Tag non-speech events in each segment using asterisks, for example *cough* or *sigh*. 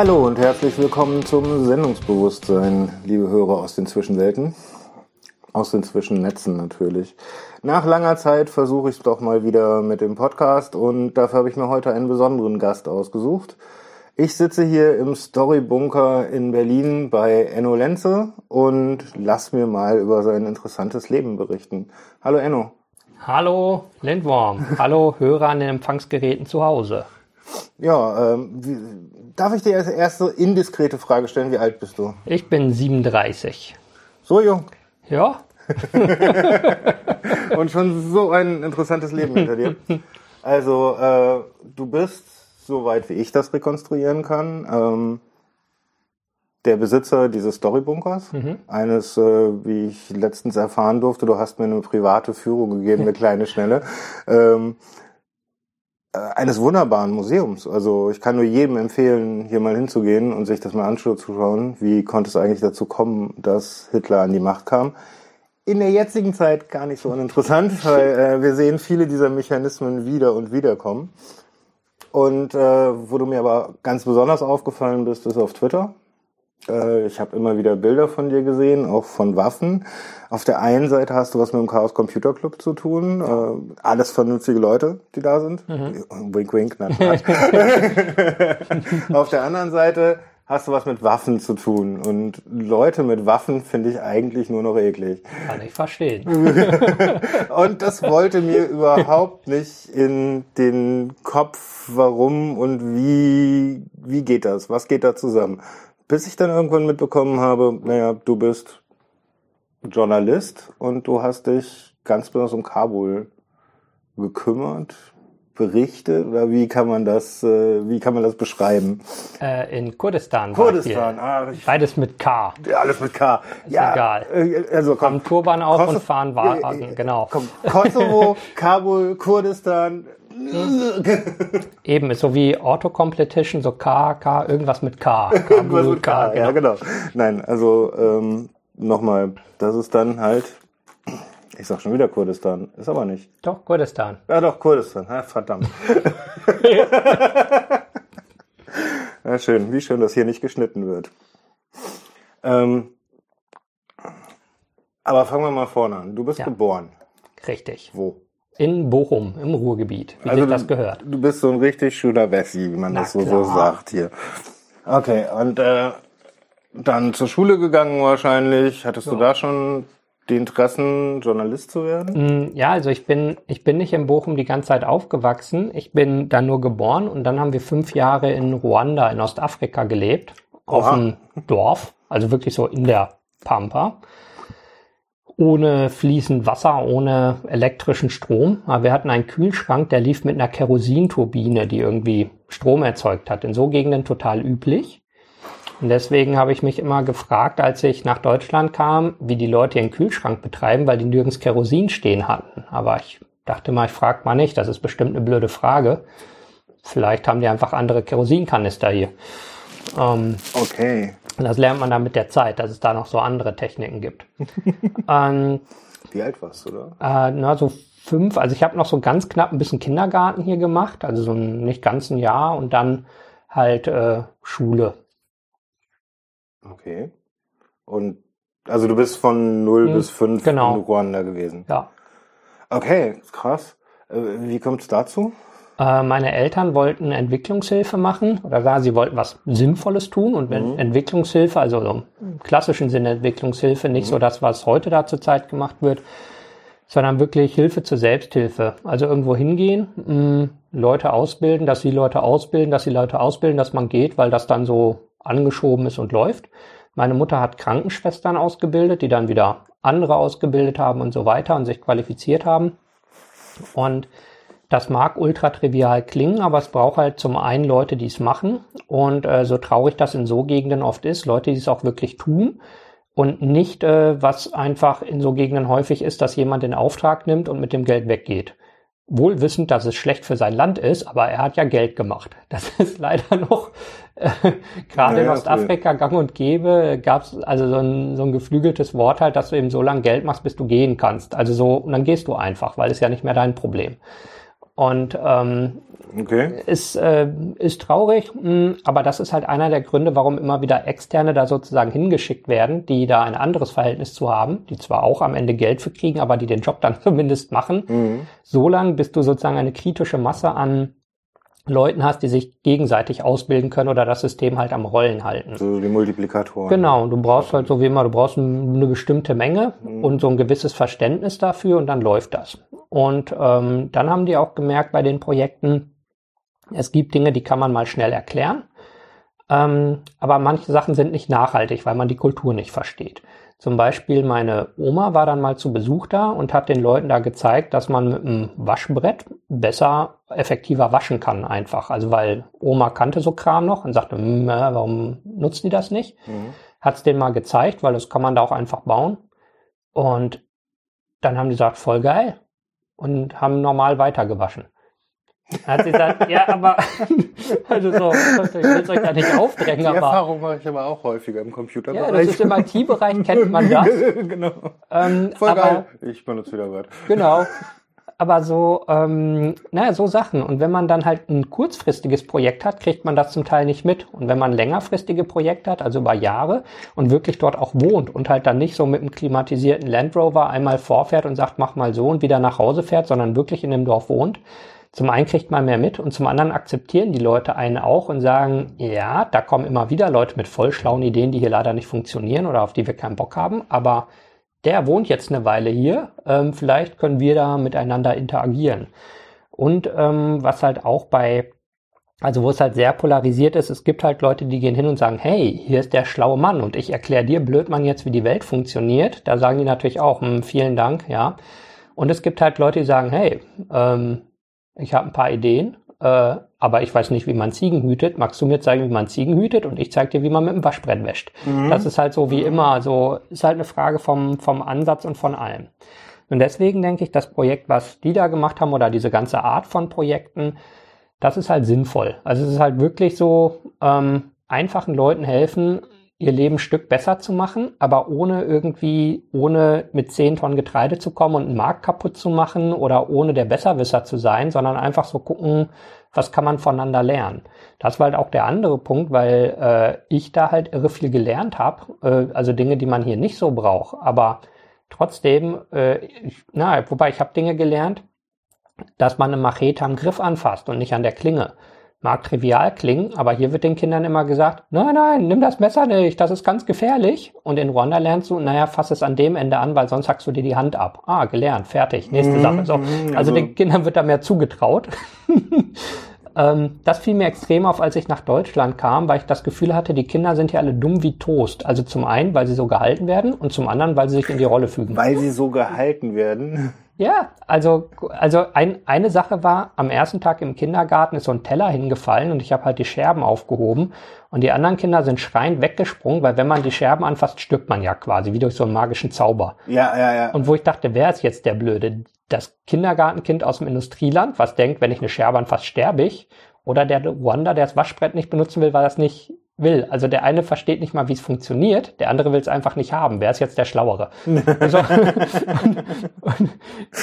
Hallo und herzlich willkommen zum Sendungsbewusstsein, liebe Hörer aus den Zwischenwelten. Aus den Zwischennetzen natürlich. Nach langer Zeit versuche ich es doch mal wieder mit dem Podcast und dafür habe ich mir heute einen besonderen Gast ausgesucht. Ich sitze hier im Storybunker in Berlin bei Enno Lenze und lass mir mal über sein interessantes Leben berichten. Hallo Enno. Hallo Lindworm. Hallo Hörer an den Empfangsgeräten zu Hause. Ja, ähm, wie, darf ich dir als erste indiskrete Frage stellen? Wie alt bist du? Ich bin 37. So jung. Ja. *laughs* und schon so ein interessantes Leben hinter dir. Also, äh, du bist soweit wie ich das rekonstruieren kann, ähm, der Besitzer dieses Storybunkers, mhm. eines, äh, wie ich letztens erfahren durfte, du hast mir eine private Führung gegeben, eine kleine, schnelle, *laughs* ähm, äh, eines wunderbaren Museums. Also ich kann nur jedem empfehlen, hier mal hinzugehen und sich das mal anzuschauen. Wie konnte es eigentlich dazu kommen, dass Hitler an die Macht kam? In der jetzigen Zeit gar nicht so uninteressant, *laughs* weil äh, wir sehen viele dieser Mechanismen wieder und wieder kommen. Und äh, wo du mir aber ganz besonders aufgefallen bist, ist auf Twitter. Äh, ich habe immer wieder Bilder von dir gesehen, auch von Waffen. Auf der einen Seite hast du was mit dem Chaos Computer Club zu tun. Äh, alles vernünftige Leute, die da sind. Mhm. Wink, wink, na, *laughs* Auf der anderen Seite hast du was mit Waffen zu tun. Und Leute mit Waffen finde ich eigentlich nur noch eklig. Kann ich verstehen. *laughs* und das wollte mir überhaupt nicht in den Kopf, warum und wie, wie geht das? Was geht da zusammen? Bis ich dann irgendwann mitbekommen habe, naja, du bist Journalist und du hast dich ganz besonders um Kabul gekümmert berichtet oder wie kann man das, äh, wie kann man das beschreiben? Äh, in Kurdistan. Kurdistan, ah, ich, beides mit K. Ja, alles mit K. Ist ja, egal. Äh, also komm, Am Turban auf Kosovo, und fahren Wagen, ja, genau. Komm, Kosovo, Kabul, Kurdistan. Eben, ist so wie Autocompetition, so K, K, irgendwas mit K. *laughs* irgendwas mit K, K genau. ja genau. Nein, also ähm, nochmal, das ist dann halt ich sag schon wieder Kurdistan. Ist aber nicht. Doch, Kurdistan. Ja, doch, Kurdistan. Ja, verdammt. *laughs* ja, schön. Wie schön, dass hier nicht geschnitten wird. Ähm, aber fangen wir mal vorne an. Du bist ja. geboren. Richtig. Wo? In Bochum, im Ruhrgebiet, wie also sich das gehört. Du bist so ein richtig schöner Wessi, wie man Na das so, so sagt hier. Okay, und äh, dann zur Schule gegangen wahrscheinlich. Hattest ja. du da schon die Interessen, Journalist zu werden? Mm, ja, also ich bin, ich bin nicht in Bochum die ganze Zeit aufgewachsen. Ich bin da nur geboren und dann haben wir fünf Jahre in Ruanda in Ostafrika gelebt. Auf Oha. einem Dorf, also wirklich so in der Pampa. Ohne fließend Wasser, ohne elektrischen Strom. Aber wir hatten einen Kühlschrank, der lief mit einer Kerosinturbine, die irgendwie Strom erzeugt hat. In so Gegenden total üblich. Und deswegen habe ich mich immer gefragt, als ich nach Deutschland kam, wie die Leute ihren Kühlschrank betreiben, weil die nirgends Kerosin stehen hatten. Aber ich dachte mal, ich frage mal nicht, das ist bestimmt eine blöde Frage. Vielleicht haben die einfach andere Kerosinkanister hier. Ähm, okay. Und das lernt man dann mit der Zeit, dass es da noch so andere Techniken gibt. *laughs* ähm, wie alt warst du da? Äh, na, so fünf. Also ich habe noch so ganz knapp ein bisschen Kindergarten hier gemacht, also so ein nicht ganz ein Jahr und dann halt äh, Schule. Okay. Und also du bist von 0 hm, bis 5 genau. in Ruanda gewesen. Ja. Okay, krass. Äh, wie kommt es dazu? Äh, meine Eltern wollten Entwicklungshilfe machen oder gar sie wollten was Sinnvolles tun und wenn mhm. Entwicklungshilfe, also so im klassischen Sinne Entwicklungshilfe, nicht mhm. so das, was heute da zurzeit gemacht wird, sondern wirklich Hilfe zur Selbsthilfe. Also irgendwo hingehen, mh, Leute ausbilden, dass sie Leute ausbilden, dass sie Leute ausbilden, dass man geht, weil das dann so angeschoben ist und läuft. Meine Mutter hat Krankenschwestern ausgebildet, die dann wieder andere ausgebildet haben und so weiter und sich qualifiziert haben. Und das mag ultra trivial klingen, aber es braucht halt zum einen Leute, die es machen. Und äh, so traurig das in so Gegenden oft ist, Leute, die es auch wirklich tun. Und nicht, äh, was einfach in so Gegenden häufig ist, dass jemand den Auftrag nimmt und mit dem Geld weggeht wohl wissend, dass es schlecht für sein Land ist, aber er hat ja Geld gemacht. *laughs* Das ist leider noch äh, gerade ja, in Ostafrika okay. gang und gäbe, gab es also so ein, so ein geflügeltes Wort halt, dass du eben so lange Geld machst, bis du gehen kannst. Also so, und dann gehst du einfach, weil es ja nicht mehr dein Problem. Und ähm, Okay. ist, äh, ist traurig, mh, aber das ist halt einer der Gründe, warum immer wieder Externe da sozusagen hingeschickt werden, die da ein anderes Verhältnis zu haben, die zwar auch am Ende Geld für kriegen, aber die den Job dann *laughs* zumindest machen, Mhm. so lang, bis du sozusagen eine kritische Masse an Leuten hast, die sich gegenseitig ausbilden können oder das System halt am Rollen halten. So die Multiplikatoren. Genau, und du brauchst halt so wie immer, du brauchst ein- eine bestimmte Menge und so ein gewisses Verständnis dafür und dann läuft das. Und ähm, dann haben die auch gemerkt bei den Projekten, es gibt Dinge, die kann man mal schnell erklären, ähm, aber manche Sachen sind nicht nachhaltig, weil man die Kultur nicht versteht. Zum Beispiel meine Oma war dann mal zu Besuch da und hat den Leuten da gezeigt, dass man mit einem Waschbrett besser, effektiver waschen kann einfach. Also weil Oma kannte so Kram noch und sagte, "Hm, warum nutzen die das nicht? Mhm. hat es denen mal gezeigt, weil das kann man da auch einfach bauen. Und dann haben die gesagt, voll geil. Und haben normal weitergewaschen. Dann hat sie gesagt, ja, aber, *laughs* also so, ich will es euch da nicht aufdrängen, Die aber, Erfahrung mache ich aber auch häufiger im ja, Computerbereich. das ist im IT-Bereich, kennt man das. *laughs* genau. Ähm, Voll aber, geil. Ich benutze wieder Word. Genau. Aber so, ähm, naja, so Sachen. Und wenn man dann halt ein kurzfristiges Projekt hat, kriegt man das zum Teil nicht mit. Und wenn man längerfristige Projekte hat, also über Jahre und wirklich dort auch wohnt und halt dann nicht so mit einem klimatisierten Land Rover einmal vorfährt und sagt, mach mal so und wieder nach Hause fährt, sondern wirklich in dem Dorf wohnt, zum einen kriegt man mehr mit und zum anderen akzeptieren die Leute einen auch und sagen, ja, da kommen immer wieder Leute mit voll schlauen Ideen, die hier leider nicht funktionieren oder auf die wir keinen Bock haben, aber der wohnt jetzt eine Weile hier, ähm, vielleicht können wir da miteinander interagieren. Und ähm, was halt auch bei, also wo es halt sehr polarisiert ist, es gibt halt Leute, die gehen hin und sagen, hey, hier ist der schlaue Mann und ich erkläre dir, Blödmann, jetzt, wie die Welt funktioniert. Da sagen die natürlich auch, hm, vielen Dank, ja. Und es gibt halt Leute, die sagen, hey, ähm, ich habe ein paar Ideen, äh, aber ich weiß nicht, wie man Ziegen hütet. Magst du mir zeigen, wie man Ziegen hütet? Und ich zeige dir, wie man mit dem Waschbrett wäscht. Das ist halt so wie immer, so ist halt eine Frage vom, vom Ansatz und von allem. Und deswegen denke ich, das Projekt, was die da gemacht haben oder diese ganze Art von Projekten, das ist halt sinnvoll. Also es ist halt wirklich so, ähm, einfachen Leuten helfen, ihr Leben Stück besser zu machen, aber ohne irgendwie, ohne mit 10 Tonnen Getreide zu kommen und einen Markt kaputt zu machen oder ohne der Besserwisser zu sein, sondern einfach so gucken, was kann man voneinander lernen. Das war halt auch der andere Punkt, weil äh, ich da halt irre viel gelernt habe, äh, also Dinge, die man hier nicht so braucht, aber trotzdem, äh, ich, na, wobei ich habe Dinge gelernt, dass man eine Machete am Griff anfasst und nicht an der Klinge. Mag trivial klingen, aber hier wird den Kindern immer gesagt, nein, nein, nimm das Messer nicht, das ist ganz gefährlich. Und in Ruanda lernst du, naja, fass es an dem Ende an, weil sonst hackst du dir die Hand ab. Ah, gelernt, fertig, nächste Mhm, Sache. So, mhm, also, also- den Kindern wird da mehr zugetraut. *laughs* ähm, das fiel mir extrem auf, als ich nach Deutschland kam, weil ich das Gefühl hatte, die Kinder sind ja alle dumm wie Toast. Also zum einen, weil sie so gehalten werden und zum anderen, weil sie sich in die Rolle fügen. Weil sie so gehalten werden. Ja, also, also ein, eine Sache war, am ersten Tag im Kindergarten ist so ein Teller hingefallen und ich habe halt die Scherben aufgehoben und die anderen Kinder sind schreiend weggesprungen, weil wenn man die Scherben anfasst, stirbt man ja quasi, wie durch so einen magischen Zauber. Ja, ja, ja. Und wo ich dachte, wer ist jetzt der Blöde? Das Kindergartenkind aus dem Industrieland, was denkt, wenn ich eine Scherbe anfasse, sterbe ich? Oder der Ruanda, der das Waschbrett nicht benutzen will, weil es nicht will. Also der eine versteht nicht mal, wie es funktioniert, der andere will es einfach nicht haben. Wer ist jetzt der Schlauere? *laughs* also, und, und,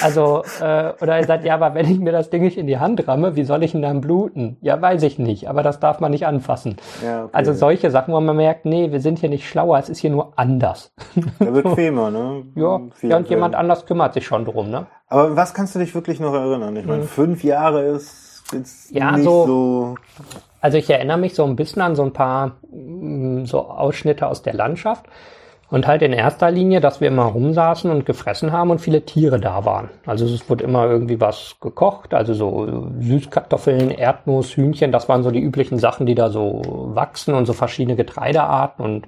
also äh, oder er sagt, ja, aber wenn ich mir das Ding nicht in die Hand ramme, wie soll ich denn dann bluten? Ja, weiß ich nicht, aber das darf man nicht anfassen. ja okay. Also solche Sachen, wo man merkt, nee, wir sind hier nicht schlauer, es ist hier nur anders. *laughs* Der bequemer, ne? *laughs* Ja, ja und jemand anders kümmert sich schon drum, ne? Aber was kannst du dich wirklich noch erinnern? Ich meine, fünf Jahre ist jetzt Ja, nicht so- so. Also ich erinnere mich so ein bisschen an so ein paar mm, so Ausschnitte aus der Landschaft und halt in erster Linie, dass wir immer rumsaßen und gefressen haben und viele Tiere da waren. Also es wurde immer irgendwie was gekocht, also so Süßkartoffeln, Erdnuss, Hühnchen, das waren so die üblichen Sachen, die da so wachsen und so verschiedene Getreidearten und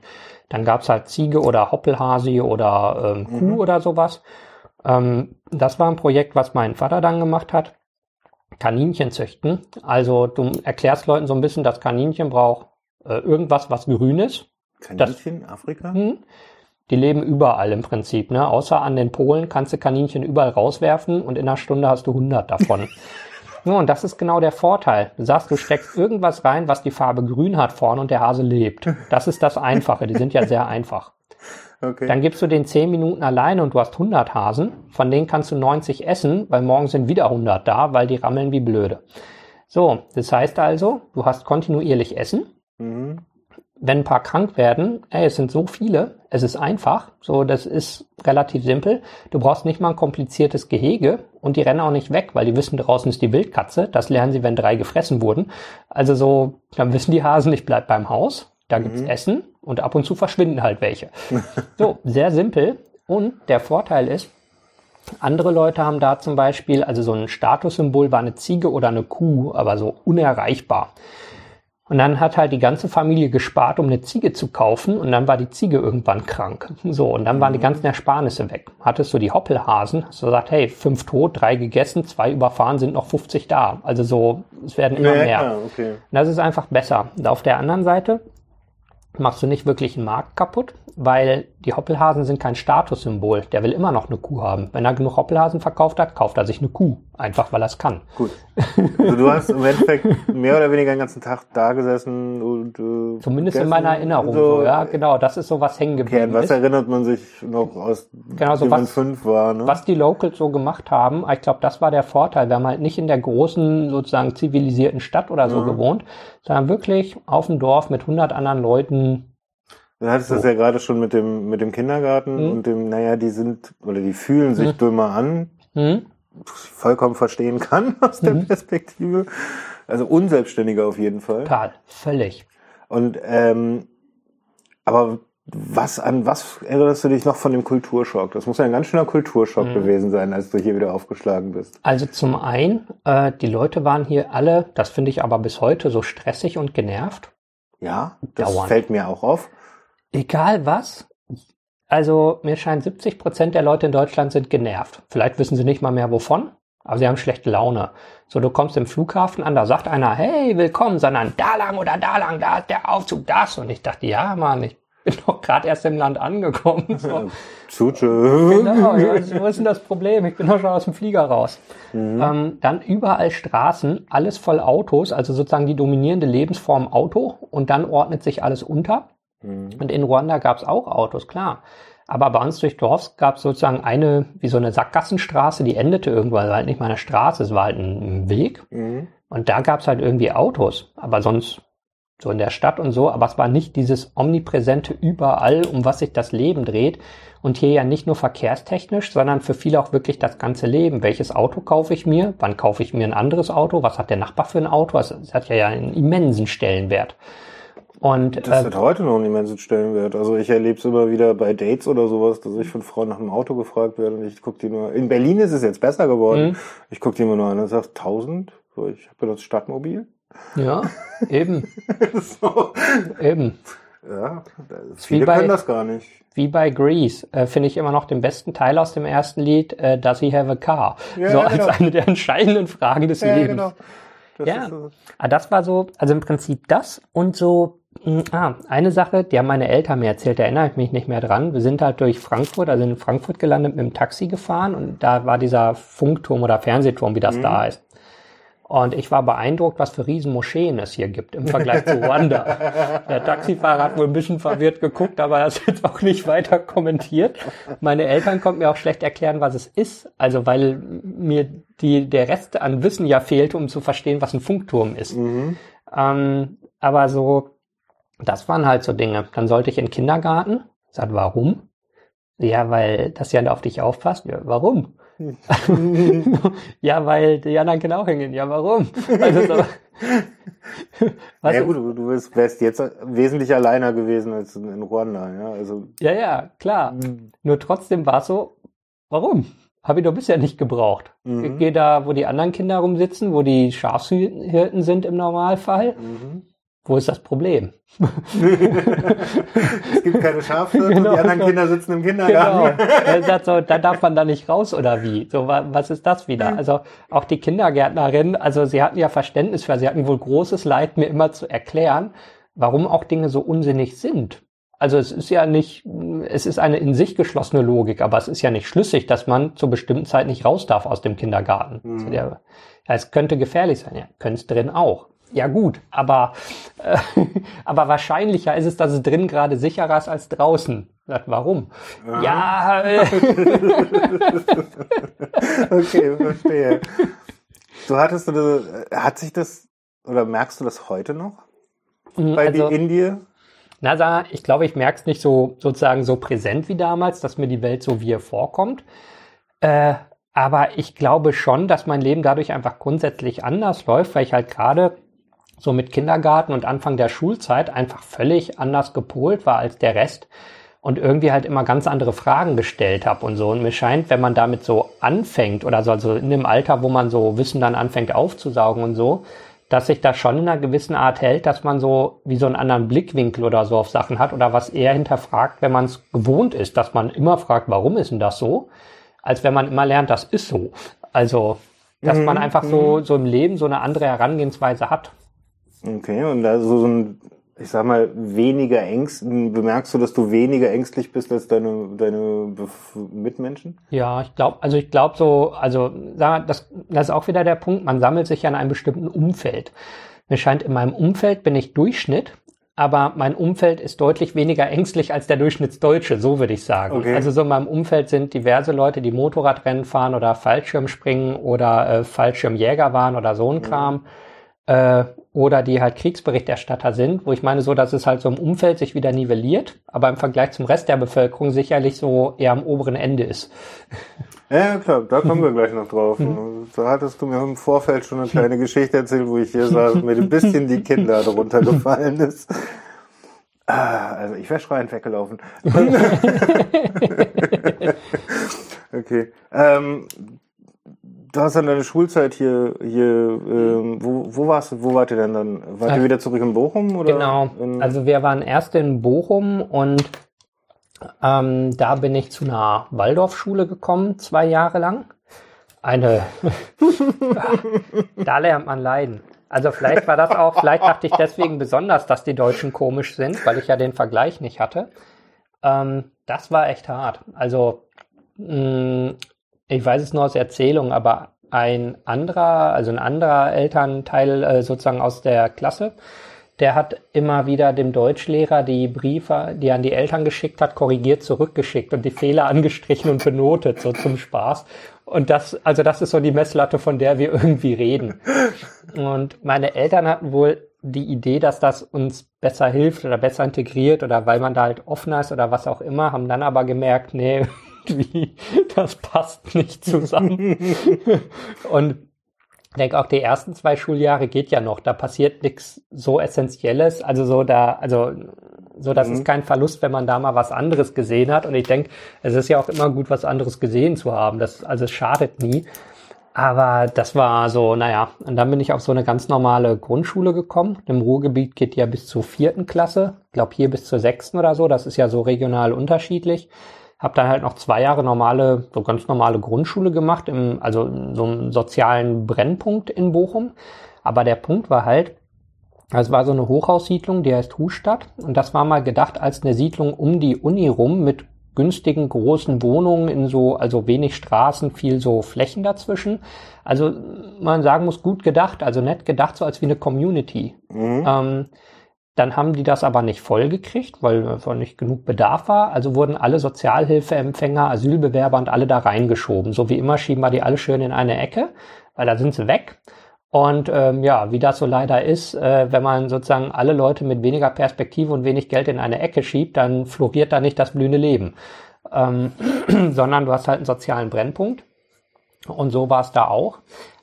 dann gab's halt Ziege oder Hoppelhasi oder ähm, Kuh oder sowas. Ähm, das war ein Projekt, was mein Vater dann gemacht hat. Kaninchen züchten. Also du erklärst Leuten so ein bisschen, das Kaninchen braucht äh, irgendwas, was grün ist. Kaninchen, Afrika? Hm. Die leben überall im Prinzip, ne? Außer an den Polen kannst du Kaninchen überall rauswerfen und in einer Stunde hast du 100 davon. *laughs* ja, und das ist genau der Vorteil. Du sagst, du steckst irgendwas rein, was die Farbe grün hat vorne und der Hase lebt. Das ist das Einfache. Die sind ja sehr einfach. Okay. Dann gibst du den 10 Minuten alleine und du hast 100 Hasen. Von denen kannst du 90 essen, weil morgen sind wieder 100 da, weil die rammeln wie blöde. So, das heißt also, du hast kontinuierlich Essen. Mhm wenn ein paar krank werden, ey, es sind so viele, es ist einfach, so, das ist relativ simpel. Du brauchst nicht mal ein kompliziertes Gehege und die rennen auch nicht weg, weil die wissen, draußen ist die Wildkatze. Das lernen sie, wenn drei gefressen wurden. Also so, dann wissen die Hasen, ich bleib beim Haus, da gibt's mhm. Essen und ab und zu verschwinden halt welche. *laughs* so, sehr simpel. Und der Vorteil ist, andere Leute haben da zum Beispiel, also so ein Statussymbol war eine Ziege oder eine Kuh, aber so unerreichbar. Und dann hat halt die ganze Familie gespart, um eine Ziege zu kaufen. Und dann war die Ziege irgendwann krank. So, und dann waren die mhm. ganzen Ersparnisse weg. Hattest du die Hoppelhasen, hast du gesagt, hey, fünf tot, drei gegessen, zwei überfahren, sind noch 50 da. Also so, es werden immer ja, mehr. okay. Und das ist einfach besser. Und auf der anderen Seite machst du nicht wirklich einen Markt kaputt, weil die Hoppelhasen sind kein Statussymbol. Der will immer noch eine Kuh haben. Wenn er genug Hoppelhasen verkauft hat, kauft er sich eine Kuh. Einfach, weil er es kann. Gut. *laughs* Also du hast im Endeffekt mehr oder weniger den ganzen Tag da gesessen und äh, Zumindest in meiner Erinnerung. So, so, ja, genau. Das ist so was hängen geblieben okay, was ist. erinnert man sich noch aus genau, so was, fünf war, ne? Was die Locals so gemacht haben, ich glaube, das war der Vorteil. Wir haben halt nicht in der großen, sozusagen zivilisierten Stadt oder so ja. gewohnt, sondern wirklich auf dem Dorf mit 100 anderen Leuten Du hattest so. das ja gerade schon mit dem, mit dem Kindergarten mhm. und dem, naja, die sind, oder die fühlen sich mhm. dümmer an. Mhm. Vollkommen verstehen kann *laughs* aus der mhm. Perspektive. Also unselbstständiger auf jeden Fall. Total, völlig. Und, ähm, aber was, an was erinnerst du dich noch von dem Kulturschock? Das muss ja ein ganz schöner Kulturschock mhm. gewesen sein, als du hier wieder aufgeschlagen bist. Also zum einen, äh, die Leute waren hier alle, das finde ich aber bis heute so stressig und genervt. Ja, das Dauernd. fällt mir auch auf. Egal was. Also mir scheint 70 Prozent der Leute in Deutschland sind genervt. Vielleicht wissen sie nicht mal mehr wovon, aber sie haben schlechte Laune. So, du kommst im Flughafen an, da sagt einer, hey, willkommen, sondern da lang oder da lang, da ist der Aufzug, das. Und ich dachte, ja, Mann, ich bin doch gerade erst im Land angekommen. *laughs* So. Tschutsche. Genau, also, was ist denn das Problem? Ich bin doch schon aus dem Flieger raus. Mhm. Ähm, dann überall Straßen, alles voll Autos, also sozusagen die dominierende Lebensform Auto und dann ordnet sich alles unter. Mhm. Und in Ruanda gab es auch Autos, klar. Aber bei uns durch Dorf gab es sozusagen eine, wie so eine Sackgassenstraße, die endete irgendwann, war halt nicht mal eine Straße, es war halt ein Weg. Mhm. Und da gab es halt irgendwie Autos. Aber sonst so in der Stadt und so, aber es war nicht dieses omnipräsente überall, um was sich das Leben dreht. Und hier ja nicht nur verkehrstechnisch, sondern für viele auch wirklich das ganze Leben. Welches Auto kaufe ich mir? Wann kaufe ich mir ein anderes Auto? Was hat der Nachbar für ein Auto? Es hat ja einen immensen Stellenwert. Und, das äh, hat heute noch einen immensen Stellenwert. Also ich erlebe es immer wieder bei Dates oder sowas, dass ich von Frauen nach einem Auto gefragt werde und ich gucke die nur. In Berlin ist es jetzt besser geworden. Mhm. Ich gucke die immer nur an und sage 1000. So, ich habe das Stadtmobil. Ja, *laughs* eben. so. Eben. Ja, viele bei, können das gar nicht. Wie bei Grease äh, finde ich immer noch den besten Teil aus dem ersten Lied, äh, Does he have a car? Ja, so als genau. eine der entscheidenden Fragen des ja, Lebens. Genau. Das ja, so. Ah, das war so, also im Prinzip das und so hm, ah, eine Sache, die haben meine Eltern mir erzählt, da erinnere ich mich nicht mehr dran. Wir sind halt durch Frankfurt, also in Frankfurt gelandet mit dem Taxi gefahren und da war dieser Funkturm oder Fernsehturm, wie das mhm. da ist. Und ich war beeindruckt, was für Riesenmoscheen es hier gibt im Vergleich zu Ruanda. Der Taxifahrer hat wohl ein bisschen verwirrt geguckt, aber er hat jetzt auch nicht weiter kommentiert. Meine Eltern konnten mir auch schlecht erklären, was es ist. Also weil mir die, der Rest an Wissen ja fehlte, um zu verstehen, was ein Funkturm ist. Mhm. Ähm, aber so, das waren halt so Dinge. Dann sollte ich in den Kindergarten. Ich sagte, warum? Ja, weil das ja auf dich aufpasst. Ja, warum? *laughs* ja, weil die anderen können auch hingehen. Ja, warum? *laughs* Also *laughs* so, was ja gut, du, du wärst jetzt wesentlich alleiner gewesen als in Ruanda. Ja, also, ja, ja klar. Mhm. Nur trotzdem war es so, warum? Habe ich doch bisher nicht gebraucht. Mhm. Ich gehe da, wo die anderen Kinder rumsitzen, wo die Schafshirten sind im Normalfall. Mhm. Wo ist das Problem? *laughs* es gibt keine Schafhirten genau, die anderen Kinder sitzen im Kindergarten. Genau. Sagt so, da darf man da nicht raus oder wie? So, was ist das wieder? Also auch die Kindergärtnerin, also sie hatten ja Verständnis für, sie hatten wohl großes Leid, mir immer zu erklären, warum auch Dinge so unsinnig sind. Also es ist ja nicht, es ist eine in sich geschlossene Logik, aber es ist ja nicht schlüssig, dass man zur bestimmten Zeit nicht raus darf aus dem Kindergarten. Mhm. Es könnte gefährlich sein, ja, könnte es drin auch. Ja gut, aber, äh, *laughs* aber wahrscheinlicher ist es, dass es drin gerade sicherer ist als draußen. Warum? Ja. ja *laughs* okay, verstehe. Du hattest, du, hat sich das, oder merkst du das heute noch? Mhm, Bei also, die Indie? Na, ich glaube, ich merke es nicht so sozusagen so präsent wie damals, dass mir die Welt so wie ihr vorkommt. Äh, aber ich glaube schon, dass mein Leben dadurch einfach grundsätzlich anders läuft, weil ich halt gerade so mit Kindergarten und Anfang der Schulzeit einfach völlig anders gepolt war als der Rest und irgendwie halt immer ganz andere Fragen gestellt habe und so. Und mir scheint, wenn man damit so anfängt oder so, also in dem Alter, wo man so Wissen dann anfängt aufzusaugen und so, dass sich das schon in einer gewissen Art hält, dass man so wie so einen anderen Blickwinkel oder so auf Sachen hat oder was eher hinterfragt, wenn man es gewohnt ist, dass man immer fragt, warum ist denn das so, als wenn man immer lernt, das ist so. Also, dass mhm. man einfach so, mhm. so im Leben so eine andere Herangehensweise hat. Okay, und also so ein, ich sag mal, weniger ängst, bemerkst du, dass du weniger ängstlich bist als deine, deine Mitmenschen? Ja, ich glaube, also ich glaube so, also das, das ist auch wieder der Punkt, man sammelt sich ja in einem bestimmten Umfeld. Mir scheint, in meinem Umfeld bin ich Durchschnitt, aber mein Umfeld ist deutlich weniger ängstlich als der Durchschnittsdeutsche, so würde ich sagen. Okay. Also so in meinem Umfeld sind diverse Leute, die Motorradrennen fahren oder Fallschirmspringen oder äh, Fallschirmjäger waren oder so ein. Kram. Mhm äh, oder die halt Kriegsberichterstatter sind, wo ich meine so, dass es halt so im Umfeld sich wieder nivelliert, aber im Vergleich zum Rest der Bevölkerung sicherlich so eher am oberen Ende ist. *laughs* Ja, klar, da kommen wir gleich noch drauf. Mhm. Da hattest du mir im Vorfeld schon eine kleine Geschichte erzählt, wo ich hier saß, mir ein bisschen die Kinder darunter gefallen ist. Ah, also ich wäre schreiend weggelaufen. *laughs* *laughs* okay. Ähm, du hast dann deine Schulzeit hier, hier ähm, wo, wo warst wo wart ihr denn dann? Wart ihr wieder zurück in Bochum? Oder genau, also wir waren erst in Bochum und ähm, da bin ich zu einer Waldorfschule gekommen, zwei Jahre lang. Eine, *laughs* da lernt man leiden. Also vielleicht war das auch, vielleicht dachte ich deswegen besonders, dass die Deutschen komisch sind, weil ich ja den Vergleich nicht hatte. Ähm, das war echt hart. Also mh, ich weiß es nur aus Erzählung, aber ein anderer, also ein anderer Elternteil äh, sozusagen aus der Klasse, der hat immer wieder dem Deutschlehrer die Briefe, die er an die Eltern geschickt hat, korrigiert zurückgeschickt und die Fehler *laughs* angestrichen und benotet, so zum Spaß. Und das, also das ist so die Messlatte, von der wir *laughs* irgendwie reden. Und meine Eltern hatten wohl die Idee, dass das uns besser hilft oder besser integriert oder weil man da halt offener ist oder was auch immer, haben dann aber gemerkt, nee, *laughs* irgendwie, das passt nicht zusammen. *laughs* und ich denke auch die ersten zwei Schuljahre geht ja noch, da passiert nichts so Essentielles, also so da, also so, das mhm. ist kein Verlust, wenn man da mal was anderes gesehen hat. Und ich denke, es ist ja auch immer gut, was anderes gesehen zu haben. Das, also es schadet nie. Aber das war so, naja, und dann bin ich auf so eine ganz normale Grundschule gekommen. Im Ruhrgebiet geht ja bis zur vierten Klasse. Ich glaube hier bis zur sechsten oder so. Das ist ja so regional unterschiedlich. Hab dann halt noch zwei Jahre normale, so ganz normale Grundschule gemacht, im, also in so einem sozialen Brennpunkt in Bochum. Aber der Punkt war halt, es war so eine Hochhaussiedlung, die heißt Hustadt. Und das war mal gedacht als eine Siedlung um die Uni rum mit günstigen großen Wohnungen in so, also wenig Straßen, viel so Flächen dazwischen. Also man sagen muss, gut gedacht, also nett gedacht, so als wie eine Community. Mhm. Ähm, dann haben die das aber nicht voll gekriegt, weil einfach nicht genug Bedarf war. Also wurden alle Sozialhilfeempfänger, Asylbewerber und alle da reingeschoben. So wie immer schieben wir die alle schön in eine Ecke, weil da sind sie weg. Und ähm, ja, wie das so leider ist, äh, wenn man sozusagen alle Leute mit weniger Perspektive und wenig Geld in eine Ecke schiebt, dann floriert da nicht das blühende Leben, ähm, *clears throat* sondern du hast halt einen sozialen Brennpunkt. Und so war es da auch.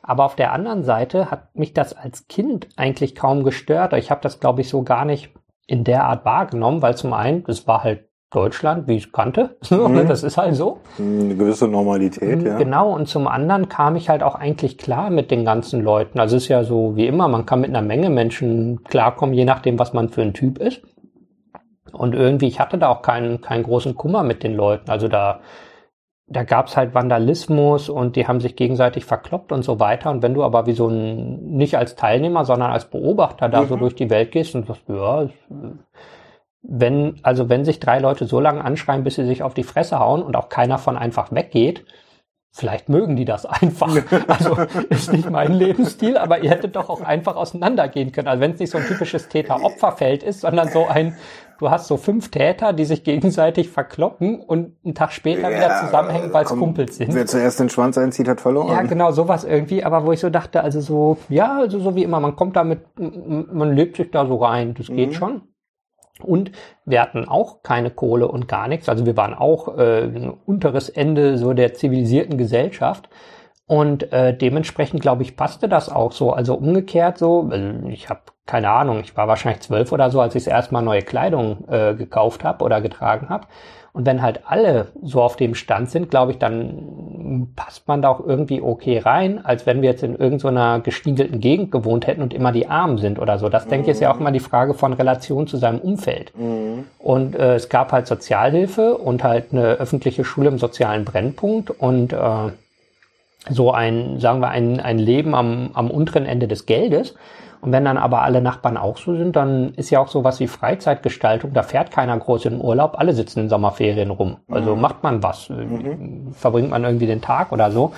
Aber auf der anderen Seite hat mich das als Kind eigentlich kaum gestört. Ich habe das, glaube ich, so gar nicht in der Art wahrgenommen, weil zum einen, das war halt Deutschland, wie ich kannte. *laughs* Mhm. Das ist halt so. Eine gewisse Normalität, ja. Genau, und zum anderen kam ich halt auch eigentlich klar mit den ganzen Leuten. Also es ist ja so wie immer, man kann mit einer Menge Menschen klarkommen, je nachdem, was man für ein Typ ist. Und irgendwie, ich hatte da auch keinen, keinen großen Kummer mit den Leuten. Also da da gab's halt Vandalismus und die haben sich gegenseitig verkloppt und so weiter. Und wenn du aber wie so ein, nicht als Teilnehmer, sondern als Beobachter da mhm. so durch die Welt gehst und sagst, ja, wenn, also wenn sich drei Leute so lange anschreien, bis sie sich auf die Fresse hauen und auch keiner von einfach weggeht, vielleicht mögen die das *laughs* einfach. *laughs* Also ist nicht mein Lebensstil, aber ihr hättet doch auch einfach auseinandergehen können. Also wenn es nicht so ein typisches Täter-Opfer-Feld ist, sondern so ein, du hast so fünf Täter, die sich gegenseitig verkloppen und einen Tag später ja, wieder zusammenhängen, weil es Kumpels sind. Wer zuerst den Schwanz einzieht, hat verloren. Ja, genau, sowas irgendwie, aber wo ich so dachte, also so, ja, also so wie immer, man kommt damit, man lebt sich da so rein, das geht mhm. schon. Und wir hatten auch keine Kohle und gar nichts. Also wir waren auch äh, ein unteres Ende so der zivilisierten Gesellschaft. Und äh, dementsprechend, glaube ich, passte das auch so. Also umgekehrt so, ich habe keine Ahnung, ich war wahrscheinlich zwölf oder so, als ich das erste Mal neue Kleidung äh, gekauft habe oder getragen habe. Und wenn halt alle so auf dem Stand sind, glaube ich, dann passt man da auch irgendwie okay rein, als wenn wir jetzt in irgendeiner so gestiegelten Gegend gewohnt hätten und immer die Armen sind oder so. Das mhm. denke ich ist ja auch immer die Frage von Relation zu seinem Umfeld. Mhm. Und äh, es gab halt Sozialhilfe und halt eine öffentliche Schule im sozialen Brennpunkt und äh, so ein, sagen wir, ein, ein Leben am, am unteren Ende des Geldes. Und wenn dann aber alle Nachbarn auch so sind, dann ist ja auch sowas wie Freizeitgestaltung. Da fährt keiner groß in den Urlaub. Alle sitzen in Sommerferien rum. Also mhm. macht man was. Mhm. Verbringt man irgendwie den Tag oder so.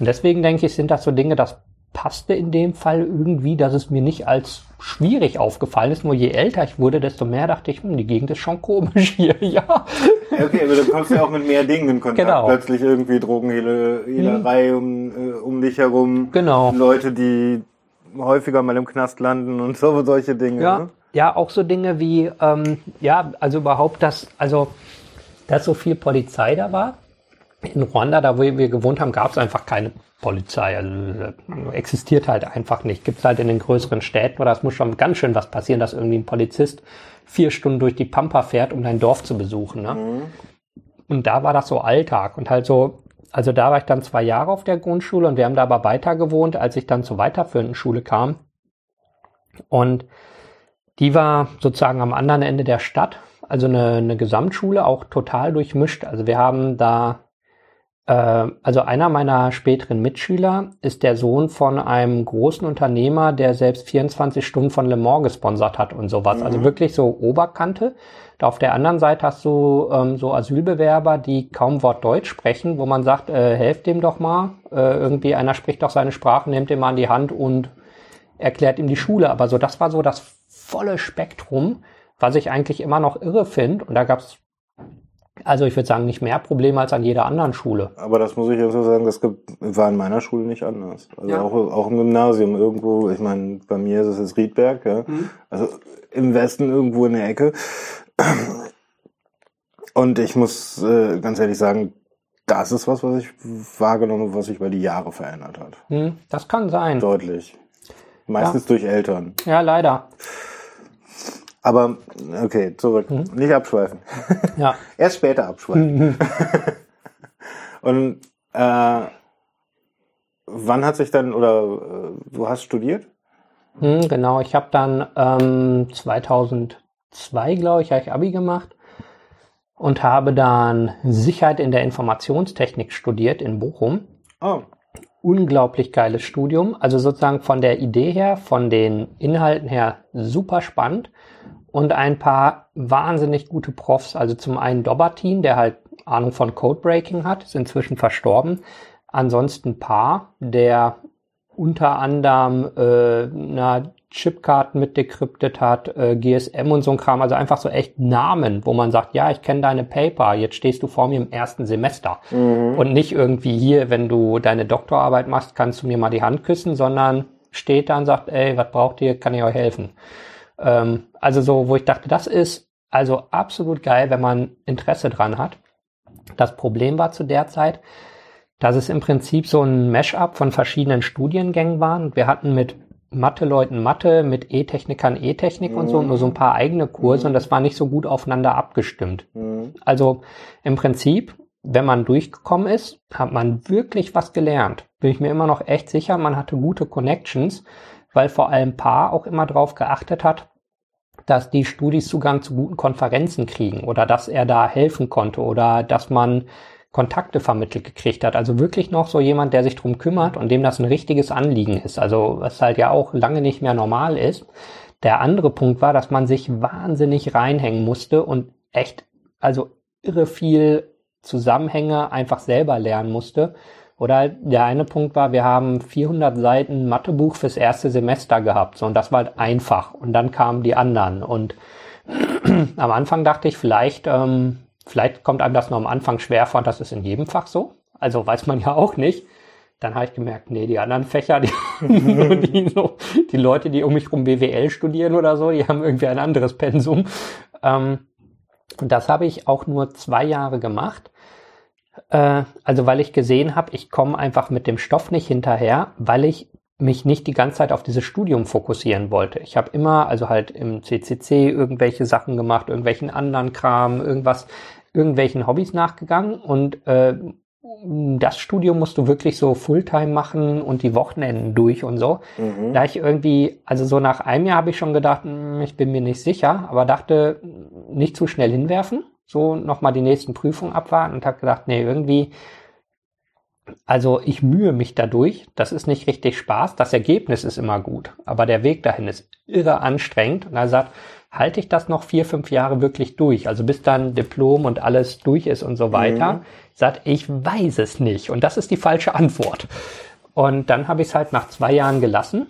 Und deswegen denke ich, sind das so Dinge, das passte in dem Fall irgendwie, dass es mir nicht als schwierig aufgefallen ist. Nur je älter ich wurde, desto mehr dachte ich, hm, die Gegend ist schon komisch *laughs* hier, ja. Okay, aber du kommst ja auch mit mehr Dingen in Kontakt. Genau. Plötzlich irgendwie Drogenhehlerei hm. um, äh, um dich herum. Genau. Leute, die häufiger mal im Knast landen und so solche Dinge. Ja, ne? ja auch so Dinge wie, ähm, ja, also überhaupt, dass, also, dass so viel Polizei da war. In Ruanda, da wo wir gewohnt haben, gab es einfach keine Polizei. Also existiert halt einfach nicht. Gibt es halt in den größeren Städten, oder es muss schon ganz schön was passieren, dass irgendwie ein Polizist vier Stunden durch die Pampa fährt, um dein Dorf zu besuchen. Ne? Mhm. Und da war das so Alltag und halt so, also da war ich dann zwei Jahre auf der Grundschule und wir haben da aber weiter gewohnt, als ich dann zur weiterführenden Schule kam. Und die war sozusagen am anderen Ende der Stadt, also eine, eine Gesamtschule, auch total durchmischt. Also wir haben da, äh, also einer meiner späteren Mitschüler ist der Sohn von einem großen Unternehmer, der selbst 24 Stunden von Le Mans gesponsert hat und sowas. Also mhm. Also wirklich so Oberkante. Auf der anderen Seite hast du ähm, so Asylbewerber, die kaum Wort Deutsch sprechen, wo man sagt, äh, helft dem doch mal. Äh, irgendwie einer spricht doch seine Sprache, nimmt ihm mal an die Hand und erklärt ihm die Schule. Aber so, das war so das volle Spektrum, was ich eigentlich immer noch irre finde. Und da gab es also ich würde sagen, nicht mehr Probleme als an jeder anderen Schule. Aber das muss ich ja so sagen, das war in meiner Schule nicht anders. Also ja. auch, auch im Gymnasium irgendwo, ich meine, bei mir ist es jetzt Riedberg, ja. Mhm. Also im Westen irgendwo in der Ecke. Und ich muss äh, ganz ehrlich sagen, das ist was, was ich wahrgenommen habe, was sich über die Jahre verändert hat. Hm, das kann sein. Deutlich. Meistens ja. durch Eltern. Ja, leider. Aber okay, zurück. Mhm. Nicht abschweifen. Ja. *laughs* Erst später abschweifen. Mhm. *laughs* Und äh, wann hat sich dann oder äh, du hast studiert? Mhm, genau, ich habe dann ähm, 2002, glaube ich, habe ich Abi gemacht und habe dann Sicherheit in der Informationstechnik studiert in Bochum. Oh. Unglaublich geiles Studium. Also sozusagen von der Idee her, von den Inhalten her super spannend und ein paar wahnsinnig gute Profs. Also zum einen Dobertin, der halt Ahnung von Codebreaking hat, ist inzwischen verstorben. Ansonsten Paar, der unter anderem äh, na, Chipkarten mit dekryptet hat, äh, GSM und so ein Kram, also einfach so echt Namen, wo man sagt, ja, ich kenne deine Paper, jetzt stehst du vor mir im ersten Semester. Mhm. Und nicht irgendwie hier, wenn du deine Doktorarbeit machst, kannst du mir mal die Hand küssen, sondern steht da und sagt, ey, was braucht ihr, kann ich euch helfen? Ähm, also so, wo ich dachte, das ist also absolut geil, wenn man Interesse dran hat. Das Problem war zu der Zeit, dass es im Prinzip so ein Mash-up von verschiedenen Studiengängen waren. Wir hatten mit Mathe-Leuten Mathe, mit E-Technikern E-Technik mhm. und so, nur so ein paar eigene Kurse mhm. und das war nicht so gut aufeinander abgestimmt. Mhm. Also im Prinzip, wenn man durchgekommen ist, hat man wirklich was gelernt. Bin ich mir immer noch echt sicher, man hatte gute Connections, weil vor allem Paar auch immer drauf geachtet hat, dass die Studis Zugang zu guten Konferenzen kriegen oder dass er da helfen konnte oder dass man Kontakte vermittelt gekriegt hat. Also wirklich noch so jemand, der sich drum kümmert und dem das ein richtiges Anliegen ist. Also was halt ja auch lange nicht mehr normal ist. Der andere Punkt war, dass man sich wahnsinnig reinhängen musste und echt, also irre viel Zusammenhänge einfach selber lernen musste Oder der eine Punkt war, wir haben 400 Seiten Mathebuch fürs erste Semester gehabt. So, und das war halt einfach. Und dann kamen die anderen. Und *clears throat* am Anfang dachte ich, vielleicht, ähm, vielleicht kommt einem das nur am Anfang schwer vor. Und das ist in jedem Fach so. Also weiß man *laughs* ja auch nicht. Dann habe ich gemerkt, nee, die anderen Fächer, die, *laughs* die, *laughs* so, die Leute, die um mich rum BWL studieren oder so, die haben irgendwie ein anderes Pensum. Ähm, und das habe ich auch nur zwei Jahre gemacht. Äh, also weil ich gesehen habe, ich komme einfach mit dem Stoff nicht hinterher, weil ich mich nicht die ganze Zeit auf dieses Studium fokussieren wollte. Ich habe immer, also halt im CCC irgendwelche Sachen gemacht, irgendwelchen anderen Kram, irgendwas, irgendwelchen Hobbys nachgegangen und äh, das Studium musst du wirklich so Fulltime machen und die Wochenenden durch und so. Mhm. Da ich irgendwie, also so nach einem Jahr habe ich schon gedacht, hm, ich bin mir nicht sicher, aber dachte, nicht zu schnell hinwerfen so nochmal die nächsten Prüfungen abwarten und habe gedacht, nee, irgendwie, also ich mühe mich dadurch, das ist nicht richtig Spaß, das Ergebnis ist immer gut, aber der Weg dahin ist irre anstrengend. Und er sagt, halte ich das noch vier, fünf Jahre wirklich durch, also bis dann Diplom und alles durch ist und so weiter, mhm. sagt, ich weiß es nicht. Und das ist die falsche Antwort. Und dann habe ich es halt nach zwei Jahren gelassen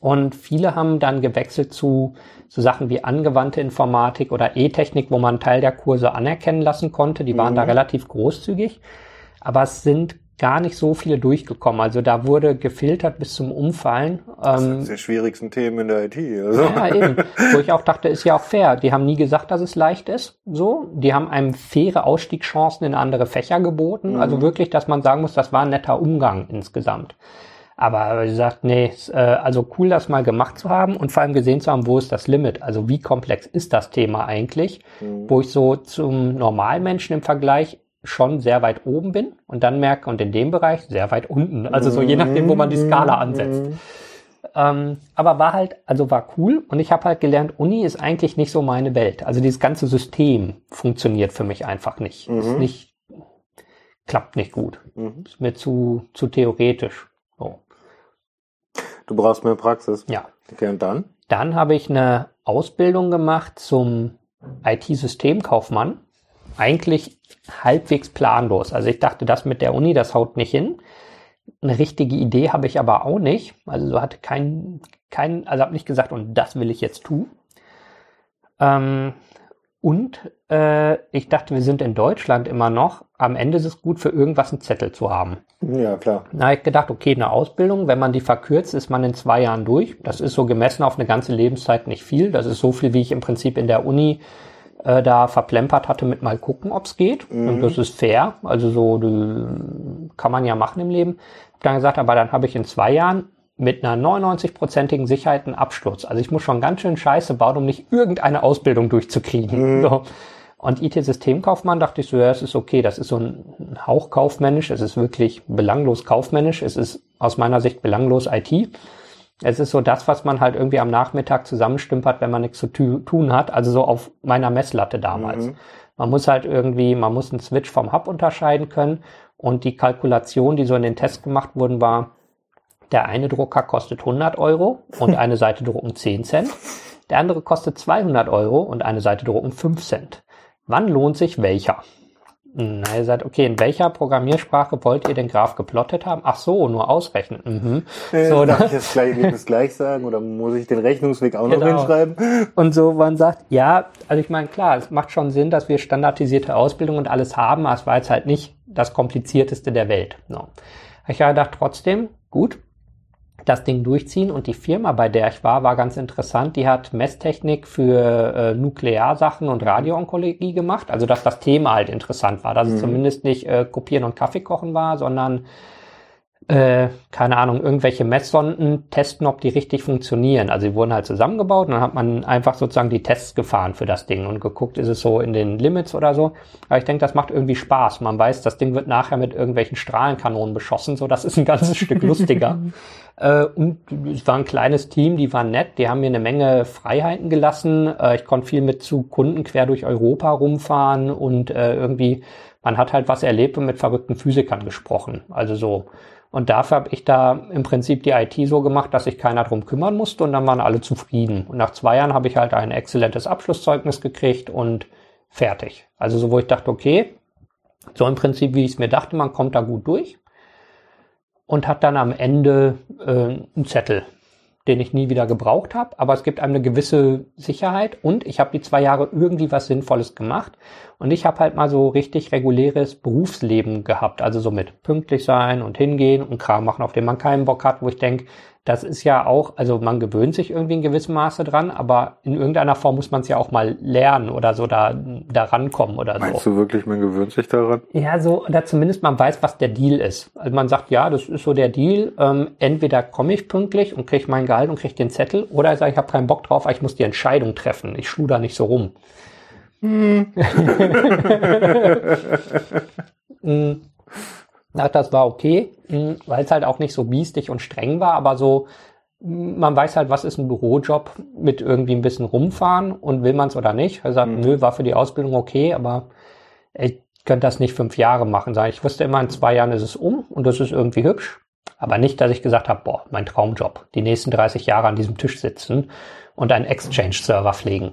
und viele haben dann gewechselt zu so Sachen wie angewandte Informatik oder E-Technik, wo man Teil der Kurse anerkennen lassen konnte. Die waren mhm. da relativ großzügig. Aber es sind gar nicht so viele durchgekommen. Also da wurde gefiltert bis zum Umfallen. Das sind ähm, die schwierigsten Themen in der IT. Also. Ja, eben. Wo ich auch dachte, ist ja auch fair. Die haben nie gesagt, dass es leicht ist. So, die haben einem faire Ausstiegschancen in andere Fächer geboten. Mhm. Also wirklich, dass man sagen muss, das war ein netter Umgang insgesamt. Aber wie gesagt, nee, äh, also cool, das mal gemacht zu haben und vor allem gesehen zu haben, wo ist das Limit? Also wie komplex ist das Thema eigentlich? Mhm. Wo ich so zum Normalmenschen im Vergleich schon sehr weit oben bin und dann merke, und in dem Bereich sehr weit unten. Also so je nachdem, wo man die Skala ansetzt. Mhm. Ähm, aber war halt, also war cool und ich habe halt gelernt, Uni ist eigentlich nicht so meine Welt. Also dieses ganze System funktioniert für mich einfach nicht. Mhm. Ist nicht, klappt nicht gut. Mhm. Ist mir zu, zu theoretisch. Du brauchst mehr Praxis. Ja. Okay, und dann? Dann habe ich eine Ausbildung gemacht zum IT-Systemkaufmann. Eigentlich halbwegs planlos. Also ich dachte, das mit der Uni, das haut nicht hin. Eine richtige Idee habe ich aber auch nicht. Also so hatte kein, kein, also habe nicht gesagt, und das will ich jetzt tun. Ähm, und äh, ich dachte, wir sind in Deutschland immer noch. Am Ende ist es gut, für irgendwas einen Zettel zu haben. Ja, klar. Habe ich gedacht, okay, eine Ausbildung, wenn man die verkürzt, ist man in zwei Jahren durch. Das ist so gemessen auf eine ganze Lebenszeit nicht viel. Das ist so viel, wie ich im Prinzip in der Uni äh, da verplempert hatte mit mal gucken, ob's geht. Mhm. Und das ist fair. Also so kann man ja machen im Leben. Hab dann gesagt, aber dann habe ich in zwei Jahren mit einer 99-prozentigen Sicherheit einen Absturz. Also ich muss schon ganz schön Scheiße bauen, um nicht irgendeine Ausbildung durchzukriegen. Mhm. So. Und IT-Systemkaufmann dachte ich so, ja, es ist okay, das ist so ein Hauch kaufmännisch, es ist wirklich belanglos kaufmännisch, es ist aus meiner Sicht belanglos IT. Es ist so das, was man halt irgendwie am Nachmittag zusammenstümpert, wenn man nichts zu tun hat, also so auf meiner Messlatte damals. Mhm. Man muss halt irgendwie, man muss einen Switch vom Hub unterscheiden können und die Kalkulation, die so in den Tests gemacht wurden, war, der eine Drucker kostet 100 *laughs* Euro und eine Seite drucken 10 Cent. Der andere kostet 200 Euro und eine Seite drucken 5 Cent. Wann lohnt sich welcher? Na, ihr sagt, okay, in welcher Programmiersprache wollt ihr den Graph geplottet haben? Ach so, nur ausrechnen. Mhm. Äh, so, darf ich jetzt gleich, das gleich sagen oder muss ich den Rechnungsweg auch genau. noch hinschreiben? Und so, man sagt, ja, also ich meine, klar, es macht schon Sinn, dass wir standardisierte Ausbildung und alles haben, aber es war jetzt halt nicht das komplizierteste der Welt. No. Ich habe gedacht, trotzdem, gut, das Ding durchziehen. Und die Firma, bei der ich war, war ganz interessant. Die hat Messtechnik für äh, Nuklearsachen und Radioonkologie gemacht. Also dass das Thema halt interessant war, dass mhm. es zumindest nicht äh, Kopieren und Kaffee kochen war, sondern äh, keine Ahnung, irgendwelche Messsonden testen, ob die richtig funktionieren. Also die wurden halt zusammengebaut und dann hat man einfach sozusagen die Tests gefahren für das Ding und geguckt, ist es so in den Limits oder so. Aber ich denke, das macht irgendwie Spaß. Man weiß, das Ding wird nachher mit irgendwelchen Strahlenkanonen beschossen, so das ist ein ganzes Stück *laughs* lustiger. Äh, und es war ein kleines Team, die waren nett, die haben mir eine Menge Freiheiten gelassen. Äh, ich konnte viel mit zu Kunden quer durch Europa rumfahren und äh, irgendwie, man hat halt was erlebt und mit verrückten Physikern gesprochen. Also so. Und dafür habe ich da im Prinzip die IT so gemacht, dass sich keiner drum kümmern musste und dann waren alle zufrieden. Und nach zwei Jahren habe ich halt ein exzellentes Abschlusszeugnis gekriegt und fertig. Also so, wo ich dachte, okay, so im Prinzip, wie ich es mir dachte, man kommt da gut durch. und hat dann am Ende äh, einen Zettel den ich nie wieder gebraucht habe, aber es gibt einem eine gewisse Sicherheit und ich habe die zwei Jahre irgendwie was Sinnvolles gemacht und ich habe halt mal so richtig reguläres Berufsleben gehabt, also so mit pünktlich sein und hingehen und Kram machen, auf den man keinen Bock hat, wo ich denke, das ist ja auch, also man gewöhnt sich irgendwie in gewissem Maße dran, aber in irgendeiner Form muss man es ja auch mal lernen oder so da, da rankommen oder Meinst so. du wirklich, man gewöhnt sich daran? Ja, so, oder zumindest man weiß, was der Deal ist. Also man sagt, ja, das ist so der Deal, ähm, entweder komme ich pünktlich und kriege mein Gehalt und kriege den Zettel, oder ich sage, ich habe keinen Bock drauf, ich muss die Entscheidung treffen. Ich schuh da nicht so rum. Hm. *laughs* Ach, das war okay, hm, weil es halt auch nicht so biestig und streng war, aber so, man weiß halt, was ist ein Bürojob mit irgendwie ein bisschen rumfahren und will man es oder nicht. Er sagt, mhm. nö, war für die Ausbildung okay, aber ich könnte das nicht fünf Jahre machen. Ich wusste immer, in zwei Jahren ist es um und das ist irgendwie hübsch. Aber nicht, dass ich gesagt habe, boah, mein Traumjob, die nächsten 30 Jahre an diesem Tisch sitzen und einen Exchange-Server pflegen.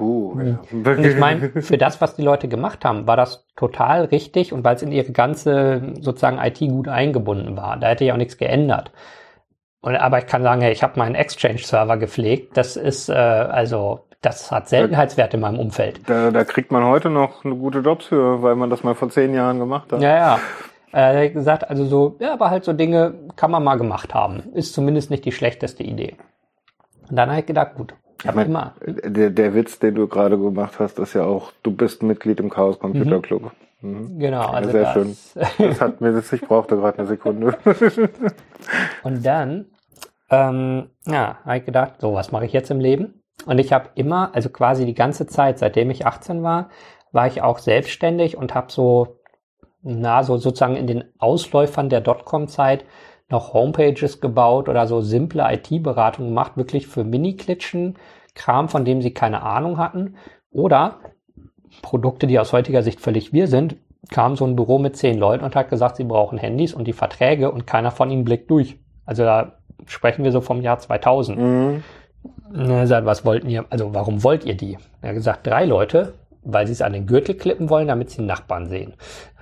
Uh. Und ich *laughs* meine, für das, was die Leute gemacht haben, war das total richtig und weil es in ihre ganze sozusagen IT gut eingebunden war. Da hätte ich auch nichts geändert. Und, aber ich kann sagen, hey, ich habe meinen Exchange-Server gepflegt. Das ist äh, also das hat Seltenheitswert in meinem Umfeld. Da, da kriegt man heute noch eine gute Jobs für, weil man das mal vor zehn Jahren gemacht hat. Ja, ja. Äh, gesagt, also so, ja, aber halt so Dinge kann man mal gemacht haben. Ist zumindest nicht die schlechteste Idee. Und dann habe ich gedacht, gut, ich mein, immer. Der, der Witz, den du gerade gemacht hast, ist ja auch, du bist Mitglied im Chaos Computer mhm. Club. Mhm. Genau, also sehr das, schön. Das hat mir das, ich brauchte gerade eine Sekunde. *laughs* Und dann, ähm, ja, habe ich gedacht, so was mache ich jetzt im Leben? Und ich habe immer, also quasi die ganze Zeit, seitdem ich 18 war, war ich auch selbstständig und habe so, na, so sozusagen in den Ausläufern der Dotcom-Zeit noch Homepages gebaut oder so simple IT-Beratung gemacht, wirklich für Mini-Klitschen, Kram, von dem sie keine Ahnung hatten. Oder Produkte, die aus heutiger Sicht völlig wir sind, kam so ein Büro mit zehn Leuten und hat gesagt, sie brauchen Handys und die Verträge und keiner von ihnen blickt durch. Also da sprechen wir so vom Jahr 2000. Mhm. Er sagt, was wollten ihr, also warum wollt ihr die? Er hat gesagt, drei Leute, weil sie es an den Gürtel klippen wollen, damit sie Nachbarn sehen.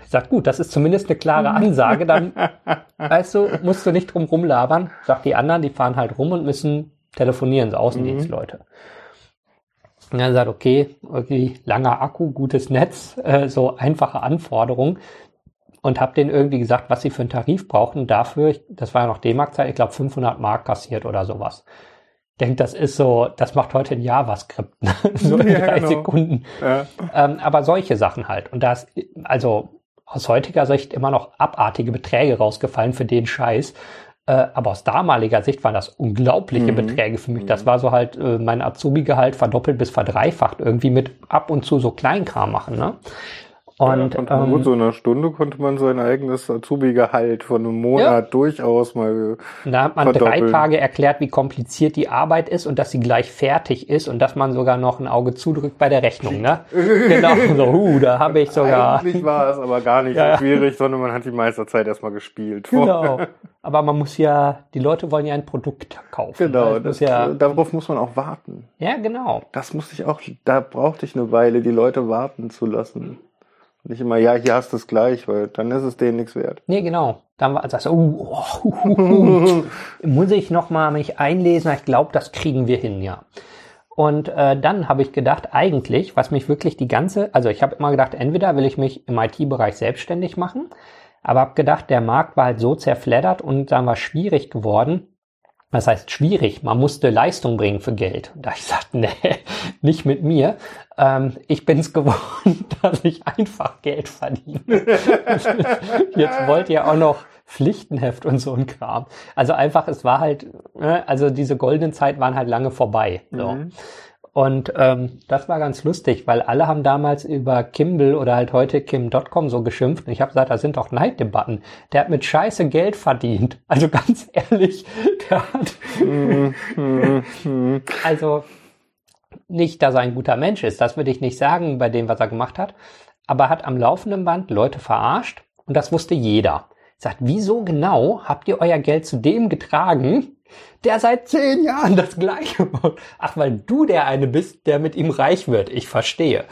Ich sag, gut, das ist zumindest eine klare Ansage, dann, *laughs* weißt du, musst du nicht drum rumlabern. Sagt die anderen, die fahren halt rum und müssen telefonieren, so Außendienstleute. Mhm. Und er sagt, okay, irgendwie langer Akku, gutes Netz, äh, so einfache Anforderungen. Und habe denen irgendwie gesagt, was sie für einen Tarif brauchen. Dafür, das war ja noch D-Mark-Zeit, ich glaube 500 Mark kassiert oder sowas denkt, das ist so, das macht heute ein JavaScript, ne? *laughs* so in ja, drei genau. Sekunden. Ja. Ähm, aber solche Sachen halt. Und da ist also aus heutiger Sicht immer noch abartige Beträge rausgefallen für den Scheiß. Äh, aber aus damaliger Sicht waren das unglaubliche mhm. Beträge für mich. Das mhm. war so halt äh, mein Azubi-Gehalt verdoppelt bis verdreifacht irgendwie mit ab und zu so Kleinkram machen. Ne? Und ja, ähm, gut, so in einer Stunde konnte man sein eigenes Azubi-Gehalt von einem Monat ja. durchaus mal. Da hat man drei Tage erklärt, wie kompliziert die Arbeit ist und dass sie gleich fertig ist und dass man sogar noch ein Auge zudrückt bei der Rechnung. Ne? *laughs* genau, so, huh, da habe ich sogar. Eigentlich war es aber gar nicht *laughs* ja. so schwierig, sondern man hat die meiste Zeit erstmal gespielt. Genau. *laughs* Aber man muss ja, die Leute wollen ja ein Produkt kaufen. Genau, das, ja, darauf muss man auch warten. Ja, genau. Das musste ich auch, da brauchte ich eine Weile, die Leute warten zu lassen. Nicht immer, ja, hier hast du es gleich, weil dann ist es denen nichts wert. Nee, genau. Dann war das, oh, oh, oh, *laughs* oh. muss ich noch mal mich einlesen. Ich glaube, das kriegen wir hin, ja. Und äh, dann habe ich gedacht, eigentlich, was mich wirklich die ganze, also ich habe immer gedacht, entweder will ich mich im IT-Bereich selbstständig machen, aber habe gedacht, der Markt war halt so zerfleddert und dann war schwierig geworden, das heißt schwierig, man musste Leistung bringen für Geld. Und da ich sagte, nee, *laughs* nicht mit mir. Ähm, ich bin es *laughs* gewohnt, dass ich einfach Geld verdiene. *laughs* Jetzt wollt ihr auch noch Pflichtenheft und so ein Kram. Also einfach, es war halt, ne, also diese goldenen Zeit waren halt lange vorbei. So. Mhm. Und ähm, das war ganz lustig, weil alle haben damals über Kimball oder halt heute Kim.com so geschimpft. Und ich habe gesagt, das sind doch Neiddebatten. Der hat mit Scheiße Geld verdient. *laughs* Also ganz ehrlich, der hat... also nicht, dass er ein guter Mensch ist, das würde ich nicht sagen bei dem, was er gemacht hat. Aber er hat am laufenden Band Leute verarscht und das wusste jeder. Sagt, wieso genau habt ihr euer Geld zu dem getragen, der seit zehn Jahren das Gleiche macht. Ach, weil du der eine bist, der mit ihm reich wird. Ich verstehe.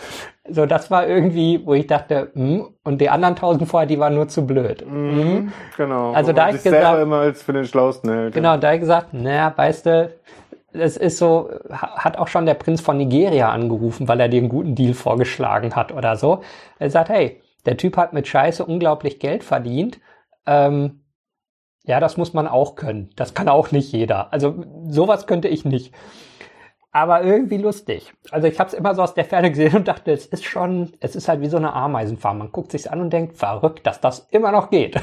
So, das war irgendwie, wo ich dachte, hm, und die anderen tausend vorher, die waren nur zu blöd. Mhm, Hm. genau. Also da ich sich selber gesagt- immer als für den Schlausten hält. Genau, da ich gesagt, naja, weißt du, es ist so, ha- hat auch schon der Prinz von Nigeria angerufen, weil er dir einen guten Deal vorgeschlagen hat oder so. Er sagt, hey, der Typ hat mit Scheiße unglaublich Geld verdient. Ähm, ja, das muss man auch können. Das kann auch nicht jeder. Also sowas könnte ich nicht. Aber irgendwie lustig. Also ich habe es immer so aus der Ferne gesehen und dachte, es ist schon, es ist halt wie so eine Ameisenfarm. Man guckt sich's an und denkt, verrückt, dass das immer noch geht.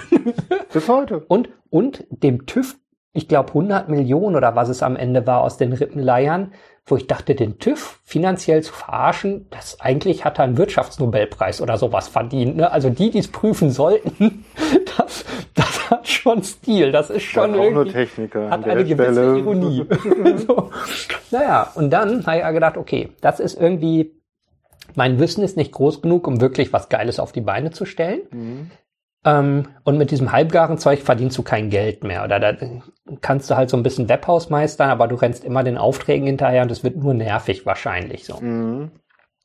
Bis heute. Und, und dem TÜV, ich glaube 100 Millionen oder was es am Ende war aus den Rippenleiern, wo ich dachte, den TÜV finanziell zu verarschen, das eigentlich hat er einen Wirtschaftsnobelpreis oder sowas verdient. Ne? Also die, die es prüfen sollten, *laughs* das, das hat schon Stil. Das ist schon nur irgendwie, Techniker hat eine gewisse Stelle. Ironie. *laughs* so. Naja, und dann habe ich ja gedacht, okay, das ist irgendwie, mein Wissen ist nicht groß genug, um wirklich was Geiles auf die Beine zu stellen. Mhm. Ähm, und mit diesem halbgaren Zeug verdienst du kein Geld mehr. Oder da kannst du halt so ein bisschen Webhaus meistern, aber du rennst immer den Aufträgen hinterher und es wird nur nervig wahrscheinlich so. Mhm.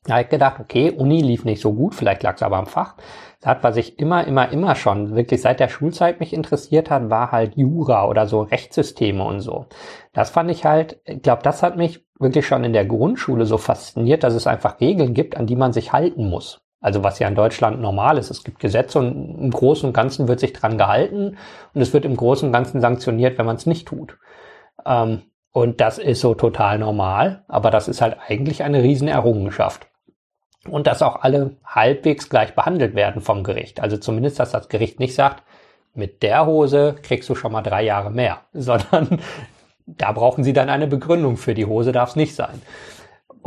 Da habe ich gedacht, okay, Uni lief nicht so gut, vielleicht lag es aber am Fach. Das hat, was ich immer, immer, immer schon, wirklich seit der Schulzeit mich interessiert hat, war halt Jura oder so Rechtssysteme und so. Das fand ich halt, ich glaube, das hat mich wirklich schon in der Grundschule so fasziniert, dass es einfach Regeln gibt, an die man sich halten muss. Also was ja in Deutschland normal ist. Es gibt Gesetze und im Großen und Ganzen wird sich dran gehalten und es wird im Großen und Ganzen sanktioniert, wenn man es nicht tut. Ähm, und das ist so total normal, aber das ist halt eigentlich eine Riesenerrungenschaft. Und dass auch alle halbwegs gleich behandelt werden vom Gericht. Also zumindest, dass das Gericht nicht sagt, mit der Hose kriegst du schon mal drei Jahre mehr, *laughs* sondern da brauchen sie dann eine Begründung für die Hose, darf es nicht sein.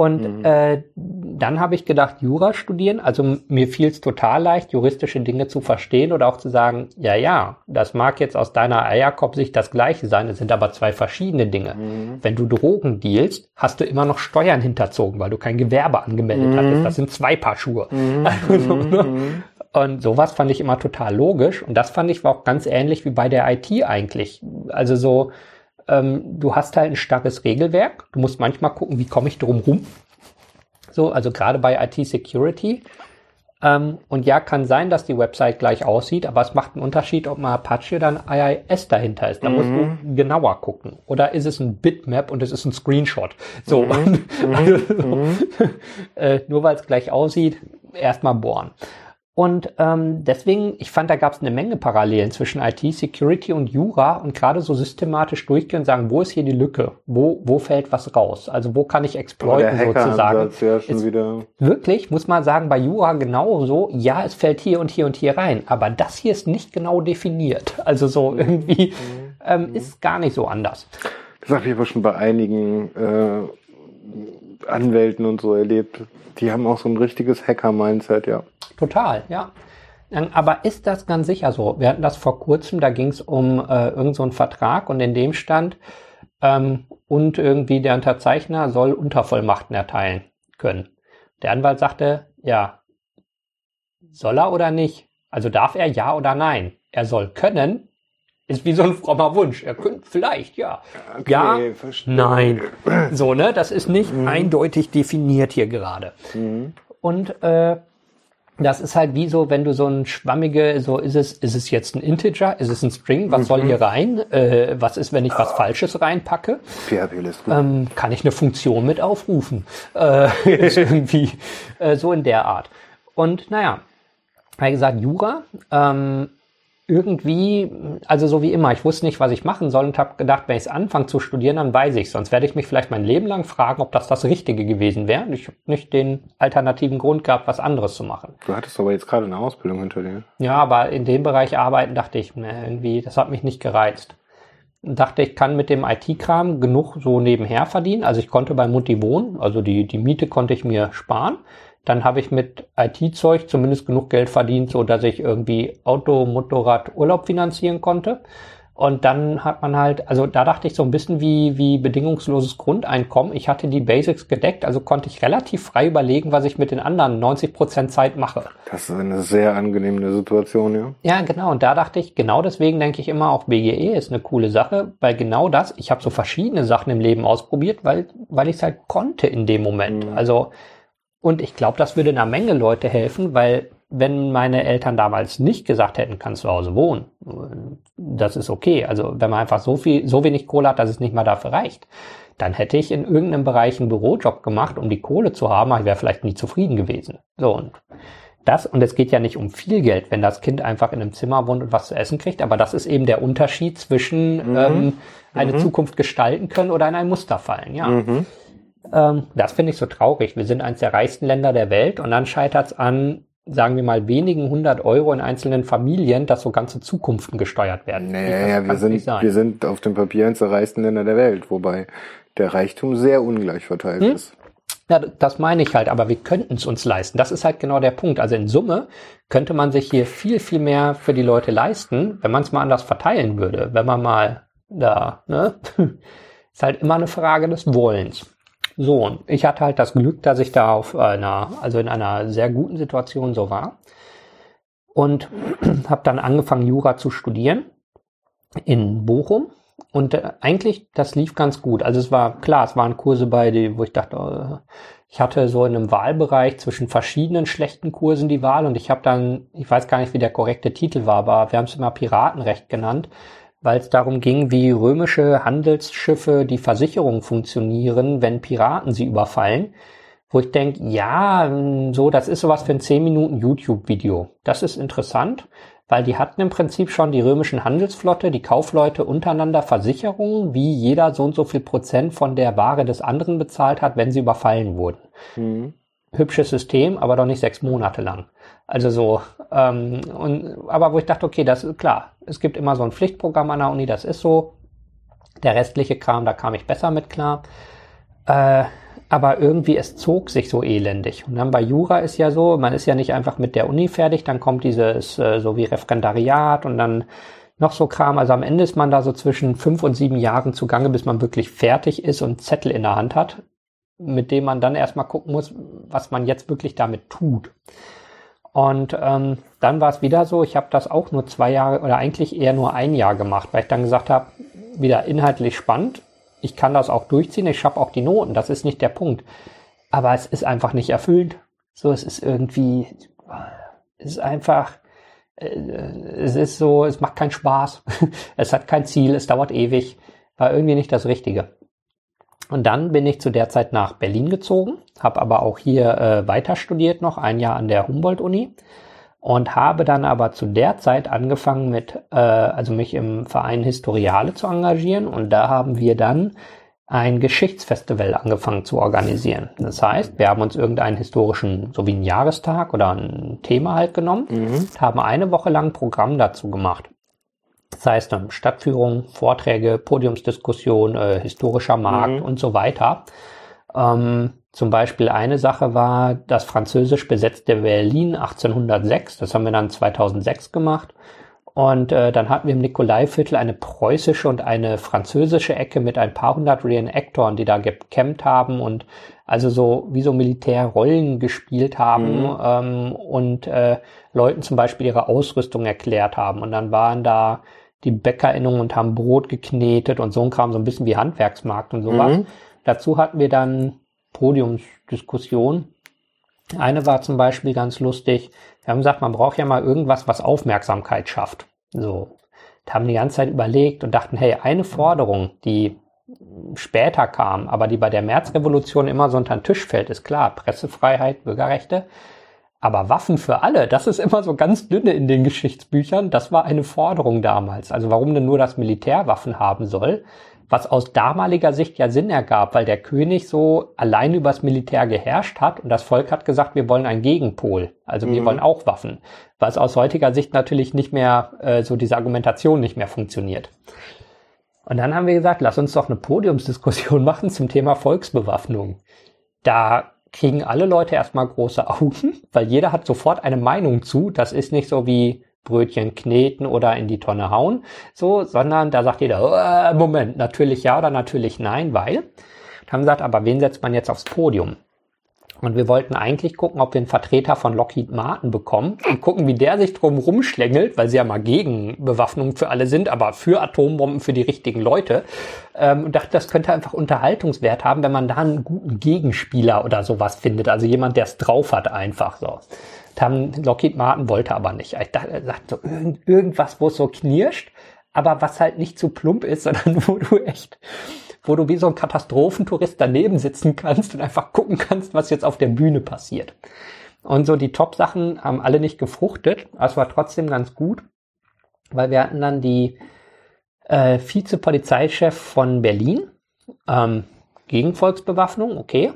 Und Mhm. äh, dann habe ich gedacht, Jura studieren. Also mir fiel es total leicht, juristische Dinge zu verstehen oder auch zu sagen, ja, ja, das mag jetzt aus deiner Eierkopfsicht das gleiche sein, es sind aber zwei verschiedene Dinge. Mhm. Wenn du Drogen dealst, hast du immer noch Steuern hinterzogen, weil du kein Gewerbe angemeldet Mhm. hattest. Das sind zwei Paar Schuhe. Mhm. *laughs* Also, ne? Mhm. Und sowas fand ich immer total logisch. Und das fand ich war auch ganz ähnlich wie bei der IT eigentlich. Also so, ähm, du hast halt ein starres Regelwerk. Du musst manchmal gucken, wie komme ich drum rum. So, also gerade bei IT-Security. Ähm, und ja, kann sein, dass die Website gleich aussieht, aber es macht einen Unterschied, ob mal Apache oder ein IIS dahinter ist. Da musst du genauer gucken. Oder ist es ein Bitmap und es ist ein Screenshot. So, *laughs* also, so *laughs* äh, nur weil es gleich aussieht, erstmal bohren. Und ähm, deswegen, ich fand, da gab es eine Menge Parallelen zwischen IT, Security und Jura und gerade so systematisch durchgehen und sagen, wo ist hier die Lücke? Wo, wo fällt was raus? Also wo kann ich exploiten sozusagen? Ja schon Ist- wieder. Wirklich, muss man sagen, bei Jura genauso, ja, es fällt hier und hier und hier rein, aber das hier ist nicht genau definiert. Also so irgendwie ähm, ist gar nicht so anders. Das habe ich aber schon bei einigen äh, Anwälten und so erlebt. Die haben auch so ein richtiges Hacker-Mindset, ja. Total, ja. Ähm, Aber ist das ganz sicher so? Wir hatten das vor kurzem, da ging es um äh, irgendeinen so einen Vertrag und in dem stand, ähm, und irgendwie der Unterzeichner soll Untervollmachten erteilen können. Der Anwalt sagte, ja, soll er oder nicht? Also darf er ja oder nein? Er soll können, ist wie so ein frommer Wunsch. Er könnte vielleicht, ja. ja, verstehe. nein. So, ne? Das ist nicht eindeutig definiert hier gerade. Mhm. Und äh, das ist halt wie so, wenn du so ein schwammige, so ist es, ist es jetzt ein Integer, ist es ein String, was soll hier rein? Äh, was ist, wenn ich was Falsches reinpacke? PHP-Liste. Ähm, kann ich eine Funktion mit aufrufen? Äh, *laughs* ist irgendwie äh, so in der Art. Und naja, wie gesagt, Jura, ähm, irgendwie, also so wie immer, ich wusste nicht, was ich machen soll und habe gedacht, wenn ich es anfange zu studieren, dann weiß ich Sonst werde ich mich vielleicht mein Leben lang fragen, ob das das Richtige gewesen wäre. Und ich habe nicht den alternativen Grund gehabt, was anderes zu machen. Du hattest aber jetzt gerade eine Ausbildung hinter dir. Ja, aber in dem Bereich arbeiten dachte ich, ne, irgendwie, das hat mich nicht gereizt. Und dachte, ich kann mit dem IT-Kram genug so nebenher verdienen. Also ich konnte bei Mutti wohnen, also die, die Miete konnte ich mir sparen. Dann habe ich mit IT-Zeug zumindest genug Geld verdient, so dass ich irgendwie Auto, Motorrad, Urlaub finanzieren konnte. Und dann hat man halt, also da dachte ich so ein bisschen wie, wie bedingungsloses Grundeinkommen. Ich hatte die Basics gedeckt, also konnte ich relativ frei überlegen, was ich mit den anderen 90 Prozent Zeit mache. Das ist eine sehr angenehme Situation, ja. Ja, genau. Und da dachte ich, genau deswegen denke ich immer, auch BGE ist eine coole Sache, weil genau das, ich habe so verschiedene Sachen im Leben ausprobiert, weil, weil ich es halt konnte in dem Moment. Mhm. Also Und ich glaube, das würde einer Menge Leute helfen, weil wenn meine Eltern damals nicht gesagt hätten, kannst zu Hause wohnen, das ist okay. Also wenn man einfach so viel, so wenig Kohle hat, dass es nicht mal dafür reicht, dann hätte ich in irgendeinem Bereich einen Bürojob gemacht, um die Kohle zu haben, aber ich wäre vielleicht nie zufrieden gewesen. So und das, und es geht ja nicht um viel Geld, wenn das Kind einfach in einem Zimmer wohnt und was zu essen kriegt, aber das ist eben der Unterschied zwischen mhm. ähm, eine mhm. Zukunft gestalten können oder in ein Muster fallen, ja. Mhm. Ähm, das finde ich so traurig. Wir sind eines der reichsten Länder der Welt und dann scheitert es an, sagen wir mal, wenigen hundert Euro in einzelnen Familien, dass so ganze Zukunften gesteuert werden. Naja, wir sind, wir sind auf dem Papier eines der reichsten Länder der Welt, wobei der Reichtum sehr ungleich verteilt hm? ist. Ja, das meine ich halt, aber wir könnten es uns leisten. Das ist halt genau der Punkt. Also in Summe könnte man sich hier viel, viel mehr für die Leute leisten, wenn man es mal anders verteilen würde. Wenn man mal da, ne? *laughs* ist halt immer eine Frage des Wollens. So, und ich hatte halt das Glück, dass ich da auf einer, also in einer sehr guten Situation so war. Und *clears throat* habe dann angefangen, Jura zu studieren in Bochum und äh, eigentlich, das lief ganz gut. Also es war klar, es waren Kurse bei, die, wo ich dachte, äh, ich hatte so in einem Wahlbereich zwischen verschiedenen schlechten Kursen die Wahl und ich habe dann, ich weiß gar nicht, wie der korrekte Titel war, aber wir haben es immer Piratenrecht genannt, weil es darum ging, wie römische Handelsschiffe die Versicherung funktionieren, wenn Piraten sie überfallen. Wo ich denke, ja, so, das ist sowas für ein 10 Minuten YouTube-Video. Das ist interessant weil die hatten im Prinzip schon die römischen Handelsflotte, die Kaufleute untereinander Versicherungen, wie jeder so und so viel Prozent von der Ware des anderen bezahlt hat, wenn sie überfallen wurden. Mhm. Hübsches System, aber doch nicht sechs Monate lang. Also so, ähm, und, aber wo ich dachte, okay, das ist klar. Es gibt immer so ein Pflichtprogramm an der Uni, das ist so. Der restliche Kram, da kam ich besser mit klar. Äh, aber irgendwie es zog sich so elendig. Und dann bei Jura ist ja so, man ist ja nicht einfach mit der Uni fertig, dann kommt dieses äh, so wie Referendariat und dann noch so Kram. Also am Ende ist man da so zwischen fünf und sieben Jahren zugange, bis man wirklich fertig ist und Zettel in der Hand hat, mit dem man dann erstmal gucken muss, was man jetzt wirklich damit tut. Und ähm, dann war es wieder so, ich habe das auch nur zwei Jahre oder eigentlich eher nur ein Jahr gemacht, weil ich dann gesagt habe, wieder inhaltlich spannend, ich kann das auch durchziehen, ich habe auch die Noten, das ist nicht der Punkt. Aber es ist einfach nicht erfüllt. So, es ist irgendwie, es ist einfach, äh, es ist so, es macht keinen Spaß. *laughs* es hat kein Ziel, es dauert ewig. War irgendwie nicht das Richtige. Und dann bin ich zu der Zeit nach Berlin gezogen, habe aber auch hier äh, weiter studiert noch, ein Jahr an der Humboldt-Uni und habe dann aber zu der Zeit angefangen mit, äh, also mich im Verein Historiale zu engagieren und da haben wir dann ein Geschichtsfestival angefangen zu organisieren. Das heißt, wir haben uns irgendeinen historischen, so wie einen Jahrestag oder ein Thema halt genommen, mhm. haben eine Woche lang Programm dazu gemacht. Das heißt, dann Stadtführung, Vorträge, Podiumsdiskussion, äh, historischer Markt mhm. und so weiter. Ähm, zum Beispiel eine Sache war das französisch besetzte Berlin 1806. Das haben wir dann 2006 gemacht. Und äh, dann hatten wir im Nikolaiviertel eine preußische und eine französische Ecke mit ein paar hundert Reenactoren, die da gecampt haben und also so wie so Militärrollen gespielt haben mhm. ähm, und äh, Leuten zum Beispiel ihre Ausrüstung erklärt haben. Und dann waren da die BäckerInnen und haben Brot geknetet und so ein Kram, so ein bisschen wie Handwerksmarkt und sowas. Mhm. Dazu hatten wir dann Podiumsdiskussion. Eine war zum Beispiel ganz lustig. Wir haben gesagt, man braucht ja mal irgendwas, was Aufmerksamkeit schafft. So. Da haben die ganze Zeit überlegt und dachten, hey, eine Forderung, die später kam, aber die bei der Märzrevolution immer so unter den Tisch fällt, ist klar, Pressefreiheit, Bürgerrechte. Aber Waffen für alle, das ist immer so ganz dünne in den Geschichtsbüchern. Das war eine Forderung damals. Also warum denn nur das Militär Waffen haben soll? was aus damaliger Sicht ja Sinn ergab, weil der König so allein übers Militär geherrscht hat und das Volk hat gesagt, wir wollen einen Gegenpol, also mhm. wir wollen auch Waffen, was aus heutiger Sicht natürlich nicht mehr, äh, so diese Argumentation nicht mehr funktioniert. Und dann haben wir gesagt, lass uns doch eine Podiumsdiskussion *laughs* machen zum Thema Volksbewaffnung. Da kriegen alle Leute erstmal große Augen, *laughs* weil jeder hat sofort eine Meinung zu. Das ist nicht so wie Brötchen kneten oder in die Tonne hauen, so, sondern da sagt jeder, äh, Moment, natürlich ja oder natürlich nein, weil. Haben gesagt, aber wen setzt man jetzt aufs Podium? Und wir wollten eigentlich gucken, ob wir einen Vertreter von Lockheed Martin bekommen und gucken, wie der sich drum rumschlängelt, weil sie ja mal gegen Bewaffnung für alle sind, aber für Atombomben für die richtigen Leute. Ähm, und dachte, das könnte einfach Unterhaltungswert haben, wenn man da einen guten Gegenspieler oder sowas findet. Also jemand, der es drauf hat, einfach so. Dann Lockheed Martin wollte aber nicht. Ich dachte, er sagt so irgend, irgendwas, wo es so knirscht, aber was halt nicht zu plump ist, *laughs* sondern wo du echt wo du wie so ein Katastrophentourist daneben sitzen kannst und einfach gucken kannst, was jetzt auf der Bühne passiert. Und so die Top-Sachen haben alle nicht gefruchtet, aber es war trotzdem ganz gut, weil wir hatten dann die äh, Vize-Polizeichef von Berlin, ähm, gegen Volksbewaffnung, okay.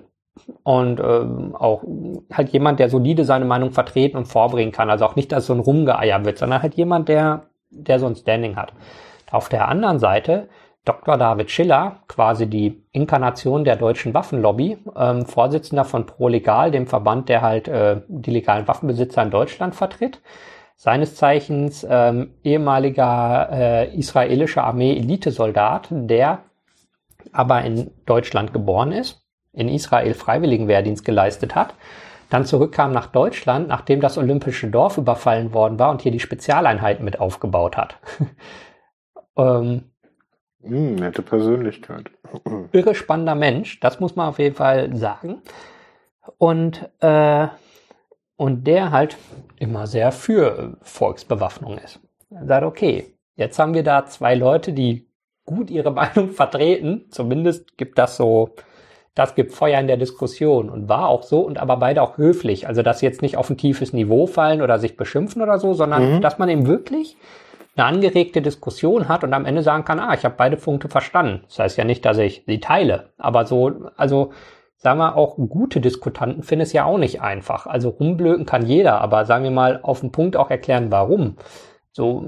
Und ähm, auch halt jemand, der solide seine Meinung vertreten und vorbringen kann. Also auch nicht, dass so ein Rumgeeier wird, sondern halt jemand, der, der so ein Standing hat. Auf der anderen Seite Dr. David Schiller, quasi die Inkarnation der deutschen Waffenlobby, ähm, Vorsitzender von Pro Legal, dem Verband, der halt äh, die legalen Waffenbesitzer in Deutschland vertritt. Seines Zeichens ähm, ehemaliger äh, israelischer Armee-Elitesoldat, der aber in Deutschland geboren ist, in Israel Freiwilligenwehrdienst geleistet hat, dann zurückkam nach Deutschland, nachdem das olympische Dorf überfallen worden war und hier die Spezialeinheiten mit aufgebaut hat. *laughs* ähm, Mm, nette Persönlichkeit. *clears throat* Irre spannender Mensch, das muss man auf jeden Fall sagen. Und, äh, und der halt immer sehr für Volksbewaffnung ist. Er sagt, okay, jetzt haben wir da zwei Leute, die gut ihre *laughs* Meinung vertreten. Zumindest gibt das so, das gibt Feuer in der Diskussion und war auch so und aber beide auch höflich. Also, dass sie jetzt nicht auf ein tiefes Niveau fallen oder sich beschimpfen oder so, sondern mhm. dass man eben wirklich eine angeregte Diskussion hat und am Ende sagen kann, ah, ich habe beide Punkte verstanden. Das heißt ja nicht, dass ich sie teile, aber so, also sagen wir auch gute Diskutanten finden es ja auch nicht einfach. Also rumblöken kann jeder, aber sagen wir mal auf den Punkt auch erklären, warum. So,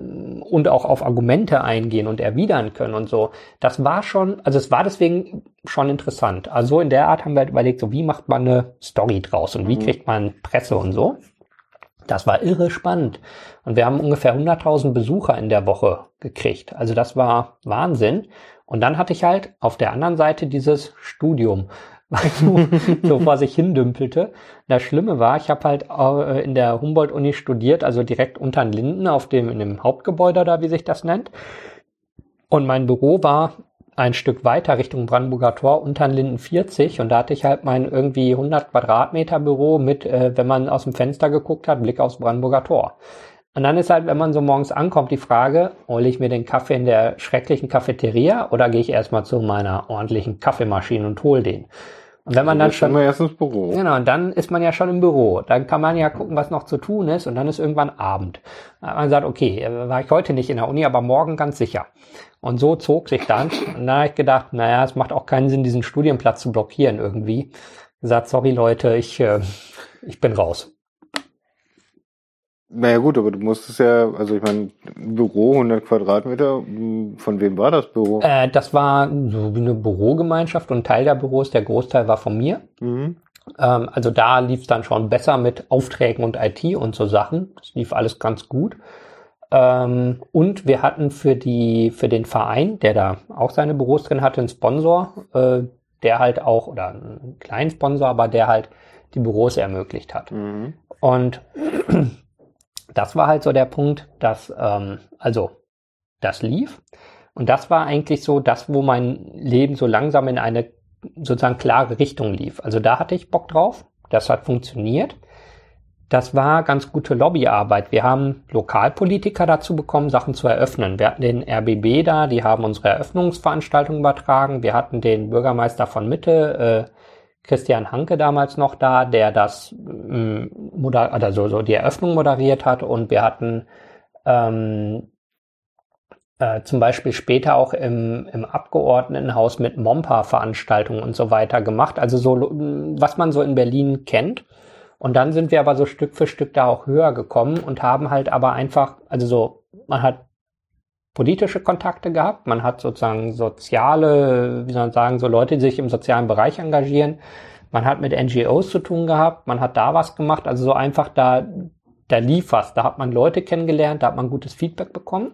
und auch auf Argumente eingehen und erwidern können und so. Das war schon, also es war deswegen schon interessant. Also in der Art haben wir halt überlegt, so wie macht man eine Story draus und wie mhm. kriegt man Presse und so. Das war irre spannend. Und wir haben ungefähr 100.000 Besucher in der Woche gekriegt. Also das war Wahnsinn. Und dann hatte ich halt auf der anderen Seite dieses Studium, *laughs* was so, vor sich hindümpelte. Das Schlimme war, ich habe halt äh, in der Humboldt-Uni studiert, also direkt unter den Linden auf dem, in dem Hauptgebäude da, wie sich das nennt. Und mein Büro war ein Stück weiter Richtung Brandenburger Tor unter Linden 40 und da hatte ich halt mein irgendwie 100 Quadratmeter Büro mit, äh, wenn man aus dem Fenster geguckt hat, Blick aufs Brandenburger Tor. Und dann ist halt, wenn man so morgens ankommt, die Frage, hole ich mir den Kaffee in der schrecklichen Cafeteria oder gehe ich erstmal zu meiner ordentlichen Kaffeemaschine und hole den? Und wenn man dann schon, wir erst ins Büro. genau, und dann ist man ja schon im Büro. Dann kann man ja gucken, was noch zu tun ist, und dann ist irgendwann Abend. Man sagt, okay, war ich heute nicht in der Uni, aber morgen ganz sicher. Und so zog sich dann. Und dann habe ich gedacht, naja, es macht auch keinen Sinn, diesen Studienplatz zu blockieren irgendwie. Gesagt, sorry Leute, ich, äh, ich bin raus. Naja gut, aber du musstest ja, also ich meine, Büro 100 Quadratmeter, von wem war das Büro? Äh, das war so wie eine Bürogemeinschaft und Teil der Büros, der Großteil war von mir. Mhm. Ähm, also da lief es dann schon besser mit Aufträgen und IT und so Sachen. Das lief alles ganz gut. Ähm, und wir hatten für die, für den Verein, der da auch seine Büros drin hatte, einen Sponsor, äh, der halt auch, oder einen kleinen Sponsor, aber der halt die Büros ermöglicht hat. Mhm. Und das war halt so der Punkt, dass, ähm, also, das lief. Und das war eigentlich so das, wo mein Leben so langsam in eine sozusagen klare Richtung lief. Also da hatte ich Bock drauf. Das hat funktioniert. Das war ganz gute Lobbyarbeit. Wir haben Lokalpolitiker dazu bekommen, Sachen zu eröffnen. Wir hatten den RBB da, die haben unsere Eröffnungsveranstaltung übertragen. Wir hatten den Bürgermeister von Mitte, äh, Christian Hanke damals noch da, der das ähm, moder also so die Eröffnung moderiert hat und wir hatten ähm, äh, zum Beispiel später auch im, im Abgeordnetenhaus mit Mompa-Veranstaltungen und so weiter gemacht. Also so, was man so in Berlin kennt. Und dann sind wir aber so Stück für Stück da auch höher gekommen und haben halt aber einfach, also so, man hat politische Kontakte gehabt, man hat sozusagen soziale, wie soll man sagen, so Leute, die sich im sozialen Bereich engagieren. Man hat mit NGOs zu tun gehabt, man hat da was gemacht, also so einfach da, da lief was, da hat man Leute kennengelernt, da hat man gutes Feedback bekommen.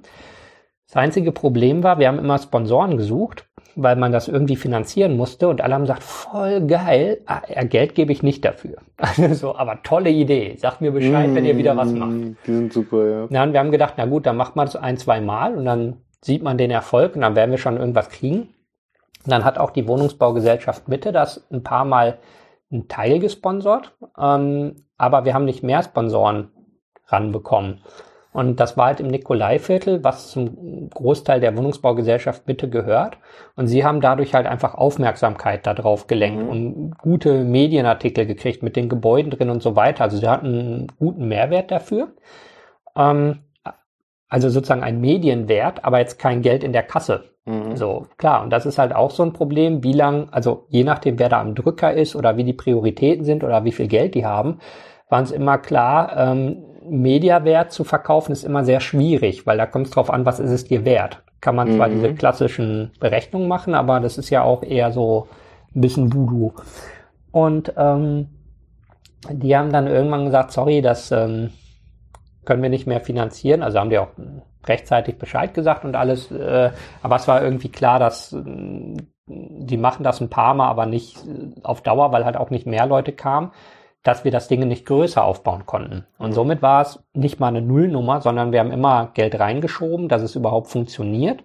Das einzige Problem war, wir haben immer Sponsoren gesucht weil man das irgendwie finanzieren musste und alle haben gesagt, voll geil, ah, Geld gebe ich nicht dafür. *laughs* Also so, aber tolle Idee. Sagt mir Bescheid, mmh, wenn ihr wieder was macht. Mm, die sind super, ja. ja. Und wir haben gedacht, na gut, dann macht man das ein, zwei Mal und dann sieht man den Erfolg und dann werden wir schon irgendwas kriegen. Und dann hat auch die Wohnungsbaugesellschaft Mitte das ein paar Mal einen Teil gesponsert, ähm, aber wir haben nicht mehr Sponsoren ranbekommen. Und das war halt im Nikolaiviertel, was zum Großteil der Wohnungsbaugesellschaft Mitte gehört. Und sie haben dadurch halt einfach Aufmerksamkeit darauf gelenkt mhm. und gute Medienartikel gekriegt mit den Gebäuden drin und so weiter. Also sie hatten einen guten Mehrwert dafür. Ähm, also sozusagen ein Medienwert, aber jetzt kein Geld in der Kasse. Mhm. So, klar. Und das ist halt auch so ein Problem, wie lang, also je nachdem, wer da am Drücker ist oder wie die Prioritäten sind oder wie viel Geld die haben, waren es immer klar, ähm, Mediawert zu verkaufen ist immer sehr schwierig, weil da kommt es drauf an, was ist es dir wert. Kann man zwar mhm. diese klassischen Berechnungen machen, aber das ist ja auch eher so ein bisschen Voodoo. Und ähm, die haben dann irgendwann gesagt, sorry, das ähm, können wir nicht mehr finanzieren. Also haben die auch rechtzeitig Bescheid gesagt und alles. Äh, aber es war irgendwie klar, dass äh, die machen das ein paar Mal, aber nicht auf Dauer, weil halt auch nicht mehr Leute kamen dass wir das Ding nicht größer aufbauen konnten. Und somit war es nicht mal eine Nullnummer, sondern wir haben immer Geld reingeschoben, dass es überhaupt funktioniert.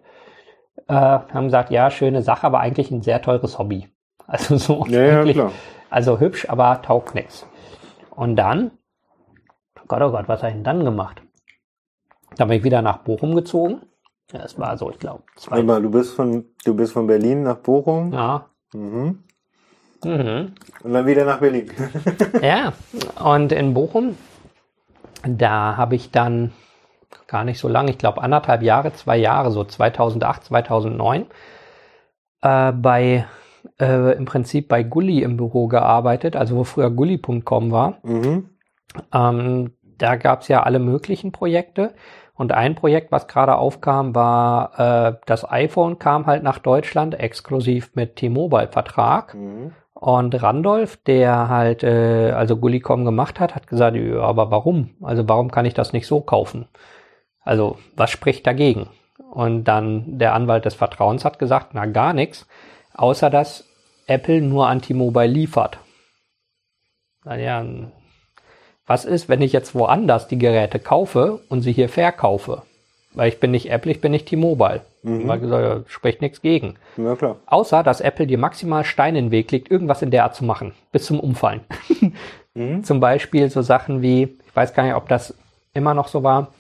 Äh, haben gesagt, ja, schöne Sache, aber eigentlich ein sehr teures Hobby. *laughs* Also so ja, ja, also hübsch, aber taugt nichts. Und dann, Gott, oh Gott, was habe ich denn dann gemacht? Dann bin ich wieder nach Bochum gezogen. Ja, es war so, ich glaube, zwei. Mal, du bist von, du bist von Berlin nach Bochum? Ja. Mhm. Mhm. Und dann wieder nach Berlin. ja, und in Bochum, da habe ich dann gar nicht so lange, ich glaube anderthalb Jahre, zwei Jahre, so 2008, 2009, äh, bei äh, im Prinzip bei Gulli im Büro gearbeitet, also wo früher Gulli.com war. Mhm. Ähm, da gab es ja alle möglichen Projekte. Und ein Projekt, was gerade aufkam, war, äh, das iPhone kam halt nach Deutschland exklusiv mit T-Mobile-Vertrag. Mhm. Und Randolph, der halt äh, also Gullicom gemacht hat, hat gesagt, aber warum? Also warum kann ich das nicht so kaufen? Also was spricht dagegen? Und dann der Anwalt des Vertrauens hat gesagt, na gar nichts, außer dass Apple nur Anti-Mobile liefert. Naja, was ist, wenn ich jetzt woanders die Geräte kaufe und sie hier verkaufe? Weil ich bin nicht Apple, ich bin nicht T-Mobile. Mhm. Weil gesagt, ja, spricht nichts gegen. Ja, klar. Außer, dass Apple dir maximal Steine in den Weg legt, irgendwas in der Art zu machen. Bis zum Umfallen. mhm. *laughs* Zum Beispiel so Sachen wie, ich weiß gar nicht, ob das immer noch so war,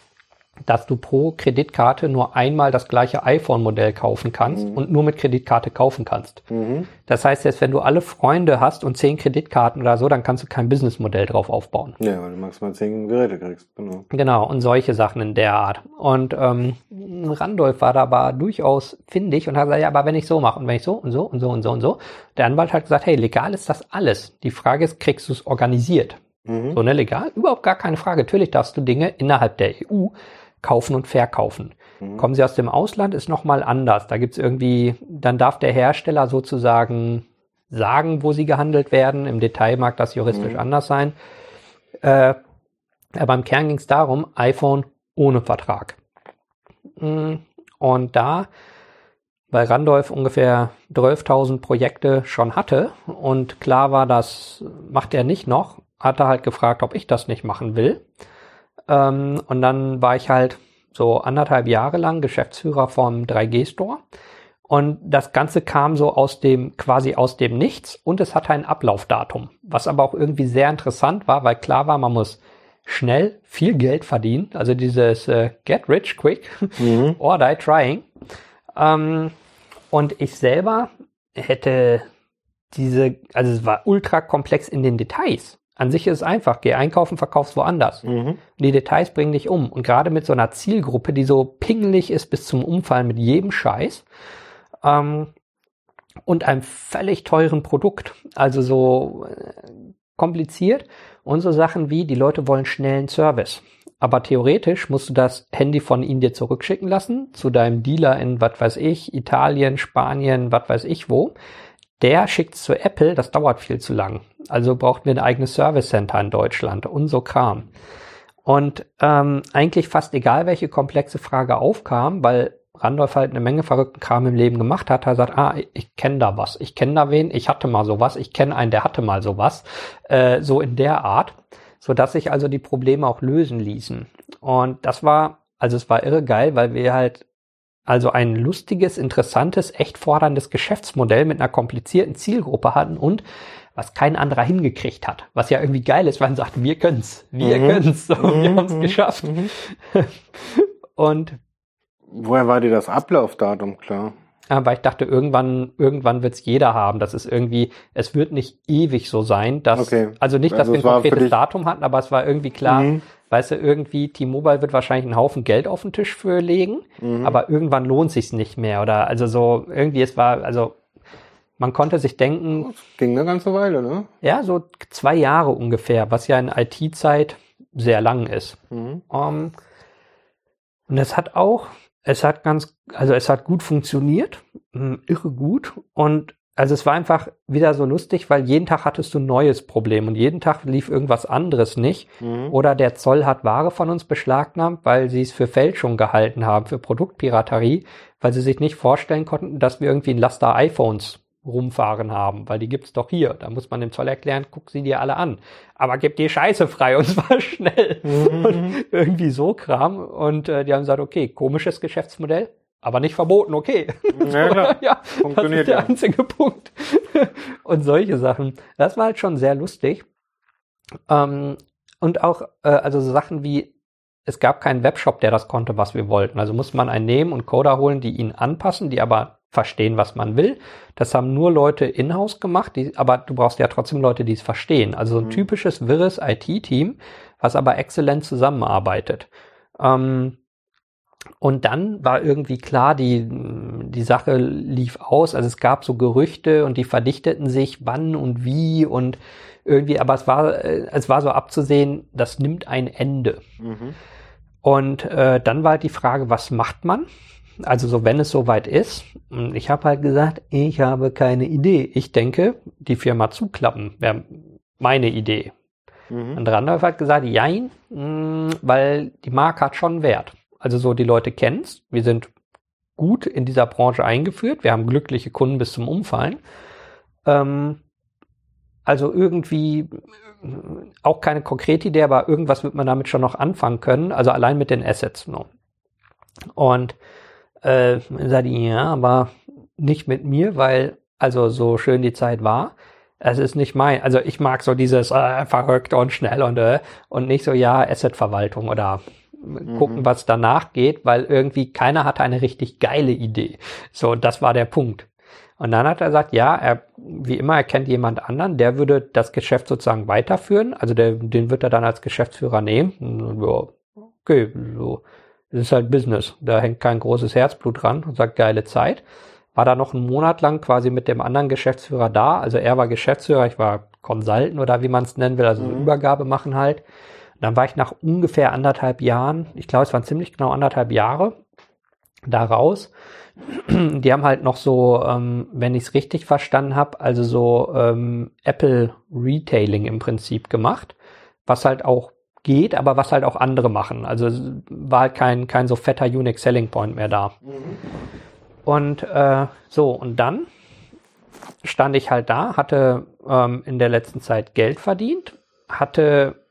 dass du pro Kreditkarte nur einmal das gleiche iPhone-Modell kaufen kannst mhm. und nur mit Kreditkarte kaufen kannst. Mhm. Das heißt, jetzt wenn du alle Freunde hast und zehn Kreditkarten oder so, dann kannst du kein Businessmodell drauf aufbauen. Ja, weil du maximal zehn Geräte kriegst. Genau. Genau, und solche Sachen in der Art. Und ähm, Randolph war da aber durchaus findig und hat gesagt, ja, aber wenn ich so mache und wenn ich so und so und so und so und so, der Anwalt hat gesagt, hey, legal ist das alles. Die Frage ist, kriegst du es organisiert? Mhm. So, ne, legal? Überhaupt gar keine Frage. Natürlich darfst du Dinge innerhalb der EU kaufen und verkaufen. Mhm. Kommen sie aus dem Ausland, ist nochmal anders. Da gibt's irgendwie, dann darf der Hersteller sozusagen sagen, wo sie gehandelt werden. Im Detail mag das juristisch mhm. anders sein. Äh, aber im Kern ging es darum, iPhone ohne Vertrag. Mhm. Und da, weil Randolph ungefähr 12.000 Projekte schon hatte und klar war, das macht er nicht noch, hat er halt gefragt, ob ich das nicht machen will. Ähm, und dann war ich halt so anderthalb Jahre lang Geschäftsführer vom 3G-Store. Und das Ganze kam so aus dem, quasi aus dem Nichts und es hatte ein Ablaufdatum, was aber auch irgendwie sehr interessant war, weil klar war, man muss schnell viel Geld verdienen. Also dieses äh, Get Rich Quick mhm. *laughs* or Die Trying. Ähm, und ich selber hätte diese, also es war ultra komplex in den Details. An sich ist es einfach, geh einkaufen, verkaufst woanders. Mhm. Die Details bringen dich um. Und gerade mit so einer Zielgruppe, die so pingelig ist bis zum Umfallen mit jedem Scheiß ähm, und einem völlig teuren Produkt, also so äh, kompliziert und so Sachen wie, die Leute wollen schnellen Service. Aber theoretisch musst du das Handy von ihnen dir zurückschicken lassen, zu deinem Dealer in, was weiß ich, Italien, Spanien, was weiß ich wo. Der schickt es zu Apple, das dauert viel zu lang. Also brauchten wir ein eigenes Service Center in Deutschland und so Kram. Und ähm, eigentlich fast egal, welche komplexe Frage aufkam, weil Randolph halt eine Menge verrückten Kram im Leben gemacht hat, hat er gesagt, ah, ich, ich kenne da was, ich kenne da wen, ich hatte mal sowas, ich kenne einen, der hatte mal sowas, äh, so in der Art, so dass sich also die Probleme auch lösen ließen. Und das war, also es war irre geil, weil wir halt also ein lustiges, interessantes, echt forderndes Geschäftsmodell mit einer komplizierten Zielgruppe hatten und was kein anderer hingekriegt hat. Was ja irgendwie geil ist, weil man sagt, wir können's, wir mhm. können's, so, mhm. wir haben's geschafft. Mhm. und woher war dir das Ablaufdatum klar? Aber ich dachte, irgendwann, irgendwann wird's jeder haben. Das ist irgendwie, es wird nicht ewig so sein, dass, okay. also nicht, dass also wir ein konkretes Datum hatten, aber es war irgendwie klar, mhm. Weißt du, irgendwie T-Mobile wird wahrscheinlich einen Haufen Geld auf den Tisch für legen, mhm. aber irgendwann lohnt sich's nicht mehr oder, also so, irgendwie, es war, also, man konnte sich denken. Das ging eine ganze Weile, ne? Ja, so zwei Jahre ungefähr, was ja in IT-Zeit sehr lang ist. Mhm. Um, ähm, und es hat auch, es hat ganz, also es hat gut funktioniert, hm, irre gut. Und also es war einfach wieder so lustig, weil jeden Tag hattest du ein neues Problem und jeden Tag lief irgendwas anderes nicht. Mhm. Oder der Zoll hat Ware von uns beschlagnahmt, weil sie es für Fälschung gehalten haben, für Produktpiraterie, weil sie sich nicht vorstellen konnten, dass wir irgendwie ein Laster iPhones rumfahren haben, weil die gibt's doch hier. Da muss man dem Zoll erklären, guck sie dir alle an. Aber gib die Scheiße frei und *laughs* zwar schnell. Mhm. Und irgendwie so Kram. Und äh, die haben gesagt, okay, komisches Geschäftsmodell, aber nicht verboten, okay. Ja, klar. *laughs* ja das ist der einzige Punkt. *laughs* und solche Sachen. Das war halt schon sehr lustig. Ähm, und auch, äh, also so Sachen wie, es gab keinen Webshop, der das konnte, was wir wollten. Also muss man einen nehmen und Coder holen, die ihn anpassen, die aber verstehen, was man will. Das haben nur Leute in-house gemacht, die, aber du brauchst ja trotzdem Leute, die es verstehen. Also ein mhm. typisches wirres IT-Team, was aber exzellent zusammenarbeitet. Ähm, und dann war irgendwie klar, die, die Sache lief aus. Also es gab so Gerüchte und die verdichteten sich, wann und wie und irgendwie, aber es war, äh, es war so abzusehen, das nimmt ein Ende. Mhm. Und äh, dann war halt die Frage, was macht man? Also so, wenn es soweit ist. Und ich habe halt gesagt, ich habe keine Idee. Ich denke, die Firma zuklappen wäre meine Idee. Mhm. Und Randolph hat gesagt, jein, mh, weil die Marke hat schon Wert. Also so, die Leute kennen's. Wir sind gut in dieser Branche eingeführt. Wir haben glückliche Kunden bis zum Umfallen. Ähm, also irgendwie auch keine konkrete Idee, aber irgendwas wird man damit schon noch anfangen können. Also allein mit den Assets. No. Und äh, sagte ich, ja, aber nicht mit mir, weil, also so schön die Zeit war, es ist nicht mein, also ich mag so dieses äh, verrückt und schnell und äh, und nicht so, ja, Assetverwaltung oder mhm. gucken, was danach geht, weil irgendwie keiner hatte eine richtig geile Idee. So, das war der Punkt. Und dann hat er gesagt, ja, er, wie immer, er kennt jemand anderen, der würde das Geschäft sozusagen weiterführen, also der, den wird er dann als Geschäftsführer nehmen. Und ja, okay, so es ist halt Business. Da hängt kein großes Herzblut dran und sagt geile Zeit. War da noch einen Monat lang quasi mit dem anderen Geschäftsführer da. Also er war Geschäftsführer, ich war Consultant oder wie man es nennen will, also mhm. Übergabe machen halt. Dann war ich nach ungefähr anderthalb Jahren, ich glaube, es waren ziemlich genau anderthalb Jahre, da raus. *clears throat* Die haben halt noch so, ähm, wenn ich es richtig verstanden habe, also so ähm, Apple Retailing im Prinzip gemacht, was halt auch geht, aber was halt auch andere machen. Also war halt kein, kein so fetter Unique Selling Point mehr da. Mhm. Und äh, so, und dann stand ich halt da, hatte ähm, in der letzten Zeit Geld verdient, hatte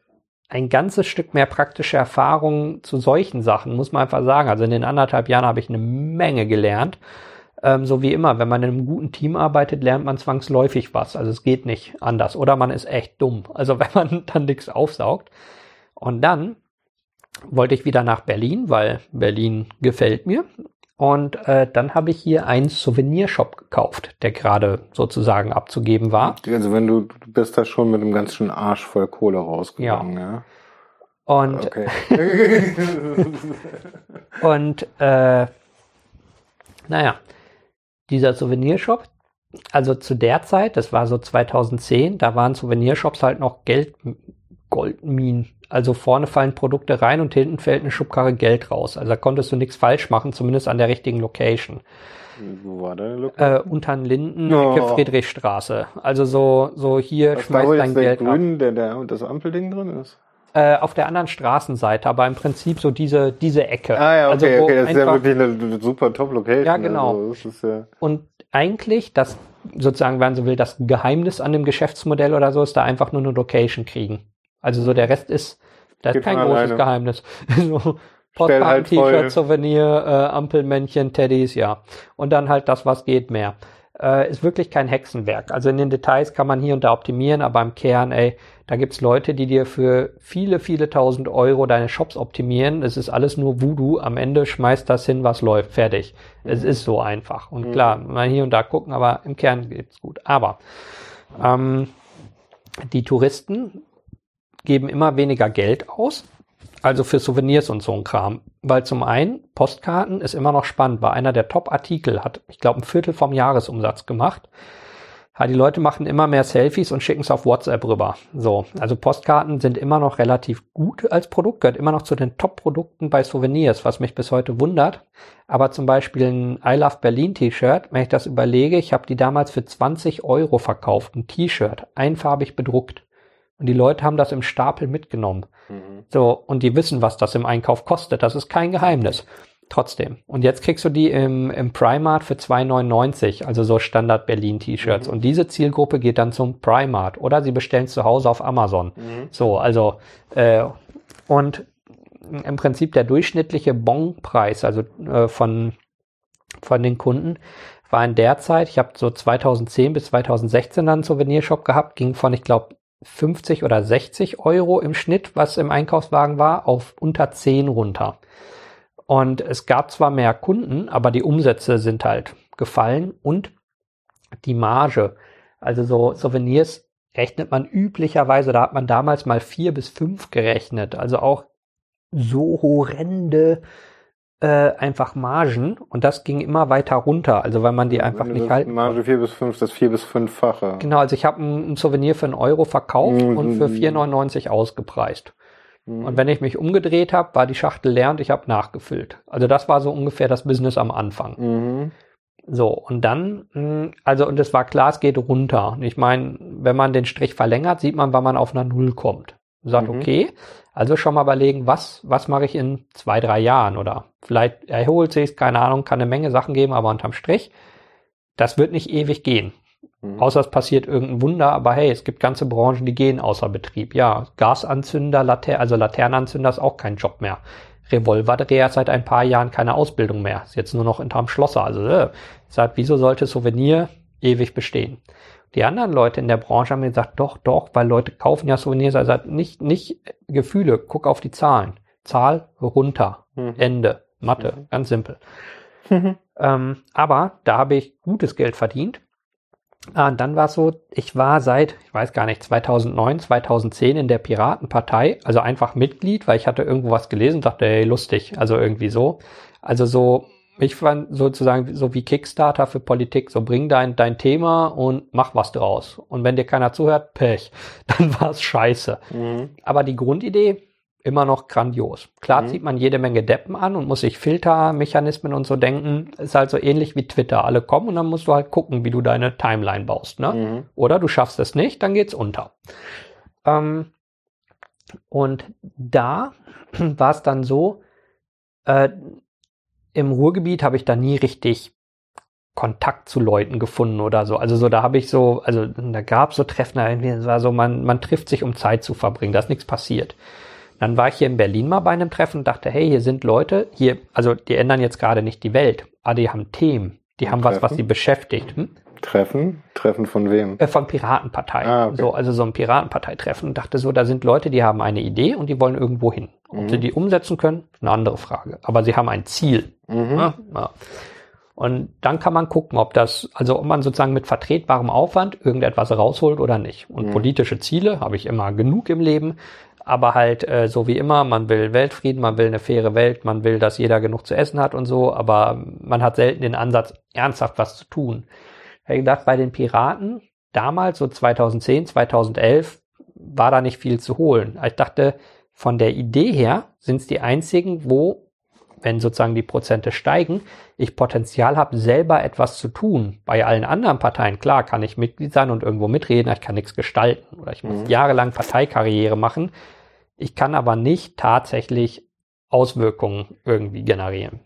ein ganzes Stück mehr praktische Erfahrung zu solchen Sachen, muss man einfach sagen. Also in den anderthalb Jahren habe ich eine Menge gelernt. Ähm, so wie immer, wenn man in einem guten Team arbeitet, lernt man zwangsläufig was. Also es geht nicht anders. Oder man ist echt dumm. Also *laughs* wenn man dann nichts aufsaugt. Und dann wollte ich wieder nach Berlin, weil Berlin gefällt mir. Und äh, dann habe ich hier einen Souvenirshop gekauft, der gerade sozusagen abzugeben war. Also wenn du, du bist da schon mit einem ganz schönen Arsch voll Kohle rausgegangen, ja. ja? Und, okay. *laughs* *laughs* und äh, naja, dieser Souvenirshop, also zu der Zeit, das war so 2010, da waren Souvenirshops halt noch Geld, Goldminen. Also vorne fallen Produkte rein und hinten fällt eine Schubkarre Geld raus. Also da konntest du nichts falsch machen, zumindest an der richtigen Location. Wo war deine Location? Äh, unter Linden, oh. Friedrichstraße. Also so, so hier Was schmeißt dein Geld grün, ab. Der, der, das Ampelding drin ist? Äh, auf der anderen Straßenseite, aber im Prinzip so diese, diese Ecke. Ah ja, okay, also, okay, das ist ja wirklich eine super Top-Location. Ja, genau. Also, das ja, Und eigentlich, das sozusagen, wenn man so will, das Geheimnis an dem Geschäftsmodell oder so, ist da einfach nur eine Location kriegen. Also so der Rest ist, da ist kein großes alleine. Geheimnis. *laughs* so, Postkarten, halt T-Shirt, Souvenir, äh, Ampelmännchen, Teddys, ja. Und dann halt das, was geht, mehr. Äh, ist wirklich kein Hexenwerk. Also in den Details kann man hier und da optimieren, aber im Kern, ey, da gibt's Leute, die dir für viele, viele tausend Euro deine Shops optimieren. Es ist alles nur Voodoo. Am Ende schmeißt das hin, was läuft. Fertig. Es ist so einfach. Und klar, mal hier und da gucken, aber im Kern geht's gut. Aber ähm, die Touristen geben immer weniger Geld aus. Also für Souvenirs und so ein Kram. Weil zum einen, Postkarten ist immer noch spannend, weil einer der Top-Artikel hat, ich glaube, ein Viertel vom Jahresumsatz gemacht. Ja, die Leute machen immer mehr Selfies und schicken es auf WhatsApp rüber. So, also Postkarten sind immer noch relativ gut als Produkt, gehört immer noch zu den Top-Produkten bei Souvenirs, was mich bis heute wundert. Aber zum Beispiel ein I Love Berlin T-Shirt, wenn ich das überlege, ich habe die damals für 20 Euro verkauft, ein T-Shirt, einfarbig bedruckt. Und die Leute haben das im Stapel mitgenommen. So, und die wissen, was das im Einkauf kostet. Das ist kein Geheimnis. Trotzdem. Und jetzt kriegst du die im, im Primart für 2,99, also so Standard Berlin T-Shirts. Und diese Zielgruppe geht dann zum Primart oder sie bestellen zu Hause auf Amazon. So, also, äh, und im Prinzip der durchschnittliche Bonpreis, also äh, von, von den Kunden, war in der Zeit, ich habe so 2010 bis 2016 dann einen Souvenirshop gehabt, ging von, ich glaube, 50 oder 60 Euro im Schnitt, was im Einkaufswagen war, auf unter 10 runter. Und es gab zwar mehr Kunden, aber die Umsätze sind halt gefallen und die Marge. Also so Souvenirs rechnet man üblicherweise, da hat man damals mal vier bis fünf gerechnet. Also auch so horrende äh, einfach Margen und das ging immer weiter runter. Also weil man die einfach Wenn nicht halten Marge 4 bis 5, das 4 bis 5-fache. Genau, also ich habe ein, ein Souvenir für einen Euro verkauft Mhm. und für 4,99 ausgepreist. Mhm. Und wenn ich mich umgedreht habe, war die Schachtel leer und ich habe nachgefüllt. Also das war so ungefähr das Business am Anfang. Mhm. So, und dann, mh, also und es war klar, es geht runter. Und ich meine, wenn man den Strich verlängert, sieht man, wann man auf einer Null kommt. Und sagt, Mhm. okay, also schon mal überlegen, was, was mache ich in zwei, drei Jahren oder vielleicht erholt sich keine Ahnung, kann eine Menge Sachen geben, aber unterm Strich, das wird nicht ewig gehen. Mhm. Außer es passiert irgendein Wunder, aber hey, es gibt ganze Branchen, die gehen außer Betrieb. Ja, Gasanzünder, Later also Laternenanzünder ist auch kein Job mehr. Revolverdreher ist seit ein paar Jahren keine Ausbildung mehr. Ist jetzt nur noch hinterm Schlosser. Also, äh, sagt, wieso sollte Souvenir ewig bestehen? Die anderen Leute in der Branche haben mir gesagt, doch, doch, weil Leute kaufen ja Souvenirs. Also sagt, nicht, nicht Gefühle, guck auf die Zahlen. Zahl runter. Mhm. Ende. Mathe. Ganz simpel. *laughs* Ähm, aber da habe ich gutes Geld verdient. Ah, und dann war es so, ich war seit, ich weiß gar nicht, 2009, 2010 in der Piratenpartei, also einfach Mitglied, weil ich hatte irgendwo was gelesen, dachte, hey, lustig, also irgendwie so. Also so, ich fand sozusagen so wie Kickstarter für Politik, so bring dein, dein Thema und mach was draus. Und wenn dir keiner zuhört, Pech, *laughs* dann war es scheiße. Mhm. Aber die Grundidee immer noch grandios. Klar Mhm. zieht man jede Menge Deppen an und muss sich Filtermechanismen und so denken. Ist halt so ähnlich wie Twitter. Alle kommen und dann musst du halt gucken, wie du deine Timeline baust. Ne? Mhm. Oder du schaffst es nicht, dann geht's unter. Ähm, und da *clears throat* war es dann so, äh, im Ruhrgebiet habe ich da nie richtig Kontakt zu Leuten gefunden oder so. Also so, da habe ich so, also da gab es so Treffen, irgendwie, es war so, man, man trifft sich, um Zeit zu verbringen, da ist nichts passiert. Dann war ich hier in Berlin mal bei einem Treffen und dachte, hey, hier sind Leute, hier, also die ändern jetzt gerade nicht die Welt, aber die haben Themen, die haben was, was Treffen? sie beschäftigt. Hm? Treffen? Treffen von wem? Äh, von Piratenpartei. Ah, okay. So, also so ein Piratenparteitreffen und dachte so, da sind Leute, die haben eine Idee und die wollen irgendwo hin. Ob Mhm. sie die umsetzen können, ist eine andere Frage. Aber sie haben ein Ziel. Mhm. Ja, ja. Und dann kann man gucken, ob das, also ob man sozusagen mit vertretbarem Aufwand irgendetwas rausholt oder nicht. Und Mhm. politische Ziele habe ich immer genug im Leben. Aber halt, äh, so wie immer, man will Weltfrieden, man will eine faire Welt, man will, dass jeder genug zu essen hat und so, aber man hat selten den Ansatz, ernsthaft was zu tun. Ich habe gedacht, bei den Piraten, damals, so 2010, 2011, war da nicht viel zu holen. Ich dachte, von der Idee her sind es die einzigen, wo wenn sozusagen die Prozente steigen, ich Potenzial habe, selber etwas zu tun. Bei allen anderen Parteien, klar, kann ich Mitglied sein und irgendwo mitreden, ich kann nichts gestalten oder ich muss Mhm. jahrelang Parteikarriere machen. Ich kann aber nicht tatsächlich Auswirkungen irgendwie generieren.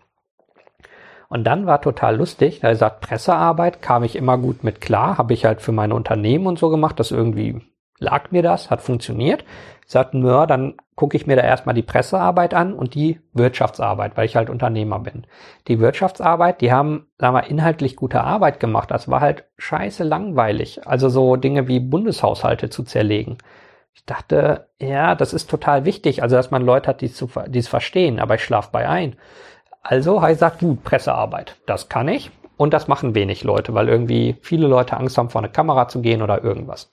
Und dann war total lustig, da er sagt, Pressearbeit kam ich immer gut mit klar, habe ich halt für meine Unternehmen und so gemacht, das irgendwie lag mir das, hat funktioniert. Ich sagte, ja, dann gucke ich mir da erstmal die Pressearbeit an und die Wirtschaftsarbeit, weil ich halt Unternehmer bin. Die Wirtschaftsarbeit, die haben, sagen wir, inhaltlich gute Arbeit gemacht. Das war halt scheiße langweilig. Also so Dinge wie Bundeshaushalte zu zerlegen. Ich dachte, ja, das ist total wichtig, also dass man Leute hat, die es verstehen, aber ich schlaf bei ein. Also habe ich gesagt, gut, Pressearbeit, das kann ich. Und das machen wenig Leute, weil irgendwie viele Leute Angst haben, vor eine Kamera zu gehen oder irgendwas.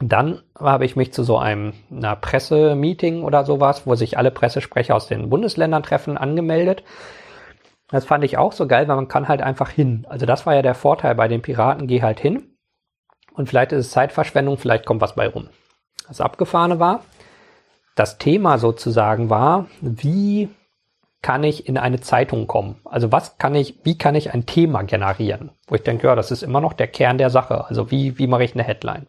Dann habe ich mich zu so einem einer Pressemeeting oder sowas, wo sich alle Pressesprecher aus den Bundesländern treffen, angemeldet. Das fand ich auch so geil, weil man kann halt einfach hin. Also das war ja der Vorteil bei den Piraten, geh halt hin. Und vielleicht ist es Zeitverschwendung, vielleicht kommt was bei rum. Das Abgefahrene war, das Thema sozusagen war, wie kann ich in eine Zeitung kommen? Also was kann ich, wie kann ich ein Thema generieren? Wo ich denke, ja, das ist immer noch der Kern der Sache. Also wie, wie mache ich eine Headline?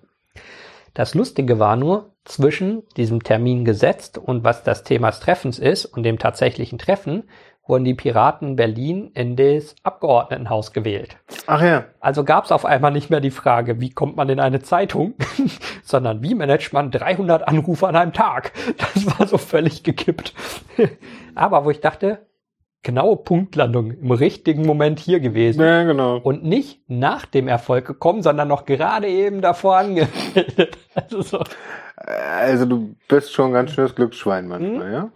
Das Lustige war nur, zwischen diesem Termin gesetzt und was das Thema des Treffens ist und dem tatsächlichen Treffen, wurden die Piraten Berlin in das Abgeordnetenhaus gewählt. Ach ja. Also gab es auf einmal nicht mehr die Frage, wie kommt man in eine Zeitung, *laughs* sondern wie managt man 300 Anrufe an einem Tag. Das war so völlig gekippt. *laughs* Aber wo ich dachte, genaue Punktlandung im richtigen Moment hier gewesen. Ja, genau. Und nicht nach dem Erfolg gekommen, sondern noch gerade eben davor angemeldet. *laughs* Also, so. also du bist schon ganz schönes Glücksschwein manchmal, mhm. ja?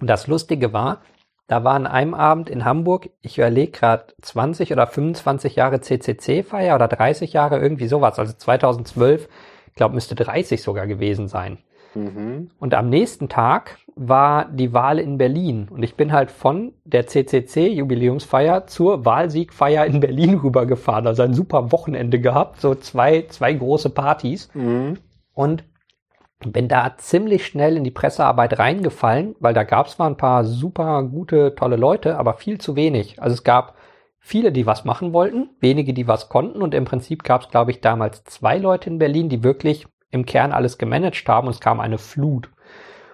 Das Lustige war, da war an einem Abend in Hamburg, ich überlege gerade 20 oder 25 Jahre CCC-Feier oder 30 Jahre, irgendwie sowas, also 2012, ich glaube, müsste 30 sogar gewesen sein. Mhm. Und am nächsten Tag war die Wahl in Berlin. Und ich bin halt von der CCC-Jubiläumsfeier zur Wahlsiegfeier in Berlin *laughs* rübergefahren. Also ein super Wochenende gehabt, so zwei, zwei große Partys. Mhm. Und bin da ziemlich schnell in die Pressearbeit reingefallen, weil da gab es zwar ein paar super gute, tolle Leute, aber viel zu wenig. Also es gab viele, die was machen wollten, wenige, die was konnten und im Prinzip gab es, glaube ich, damals zwei Leute in Berlin, die wirklich im Kern alles gemanagt haben und es kam eine Flut.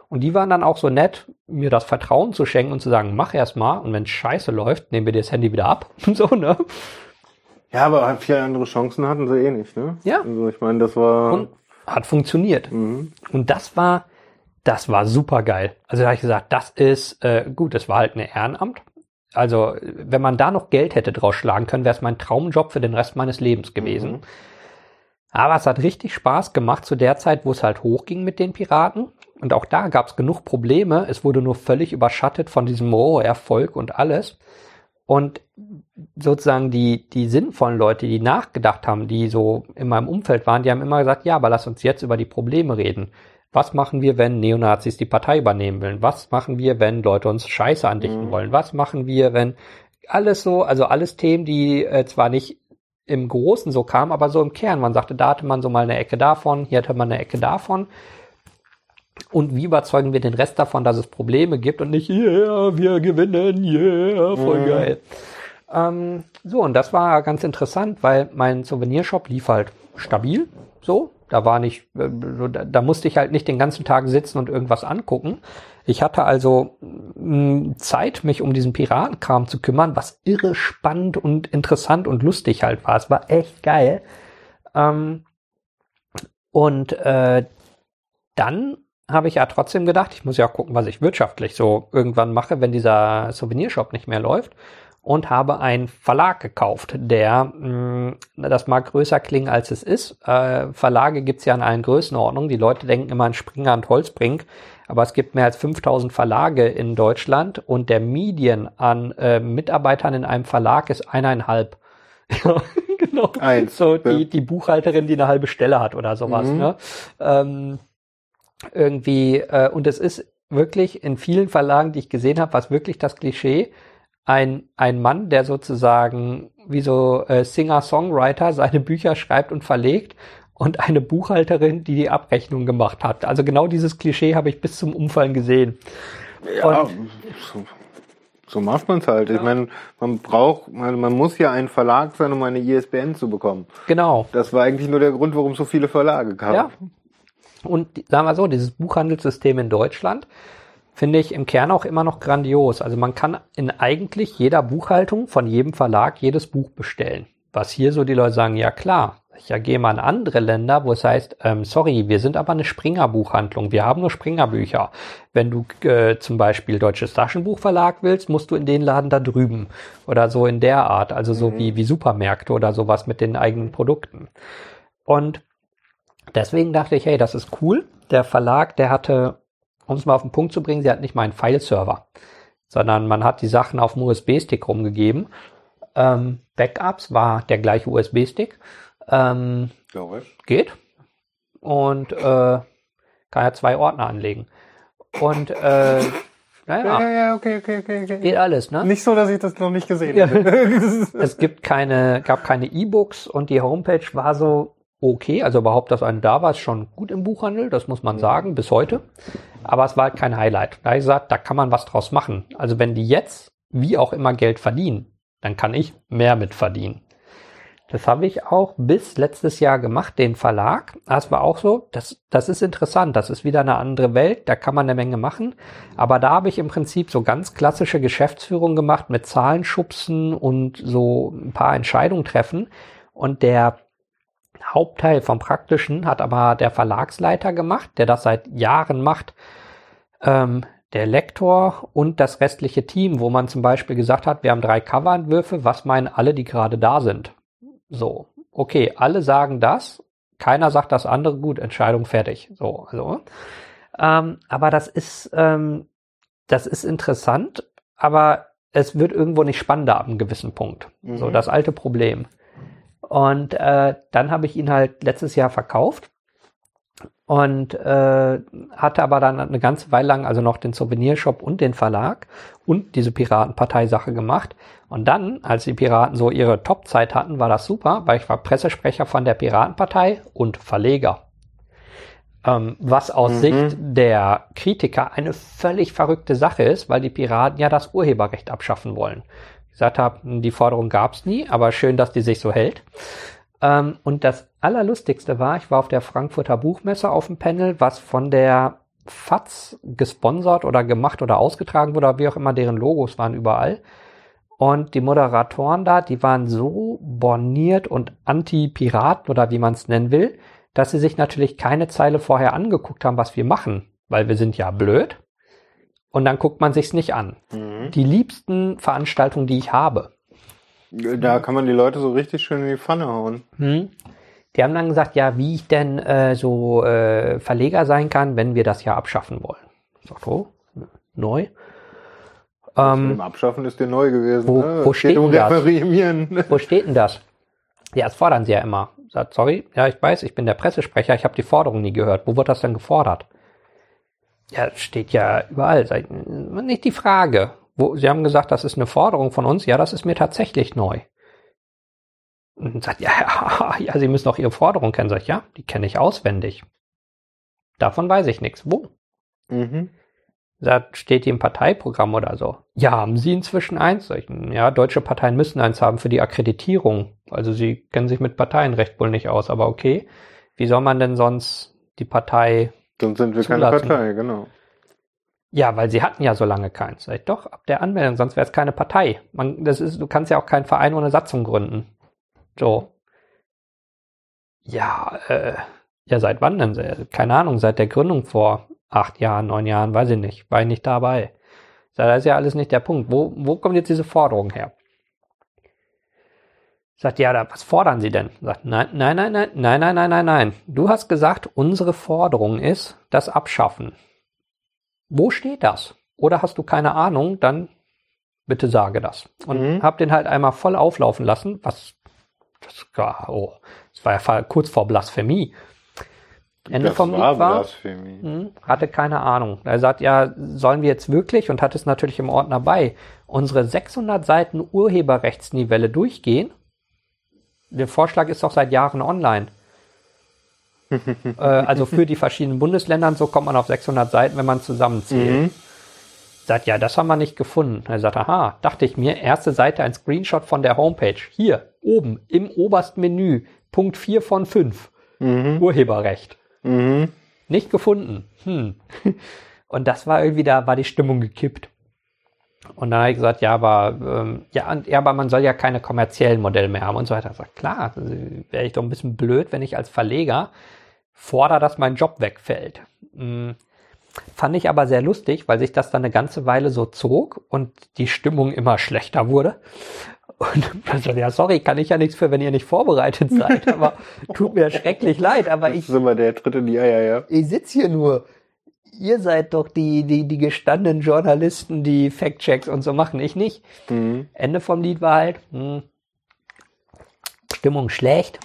Und die waren dann auch so nett, mir das Vertrauen zu schenken und zu sagen, mach erst mal und wenn scheiße läuft, nehmen wir dir das Handy wieder ab. *laughs* so, ne? Ja, aber viele andere Chancen hatten sie eh nicht, ne? Ja. Also ich meine, das war. Und hat funktioniert. Mhm. Und das war, das war super geil. Also da habe ich gesagt, das ist äh, gut, das war halt ein Ehrenamt. Also, wenn man da noch Geld hätte draus schlagen können, wäre es mein Traumjob für den Rest meines Lebens gewesen. Mhm. Aber es hat richtig Spaß gemacht zu der Zeit, wo es halt hochging mit den Piraten. Und auch da gab es genug Probleme. Es wurde nur völlig überschattet von diesem oh, Erfolg und alles. Und sozusagen die, die sinnvollen Leute, die nachgedacht haben, die so in meinem Umfeld waren, die haben immer gesagt, ja, aber lass uns jetzt über die Probleme reden. Was machen wir, wenn Neonazis die Partei übernehmen wollen? Was machen wir, wenn Leute uns Scheiße andichten mhm. wollen? Was machen wir, wenn alles so, also alles Themen, die äh, zwar nicht im Großen so kamen, aber so im Kern. Man sagte, da hatte man so mal eine Ecke davon, hier hatte man eine Ecke davon. Und wie überzeugen wir den Rest davon, dass es Probleme gibt und nicht, yeah, wir gewinnen, yeah, voll mhm. geil. Ähm, so, und das war ganz interessant, weil mein Souvenirshop lief halt stabil, so. Da war nicht, äh, da musste ich halt nicht den ganzen Tag sitzen und irgendwas angucken. Ich hatte also mh, Zeit, mich um diesen Piratenkram zu kümmern, was irre spannend und interessant und lustig halt war. Es war echt geil. Ähm, und äh, dann habe ich ja trotzdem gedacht, ich muss ja auch gucken, was ich wirtschaftlich so irgendwann mache, wenn dieser Souvenirshop nicht mehr läuft. Und habe einen Verlag gekauft, der, mh, mm, das mag größer klingen als es ist. Äh, Verlage gibt's ja in allen Größenordnungen. Die Leute denken immer an Springer und Holzbrink, aber es gibt mehr als 5000 Verlage in Deutschland und der Medien an äh, Mitarbeitern in einem Verlag ist eineinhalb. *laughs* genau. Eins. So die, die Buchhalterin, die eine halbe Stelle hat oder sowas. Mhm. Ne? Ähm, irgendwie, äh, und es ist wirklich in vielen Verlagen, die ich gesehen habe, was wirklich das Klischee, ein, ein Mann, der sozusagen wie so äh, Singer-Songwriter seine Bücher schreibt und verlegt und eine Buchhalterin, die die Abrechnung gemacht hat. Also genau dieses Klischee habe ich bis zum Umfallen gesehen. Ja, und, so, so macht man es halt. Ja. Ich meine, man braucht, man, man muss ja ein Verlag sein, um eine ISBN zu bekommen. Genau. Das war eigentlich nur der Grund, warum es so viele Verlage gab. Ja. Und sagen wir so, dieses Buchhandelssystem in Deutschland finde ich im Kern auch immer noch grandios. Also man kann in eigentlich jeder Buchhaltung von jedem Verlag jedes Buch bestellen. Was hier so die Leute sagen, ja klar, ja, gehe mal in andere Länder, wo es heißt, ähm, sorry, wir sind aber eine Springer-Buchhandlung, wir haben nur Springer-Bücher. Wenn du äh, zum Beispiel Deutsches Taschenbuchverlag willst, musst du in den Laden da drüben oder so in der Art, also so mhm. wie, wie Supermärkte oder sowas mit den eigenen Produkten. Und deswegen dachte ich, hey, das ist cool. Der Verlag, der hatte, um es mal auf den Punkt zu bringen, sie hat nicht mal einen File-Server, sondern man hat die Sachen auf dem USB-Stick rumgegeben. Ähm, Backups war der gleiche USB-Stick ähm, geht. Und äh, kann ja zwei Ordner anlegen. Und äh, naja, ja, ja, okay, okay, okay, okay. Geht alles, ne? Nicht so, dass ich das noch nicht gesehen ja. habe. *laughs* *laughs* es gibt keine, gab keine E-Books und die Homepage war so okay. Also überhaupt, dass ein da war, ist schon gut im Buchhandel, das muss man sagen, bis heute. Aber es war halt kein Highlight. Da habe ich gesagt, da kann man was draus machen. Also wenn die jetzt, wie auch immer, Geld verdienen, dann kann ich mehr mit verdienen. Das habe ich auch bis letztes Jahr gemacht, den Verlag. Das war auch so, das, das ist interessant, das ist wieder eine andere Welt, da kann man eine Menge machen. Aber da habe ich im Prinzip so ganz klassische Geschäftsführung gemacht mit Zahlenschubsen und so ein paar Entscheidungen treffen. Und der Hauptteil vom Praktischen hat aber der Verlagsleiter gemacht, der das seit Jahren macht. Ähm, der Lektor und das restliche Team, wo man zum Beispiel gesagt hat, wir haben drei Coverentwürfe, was meinen alle, die gerade da sind? So, okay, alle sagen das, keiner sagt das andere, gut, Entscheidung fertig. So, also. Ähm, aber das ist, ähm, das ist interessant, aber es wird irgendwo nicht spannender ab einem gewissen Punkt. Mhm. So, das alte Problem. Und äh, dann habe ich ihn halt letztes Jahr verkauft und äh, hatte aber dann eine ganze Weile lang also noch den Souvenirshop und den Verlag und diese Piratenpartei-Sache gemacht. Und dann, als die Piraten so ihre Top-Zeit hatten, war das super, weil ich war Pressesprecher von der Piratenpartei und Verleger. Ähm, was aus mhm. Sicht der Kritiker eine völlig verrückte Sache ist, weil die Piraten ja das Urheberrecht abschaffen wollen. Ich gesagt habe, die Forderung gab's nie, aber schön, dass die sich so hält. Ähm, und das Allerlustigste war, ich war auf der Frankfurter Buchmesse auf dem Panel, was von der FATS gesponsert oder gemacht oder ausgetragen wurde, wie auch immer deren Logos waren überall. Und die Moderatoren da, die waren so borniert und anti-Piraten oder wie man es nennen will, dass sie sich natürlich keine Zeile vorher angeguckt haben, was wir machen, weil wir sind ja blöd. Und dann guckt man sich's nicht an. Mhm. Die liebsten Veranstaltungen, die ich habe, da kann man die Leute so richtig schön in die Pfanne hauen. Hm. Die haben dann gesagt, ja, wie ich denn äh, so äh, Verleger sein kann, wenn wir das ja abschaffen wollen. Ich sag, oh, neu. Ähm, Abschaffen ist dir neu gewesen. Wo, ne? wo steht um das? Wo steht denn das? Ja, das fordern sie ja immer. Sagt, sorry, ja, ich weiß, ich bin der Pressesprecher, ich habe die Forderung nie gehört. Wo wird das denn gefordert? Ja, steht ja überall. Nicht die Frage. Wo, Sie haben gesagt, das ist eine Forderung von uns. Ja, das ist mir tatsächlich neu. Und sagt, ja, ja, *laughs* ja, Sie müssen auch Ihre Forderung kennen. Sag ich, ja, die kenne ich auswendig. Davon weiß ich nichts. Wo? Mhm. Sagt, steht die im Parteiprogramm oder so? Ja, haben Sie inzwischen eins? Ja, deutsche Parteien müssen eins haben für die Akkreditierung. Also Sie kennen sich mit Parteienrecht wohl nicht aus, aber okay. Wie soll man denn sonst die Partei Sonst sind wir zulassen? keine Partei, genau. Ja, weil sie hatten ja so lange keins. Sag ich, doch, ab der Anmeldung, sonst wäre es keine Partei. Man, das ist, du kannst ja auch keinen Verein ohne Satzung gründen. So. Ja, äh, ja, seit wann denn? Keine Ahnung, seit der Gründung vor acht Jahren, neun Jahren, weiß ich nicht. War ich nicht dabei. Das ist ja alles nicht der Punkt. Wo, wo kommt jetzt diese Forderung her? Sagt, ja, da, was fordern Sie denn? Sagt, nein, nein, nein, nein, nein, nein, nein, nein, nein. Du hast gesagt, unsere Forderung ist das Abschaffen. Wo steht das? Oder hast du keine Ahnung, dann bitte sage das. Und mhm. hab den halt einmal voll auflaufen lassen, was das oh, das war ja kurz vor Blasphemie. Ende das vom war Lied war. Hm, hatte keine Ahnung. Er sagt, ja, sollen wir jetzt wirklich, und hat es natürlich im Ordner bei, unsere 600 Seiten Urheberrechtsnivelle durchgehen? Der Vorschlag ist doch seit Jahren online *laughs* äh, also für die verschiedenen Bundesländern, so kommt man auf 600 Seiten, wenn man zusammenzählt. Mhm. Sagt, ja, das haben wir nicht gefunden. Er sagt, aha, dachte ich mir, erste Seite ein Screenshot von der Homepage. Hier, oben, im obersten Menü, Punkt 4 von 5. Mhm. Urheberrecht. Mhm. Nicht gefunden. Hm. *laughs* Und das war irgendwie, da war die Stimmung gekippt. Und dann habe ich gesagt, ja, aber ähm, ja, ja, aber man soll ja keine kommerziellen Modelle mehr haben und so weiter. Ich gesagt, klar, wäre ich doch ein bisschen blöd, wenn ich als Verleger fordere, dass mein Job wegfällt. Hm. Fand ich aber sehr lustig, weil sich das dann eine ganze Weile so zog und die Stimmung immer schlechter wurde. Und also, ja, sorry, kann ich ja nichts für, wenn ihr nicht vorbereitet seid, aber *laughs* tut mir schrecklich leid, aber ich. Das ist immer der dritte, ja, ja, ja. Ich sitz hier nur. Ihr seid doch die, die, die gestandenen Journalisten, die Fact-Checks und so machen, ich nicht. Mhm. Ende vom Lied war halt, mh, hm, Stimmung schlecht,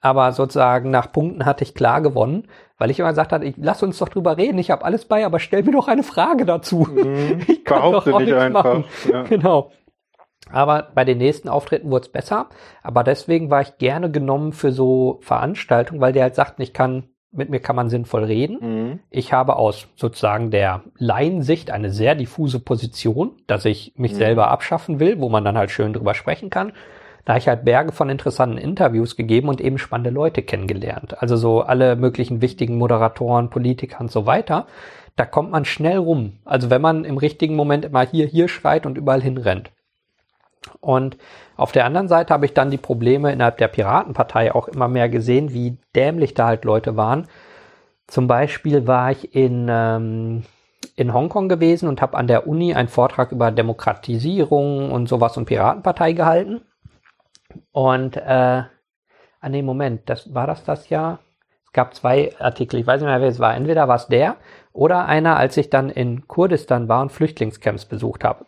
aber sozusagen nach Punkten hatte ich klar gewonnen, weil ich immer gesagt habe, ich, lass uns doch drüber reden, ich habe alles bei, aber stell mir doch eine Frage dazu. Mhm. *laughs* Ich kann Behaupte doch auch nichts einfach. machen. Ja. Genau. Aber bei den nächsten Auftritten wurde es besser. Aber deswegen war ich gerne genommen für so Veranstaltungen, weil der halt sagt, ich kann, mit mir kann man sinnvoll reden. Mhm. Ich habe aus sozusagen der Laiensicht eine sehr diffuse Position, dass ich mich mhm. selber abschaffen will, wo man dann halt schön drüber sprechen kann. Da habe ich halt Berge von interessanten Interviews gegeben und eben spannende Leute kennengelernt. Also so alle möglichen wichtigen Moderatoren, Politiker und so weiter. Da kommt man schnell rum. Also wenn man im richtigen Moment immer hier, hier schreit und überall hinrennt. Und auf der anderen Seite habe ich dann die Probleme innerhalb der Piratenpartei auch immer mehr gesehen, wie dämlich da halt Leute waren. Zum Beispiel war ich in, ähm, in Hongkong gewesen und habe an der Uni einen Vortrag über Demokratisierung und sowas und Piratenpartei gehalten. Und äh, an dem Moment, das war das das Jahr. Es gab zwei Artikel, ich weiß nicht mehr, wer es war. Entweder war es der oder einer, als ich dann in Kurdistan war und Flüchtlingscamps besucht habe.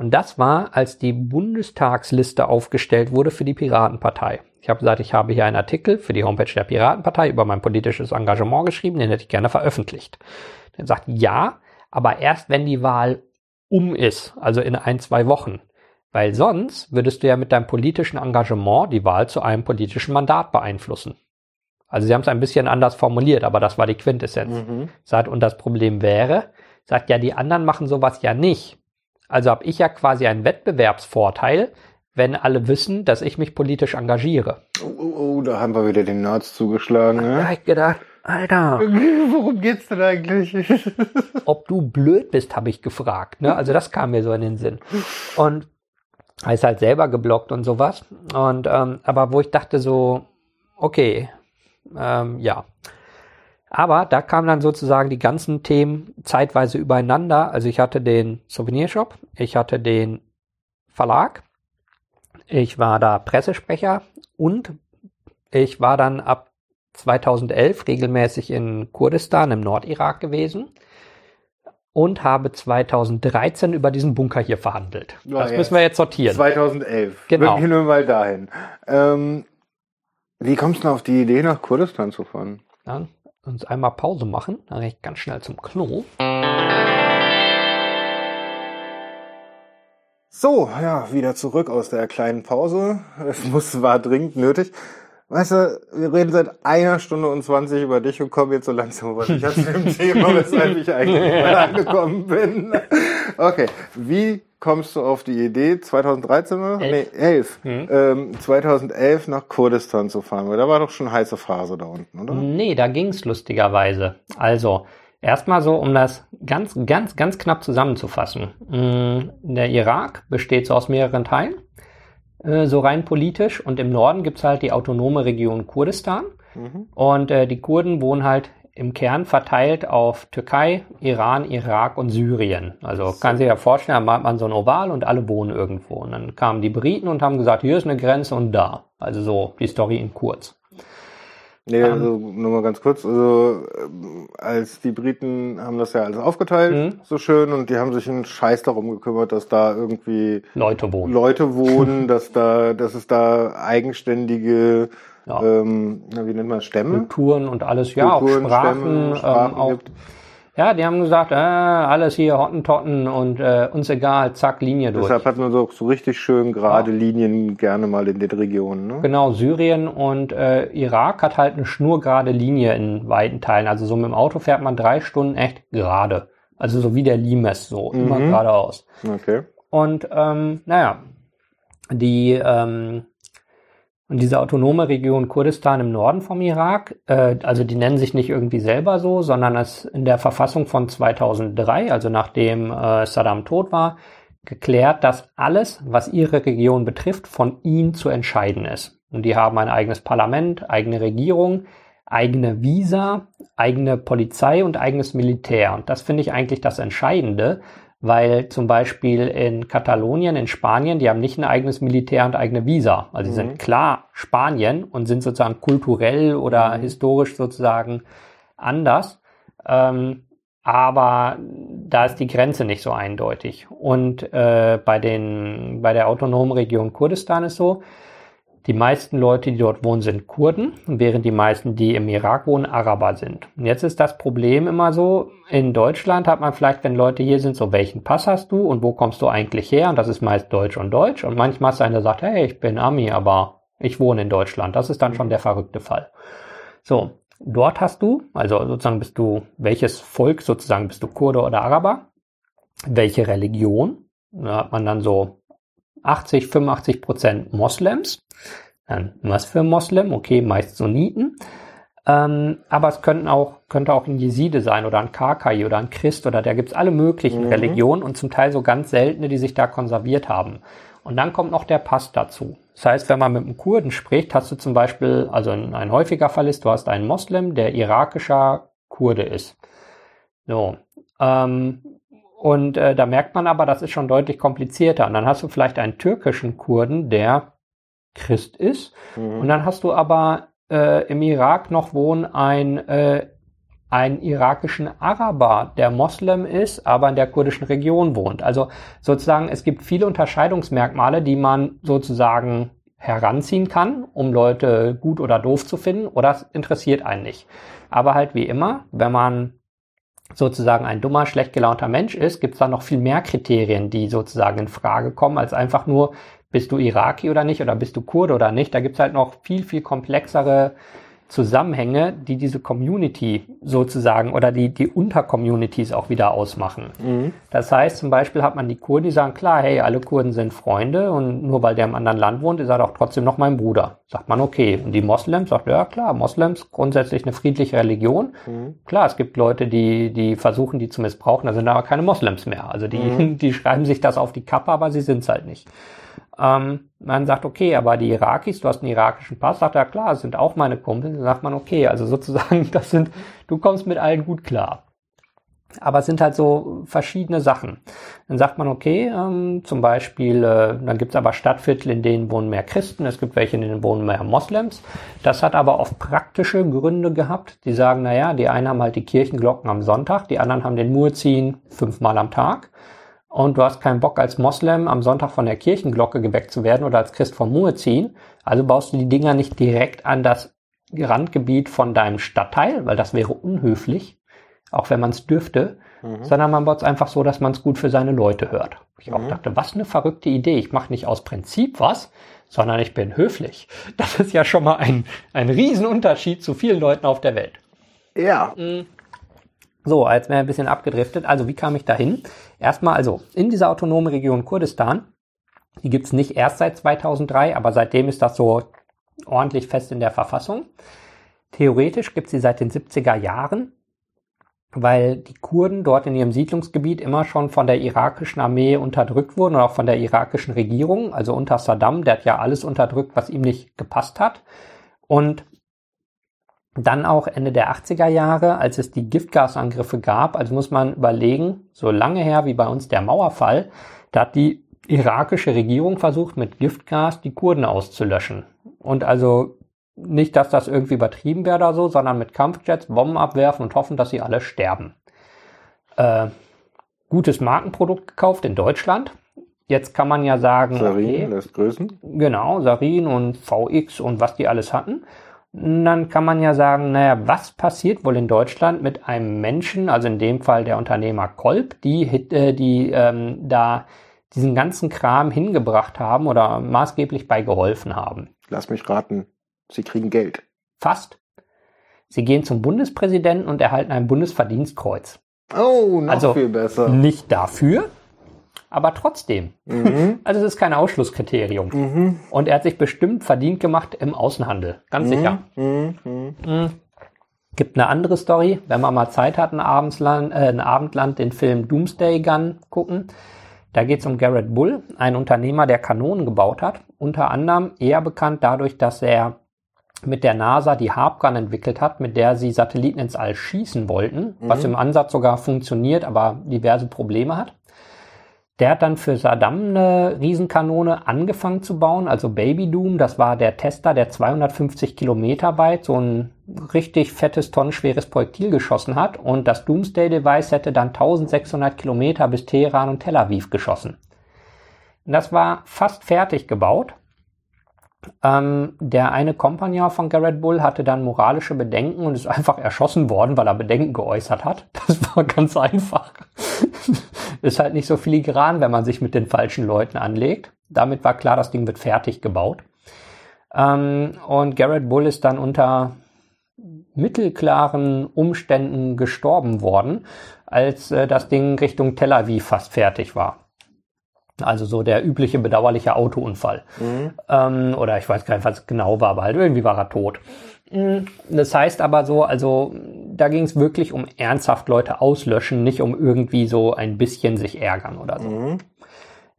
Und das war, als die Bundestagsliste aufgestellt wurde für die Piratenpartei. Ich habe gesagt, ich habe hier einen Artikel für die Homepage der Piratenpartei über mein politisches Engagement geschrieben, den hätte ich gerne veröffentlicht. Dann sagt, ja, aber erst wenn die Wahl um ist, also in ein, zwei Wochen. Weil sonst würdest du ja mit deinem politischen Engagement die Wahl zu einem politischen Mandat beeinflussen. Also sie haben es ein bisschen anders formuliert, aber das war die Quintessenz. Mhm. Sagt, und das Problem wäre, sagt ja, die anderen machen sowas ja nicht. Also habe ich ja quasi einen Wettbewerbsvorteil, wenn alle wissen, dass ich mich politisch engagiere. Oh, oh, oh da haben wir wieder den Nerds zugeschlagen. Ne? Da hab ich gedacht, Alter. Worum geht's denn eigentlich? *laughs* Ob du blöd bist, habe ich gefragt. Ne? Also das kam mir so in den Sinn. Und er ist halt selber geblockt und sowas. Und ähm, aber wo ich dachte so, okay, ähm, ja. Aber da kamen dann sozusagen die ganzen Themen zeitweise übereinander. Also ich hatte den Souvenirshop, ich hatte den Verlag, ich war da Pressesprecher und ich war dann ab 2011 regelmäßig in Kurdistan im Nordirak gewesen und habe 2013 über diesen Bunker hier verhandelt. Oh, das müssen wir jetzt sortieren. 2011. Genau. Gehen wir mal dahin. Ähm, wie kommst du auf die Idee, nach Kurdistan zu fahren? Dann uns einmal Pause machen. Dann gehe ich ganz schnell zum Klo. So, ja, wieder zurück aus der kleinen Pause. Es muss, war dringend nötig. Weißt du, wir reden seit einer Stunde und 20 über dich und kommen jetzt so langsam was ich hatte *laughs* im Thema, weshalb ich eigentlich mal angekommen bin. Okay, wie kommst du auf die Idee, 2013 oder? Nee, 11. Mhm. Ähm, 2011 nach Kurdistan zu fahren, weil da war doch schon heiße Phase da unten, oder? Nee, da ging's lustigerweise. Also, erstmal so, um das ganz, ganz, ganz knapp zusammenzufassen. Mm, der Irak besteht so aus mehreren Teilen, äh, so rein politisch. Und im Norden gibt's halt die autonome Region Kurdistan. Mhm. Und äh, die Kurden wohnen halt im Kern verteilt auf Türkei, Iran, Irak und Syrien. Also kann sich ja vorstellen, da hat man so ein Oval und alle wohnen irgendwo. Und dann kamen die Briten und haben gesagt, hier ist eine Grenze und da. Also so die Story in kurz. Nee, ähm, also nur mal ganz kurz. Also äh, als die Briten haben das ja alles aufgeteilt, mhm. so schön, und die haben sich einen Scheiß darum gekümmert, dass da irgendwie Leute wohnen, Leute wohnen, *laughs* dass da, dass es da eigenständige ja. ähm, wie nennt man Stämme? Kulturen und alles, ja, Kulturen, auch Sprachen, Stämme, Sprachen ähm, auch, gibt. Ja, die haben gesagt, äh, alles hier Hottentotten und äh, uns egal, zack, Linie durch. Deshalb hat man so, so richtig schön gerade ja. Linien gerne mal in den Regionen. Ne? Genau, Syrien und äh, Irak hat halt eine schnurgerade Linie in weiten Teilen. Also so mit dem Auto fährt man drei Stunden echt gerade. Also so wie der Limes, so mhm. immer geradeaus. Okay. Und ähm, naja, die ähm, Und diese autonome Region Kurdistan im Norden vom Irak, äh, also die nennen sich nicht irgendwie selber so, sondern es in der Verfassung von 2003, also nachdem äh, Saddam tot war, geklärt, dass alles, was ihre Region betrifft, von ihnen zu entscheiden ist. Und die haben ein eigenes Parlament, eigene Regierung, eigene Visa, eigene Polizei und eigenes Militär. Und das finde ich eigentlich das Entscheidende, weil zum Beispiel in Katalonien, in Spanien, die haben nicht ein eigenes Militär und eigene Visa. Also sie mhm. sind klar Spanien und sind sozusagen kulturell oder mhm. historisch sozusagen anders. Ähm, aber da ist die Grenze nicht so eindeutig. Und äh, bei, den, bei der autonomen Region Kurdistan ist so, die meisten Leute, die dort wohnen, sind Kurden, während die meisten, die im Irak wohnen, Araber sind. Und jetzt ist das Problem immer so, in Deutschland hat man vielleicht, wenn Leute hier sind, so, welchen Pass hast du und wo kommst du eigentlich her? Und das ist meist Deutsch und Deutsch. Und manchmal ist einer, sagt, hey, ich bin Ami, aber ich wohne in Deutschland. Das ist dann schon der verrückte Fall. So, dort hast du, also sozusagen bist du, welches Volk sozusagen bist du Kurde oder Araber? Welche Religion? Da hat man dann so 80, 85 Prozent Moslems. Dann, was für Moslem? Okay, meist Sunniten. Ähm, aber es könnten auch, könnte auch ein Jeside sein oder ein Kakai oder ein Christ oder da gibt's alle möglichen mhm. Religionen und zum Teil so ganz seltene, die sich da konserviert haben. Und dann kommt noch der Pass dazu. Das heißt, wenn man mit einem Kurden spricht, hast du zum Beispiel, also ein, ein häufiger Fall ist, du hast einen Moslem, der irakischer Kurde ist. So. Ähm, und äh, da merkt man aber, das ist schon deutlich komplizierter. Und dann hast du vielleicht einen türkischen Kurden, der Christ ist. Mhm. Und dann hast du aber äh, im Irak noch wohnen ein, äh, einen irakischen Araber, der Moslem ist, aber in der kurdischen Region wohnt. Also sozusagen, es gibt viele Unterscheidungsmerkmale, die man sozusagen heranziehen kann, um Leute gut oder doof zu finden, oder es interessiert einen nicht. Aber halt wie immer, wenn man sozusagen ein dummer, schlecht gelaunter Mensch ist, gibt es da noch viel mehr Kriterien, die sozusagen in Frage kommen, als einfach nur, bist du Iraki oder nicht oder bist du Kurde oder nicht. Da gibt es halt noch viel, viel komplexere Zusammenhänge, die diese Community sozusagen oder die, die Untercommunities auch wieder ausmachen. Mhm. Das heißt, zum Beispiel hat man die Kurden, die sagen, klar, hey, alle Kurden sind Freunde und nur weil der im anderen Land wohnt, ist er doch trotzdem noch mein Bruder. Sagt man, okay. Und die Moslems sagt, ja klar, Moslems grundsätzlich eine friedliche Religion. Mhm. Klar, es gibt Leute, die, die versuchen, die zu missbrauchen, da sind aber keine Moslems mehr. Also die, mhm. *laughs* die schreiben sich das auf die Kappe, aber sie sind's halt nicht. Ähm, man sagt, okay, aber die Irakis, du hast einen irakischen Pass, sagt er, klar, das sind auch meine Kumpel. Dann sagt man, okay, also sozusagen, *laughs* das sind, du kommst mit allen gut klar. Aber es sind halt so verschiedene Sachen. Dann sagt man, okay, ähm, zum Beispiel, äh, dann gibt es aber Stadtviertel, in denen wohnen mehr Christen, es gibt welche, in denen wohnen mehr Moslems. Das hat aber oft praktische Gründe gehabt. Die sagen, naja, die einen haben halt die Kirchenglocken am Sonntag, die anderen haben den Muezzin fünfmal am Tag und du hast keinen Bock als Moslem am Sonntag von der Kirchenglocke geweckt zu werden oder als Christ vom Muezzin, also baust du die Dinger nicht direkt an das Randgebiet von deinem Stadtteil, weil das wäre unhöflich, auch wenn man es dürfte, mhm. sondern man baut es einfach so, dass man es gut für seine Leute hört. Ich mhm. auch dachte, was eine verrückte Idee. Ich mache nicht aus Prinzip was, sondern ich bin höflich. Das ist ja schon mal ein, ein Riesenunterschied zu vielen Leuten auf der Welt. Ja. Mhm. So, jetzt wäre ein bisschen abgedriftet. Also, wie kam ich dahin? Erstmal, also, in dieser autonomen Region Kurdistan, die gibt's nicht erst seit 2003, aber seitdem ist das so ordentlich fest in der Verfassung. Theoretisch gibt's sie seit den 70er Jahren, weil die Kurden dort in ihrem Siedlungsgebiet immer schon von der irakischen Armee unterdrückt wurden und auch von der irakischen Regierung, also unter Saddam, der hat ja alles unterdrückt, was ihm nicht gepasst hat. Und dann auch Ende der 80er Jahre, als es die Giftgasangriffe gab, also muss man überlegen, so lange her wie bei uns der Mauerfall, da hat die irakische Regierung versucht, mit Giftgas die Kurden auszulöschen. Und also nicht, dass das irgendwie übertrieben wäre oder so, sondern mit Kampfjets Bomben abwerfen und hoffen, dass sie alle sterben. Äh, gutes Markenprodukt gekauft in Deutschland. Jetzt kann man ja sagen, Sarin okay, lässt grüßen. Genau, Sarin und VX und was die alles hatten dann kann man ja sagen, naja, was passiert wohl in Deutschland mit einem Menschen, also in dem Fall der Unternehmer Kolb, die, äh, die ähm, da diesen ganzen Kram hingebracht haben oder maßgeblich bei geholfen haben. Lass mich raten, sie kriegen Geld. Fast. Sie gehen zum Bundespräsidenten und erhalten ein Bundesverdienstkreuz. Oh, noch also viel besser. Nicht dafür, aber trotzdem. Mhm. *laughs* Also es ist kein Ausschlusskriterium. Mhm. Und er hat sich bestimmt verdient gemacht im Außenhandel, ganz mhm. sicher. Mhm. Mhm. Gibt eine andere Story, wenn man mal Zeit hat, ein, Abendsland, äh, ein Abendland den Film Doomsday Gun gucken. Da geht es um Garrett Bull, ein Unternehmer, der Kanonen gebaut hat. Unter anderem eher bekannt dadurch, dass er mit der NASA die Harp Gun entwickelt hat, mit der sie Satelliten ins All schießen wollten, mhm. was im Ansatz sogar funktioniert, aber diverse Probleme hat. Der hat dann für Saddam eine Riesenkanone angefangen zu bauen, also Baby Doom, das war der Tester, der 250 Kilometer weit so ein richtig fettes, tonnenschweres Projektil geschossen hat und das Doomsday Device hätte dann 1600 Kilometer bis Teheran und Tel Aviv geschossen. Das war fast fertig gebaut. Ähm, der eine Kompagnon von Garrett Bull hatte dann moralische Bedenken und ist einfach erschossen worden, weil er Bedenken geäußert hat. *laughs* Das war ganz einfach. *laughs* Ist halt nicht so filigran, wenn man sich mit den falschen Leuten anlegt. Damit war klar, das Ding wird fertig gebaut. Ähm, und Garrett Bull ist dann unter mittelklaren Umständen gestorben worden, als äh, das Ding Richtung Tel Aviv fast fertig war. Also so der übliche bedauerliche Autounfall. Mhm. Ähm, oder ich weiß gar nicht, was es genau war, aber halt irgendwie war er tot. Mhm. Das heißt aber so, also da ging es wirklich um ernsthaft Leute auslöschen, nicht um irgendwie so ein bisschen sich ärgern oder so. Mhm.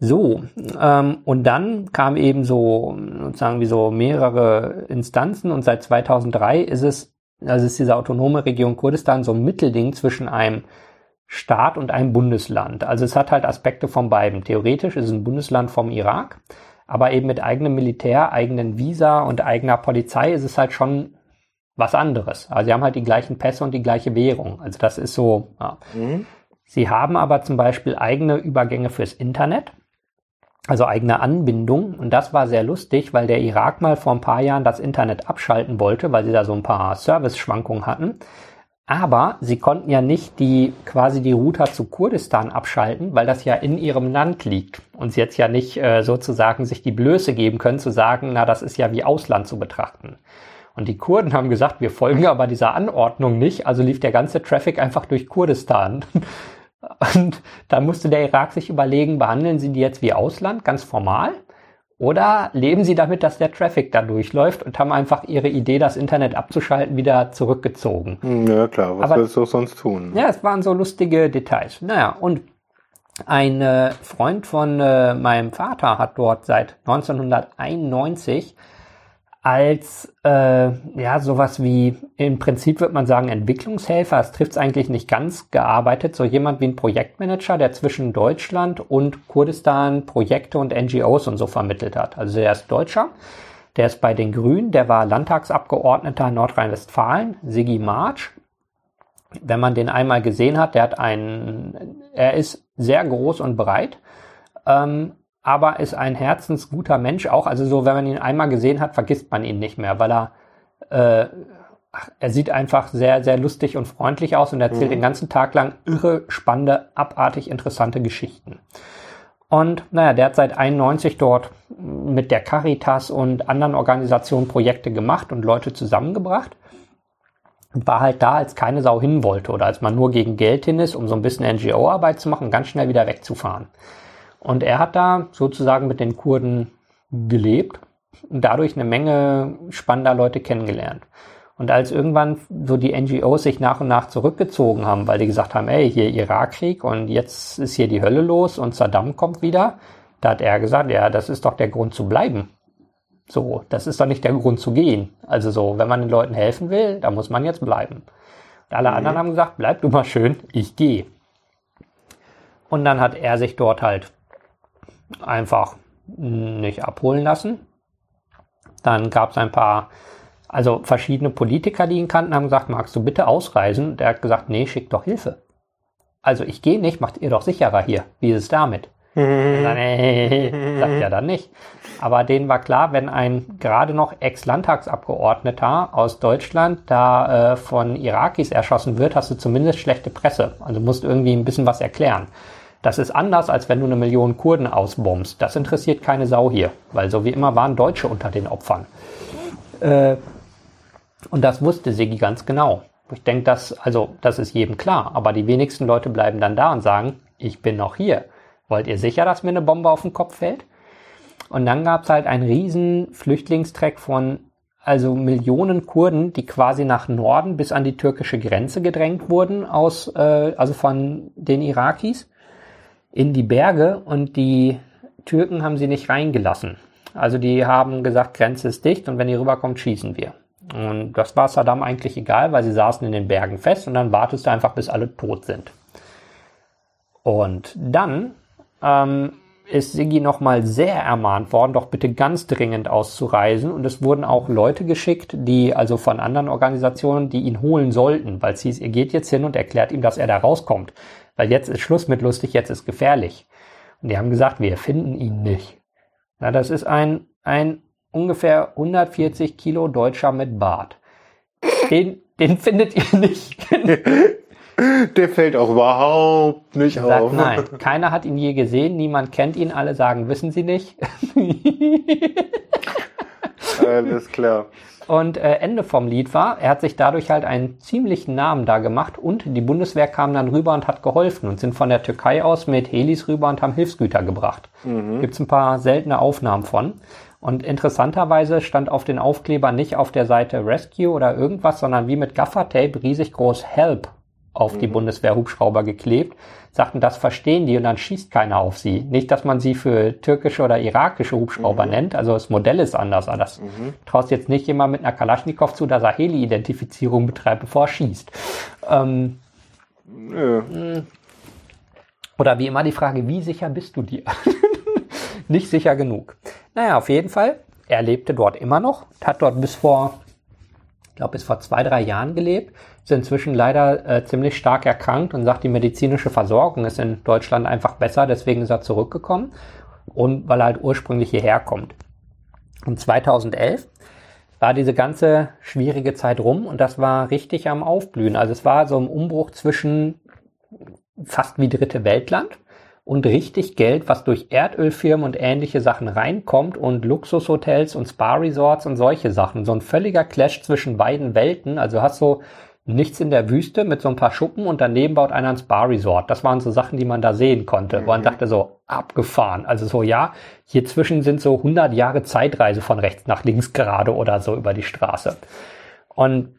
So, ähm, und dann kam eben so sozusagen wie so mehrere Instanzen und seit 2003 ist es, also ist diese autonome Region Kurdistan so ein Mittelding zwischen einem Staat und einem Bundesland. Also es hat halt Aspekte von beiden. Theoretisch ist es ein Bundesland vom Irak, aber eben mit eigenem Militär, eigenen Visa und eigener Polizei ist es halt schon was anderes. Also sie haben halt die gleichen Pässe und die gleiche Währung. Also das ist so. Ja. Mhm. Sie haben aber zum Beispiel eigene Übergänge fürs Internet, also eigene Anbindung. Und das war sehr lustig, weil der Irak mal vor ein paar Jahren das Internet abschalten wollte, weil sie da so ein paar Service-Schwankungen hatten. Aber sie konnten ja nicht die quasi die Router zu Kurdistan abschalten, weil das ja in ihrem Land liegt und sie jetzt ja nicht äh, sozusagen sich die Blöße geben können zu sagen, na das ist ja wie Ausland zu betrachten. Und die Kurden haben gesagt, wir folgen aber dieser Anordnung nicht, also lief der ganze Traffic einfach durch Kurdistan. *laughs* Und da musste der Irak sich überlegen, behandeln sie die jetzt wie Ausland, ganz formal, oder leben sie damit, dass der Traffic da durchläuft und haben einfach ihre Idee, das Internet abzuschalten, wieder zurückgezogen? Hm, ja klar, was willst du sonst tun? Ja, es waren so lustige Details. Naja, und ein äh, Freund von äh, meinem Vater hat dort seit 1991 als äh, ja sowas wie im Prinzip würde man sagen Entwicklungshelfer. Es trifft es eigentlich nicht ganz gearbeitet. So jemand wie ein Projektmanager, der zwischen Deutschland und Kurdistan Projekte und NGOs und so vermittelt hat. Also er ist Deutscher. Der ist bei den Grünen, der war Landtagsabgeordneter Nordrhein-Westfalen, Sigi March. Wenn man den einmal gesehen hat, der hat einen, er ist sehr groß und breit, ähm, aber ist ein herzensguter Mensch auch. Also so, wenn man ihn einmal gesehen hat, vergisst man ihn nicht mehr, weil er äh, er sieht einfach sehr, sehr lustig und freundlich aus und erzählt mhm. den ganzen Tag lang irre, spannende, abartig interessante Geschichten. Und naja, der hat seit 91 dort mit der Caritas und anderen Organisationen Projekte gemacht und Leute zusammengebracht. Und war halt da, als keine Sau hin wollte oder als man nur gegen Geld hin ist, um so ein bisschen NGO-Arbeit zu machen, ganz schnell wieder wegzufahren. Und er hat da sozusagen mit den Kurden gelebt und dadurch eine Menge spannender Leute kennengelernt. Und als irgendwann so die NGOs sich nach und nach zurückgezogen haben, weil die gesagt haben, ey, hier Irakkrieg und jetzt ist hier die Hölle los und Saddam kommt wieder, da hat er gesagt, ja, das ist doch der Grund zu bleiben. So, das ist doch nicht der Grund zu gehen. Also so, wenn man den Leuten helfen will, da muss man jetzt bleiben. Und alle mhm. anderen haben gesagt, bleib du mal schön, ich gehe. Und dann hat er sich dort halt einfach nicht abholen lassen. Dann gab es ein paar, also verschiedene Politiker, die ihn kannten, haben gesagt, magst du bitte ausreisen? Der hat gesagt, nee, schick doch Hilfe. Also ich gehe nicht, macht ihr doch sicherer hier. Wie ist es damit? *laughs* dann, sagt er dann nicht. Aber denen war klar, wenn ein gerade noch Ex-Landtagsabgeordneter aus Deutschland da äh, von Irakis erschossen wird, hast du zumindest schlechte Presse. Also musst irgendwie ein bisschen was erklären. Das ist anders, als wenn du eine Million Kurden ausbombst. Das interessiert keine Sau hier, weil so wie immer waren Deutsche unter den Opfern. Äh, und das wusste Sigi ganz genau. Ich denke, das, also, das ist jedem klar. Aber die wenigsten Leute bleiben dann da und sagen, ich bin noch hier. wollt ihr sicher, dass mir eine Bombe auf den Kopf fällt? Und dann gab es halt einen riesen Flüchtlingstreck von also Millionen Kurden, die quasi nach Norden bis an die türkische Grenze gedrängt wurden aus, äh, also von den Irakis in die Berge und die Türken haben sie nicht reingelassen. Also die haben gesagt, Grenze ist dicht und wenn ihr rüberkommt, schießen wir. Und das war Saddam eigentlich egal, weil sie saßen in den Bergen fest und dann wartest du einfach, bis alle tot sind. Und dann ähm, ist Siggi nochmal sehr ermahnt worden, doch bitte ganz dringend auszureisen. Und es wurden auch Leute geschickt, die also von anderen Organisationen, die ihn holen sollten, weil es hieß, ihr geht jetzt hin und erklärt ihm, dass er da rauskommt. Weil jetzt ist Schluss mit lustig, jetzt ist gefährlich. Und die haben gesagt, wir finden ihn nicht. Na, das ist ein, ein ungefähr 140 Kilo Deutscher mit Bart. Den, den findet ihr nicht. *laughs* Der fällt auch überhaupt nicht Sagt, auf. nein, *laughs* keiner hat ihn je gesehen, niemand kennt ihn, alle sagen, wissen sie nicht. *laughs* Alles klar. Und äh, Ende vom Lied war, er hat sich dadurch halt einen ziemlichen Namen da gemacht und die Bundeswehr kam dann rüber und hat geholfen und sind von der Türkei aus mit Helis rüber und haben Hilfsgüter gebracht. Mhm. Gibt's ein paar seltene Aufnahmen von. Und interessanterweise stand auf den Aufkleber nicht auf der Seite Rescue oder irgendwas, sondern wie mit Gaffertape riesig groß Help auf mhm. die Bundeswehr-Hubschrauber geklebt, sagten, das verstehen die und dann schießt keiner auf sie. Nicht, dass man sie für türkische oder irakische Hubschrauber mhm. nennt, also das Modell ist anders, aber das mhm. traust jetzt nicht jemand mit einer Kalaschnikow zu, dass er Heli-Identifizierung betreibt, bevor er schießt. Ähm, ja. Mm. Oder wie immer die Frage, wie sicher bist du dir? *laughs* nicht sicher genug. Naja, auf jeden Fall, er lebte dort immer noch, hat dort bis vor ich glaube, bis vor zwei, drei Jahren gelebt, ist inzwischen leider äh, ziemlich stark erkrankt und sagt, die medizinische Versorgung ist in Deutschland einfach besser, deswegen ist er zurückgekommen und weil er halt ursprünglich hierher kommt. Und 2011 war diese ganze schwierige Zeit rum und das war richtig am Aufblühen. Also es war so ein Umbruch zwischen fast wie dritte Weltland und richtig Geld, was durch Erdölfirmen und ähnliche Sachen reinkommt und Luxushotels und Spa-Resorts und solche Sachen. So ein völliger Clash zwischen beiden Welten. Also hast so nichts in der Wüste mit so ein paar Schuppen und daneben baut einer ein Spa-Resort. Das waren so Sachen, die man da sehen konnte, mhm. wo man dachte so, abgefahren. Also so, ja, hier zwischen sind so 100 Jahre Zeitreise von rechts nach links gerade oder so über die Straße. Und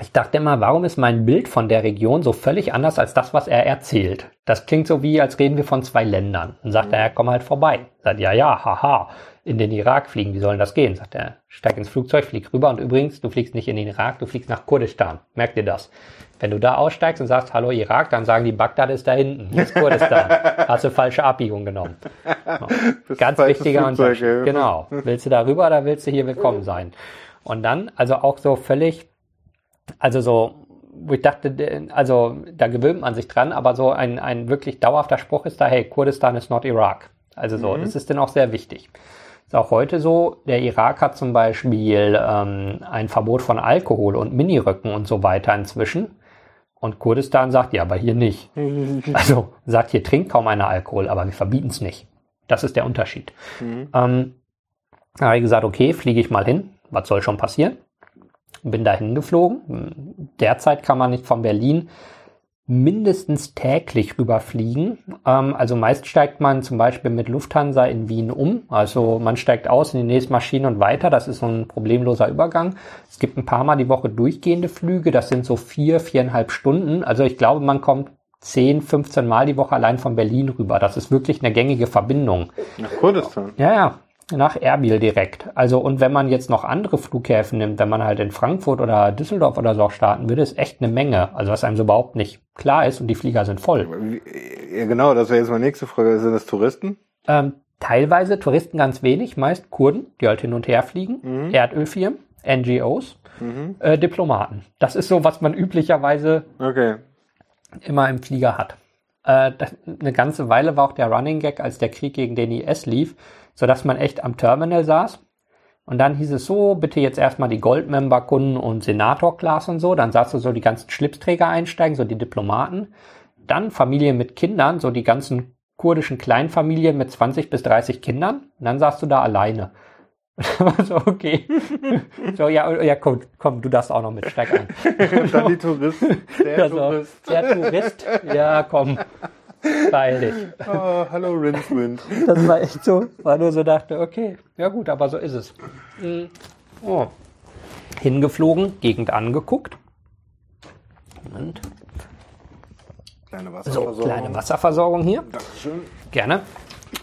ich dachte immer, warum ist mein Bild von der Region so völlig anders als das, was er erzählt? Das klingt so wie, als reden wir von zwei Ländern. Dann sagt mhm. er, komm halt vorbei. Sagt, ja, ja, haha, in den Irak fliegen, wie soll das gehen? Sagt er, steig ins Flugzeug, flieg rüber und übrigens, du fliegst nicht in den Irak, du fliegst nach Kurdistan. Merk dir das. Wenn du da aussteigst und sagst, hallo Irak, dann sagen die, Bagdad ist da hinten, ist Kurdistan. *laughs* Hast du falsche Abbiegung genommen. *laughs* So. Ganz wichtiger Unterschied. Genau. Willst du da rüber oder willst du hier willkommen sein? Und dann, also auch so völlig also so, wo ich dachte, also da gewöhnt man sich dran, aber so ein, ein wirklich dauerhafter Spruch ist da, hey, Kurdistan ist not Irak. Also so, mhm. das ist dann auch sehr wichtig. Ist auch heute so, der Irak hat zum Beispiel ähm, ein Verbot von Alkohol und Miniröcken und so weiter inzwischen. Und Kurdistan sagt, ja, aber hier nicht. *laughs* Also sagt, hier trinkt kaum einer Alkohol, aber wir verbieten es nicht. Das ist der Unterschied. Mhm. Ähm, da habe ich gesagt, okay, fliege ich mal hin. Was soll schon passieren? bin dahin geflogen. Derzeit kann man nicht von Berlin mindestens täglich rüberfliegen. Ähm, also meist steigt man zum Beispiel mit Lufthansa in Wien um. Also man steigt aus in die nächste Maschine und weiter. Das ist so ein problemloser Übergang. Es gibt ein paar Mal die Woche durchgehende Flüge. Das sind so vier, viereinhalb Stunden. Also ich glaube, man kommt 10, 15 Mal die Woche allein von Berlin rüber. Das ist wirklich eine gängige Verbindung. Nach Kurdistan? Ja, ja nach Erbil direkt. Also und wenn man jetzt noch andere Flughäfen nimmt, wenn man halt in Frankfurt oder Düsseldorf oder so starten würde, ist echt eine Menge. Also was einem so überhaupt nicht klar ist und die Flieger sind voll. Ja genau, das wäre jetzt meine nächste Frage. Sind das Touristen? Ähm, teilweise Touristen ganz wenig, meist Kurden, die halt hin und her fliegen, mhm. Erdölfirmen, NGOs, mhm. äh, Diplomaten. Das ist so, was man üblicherweise okay. immer im Flieger hat. Äh, das, eine ganze Weile war auch der Running Gag, als der Krieg gegen den IS lief, sodass man echt am Terminal saß. Und dann hieß es so, bitte jetzt erstmal die Goldmember-Kunden und Senator-Class und so. Dann sahst du so die ganzen Schlipsträger einsteigen, so die Diplomaten. Dann Familien mit Kindern, so die ganzen kurdischen Kleinfamilien mit 20 bis 30 Kindern. Und dann saßt du da alleine. *laughs* so, okay. *laughs* so, ja, ja, komm, komm, du darfst auch noch mit, steig ein. *laughs* dann die Tourist, der also, Tourist. Der Tourist, ja, komm. Freilich. Oh, hallo Rincewind. Das war echt so, weil nur so dachte, okay, ja gut, aber so ist es. Mhm. Oh. Hingeflogen, Gegend angeguckt. Moment. Kleine So, Wasserversorgung. kleine Wasserversorgung hier. Dankeschön. Gerne.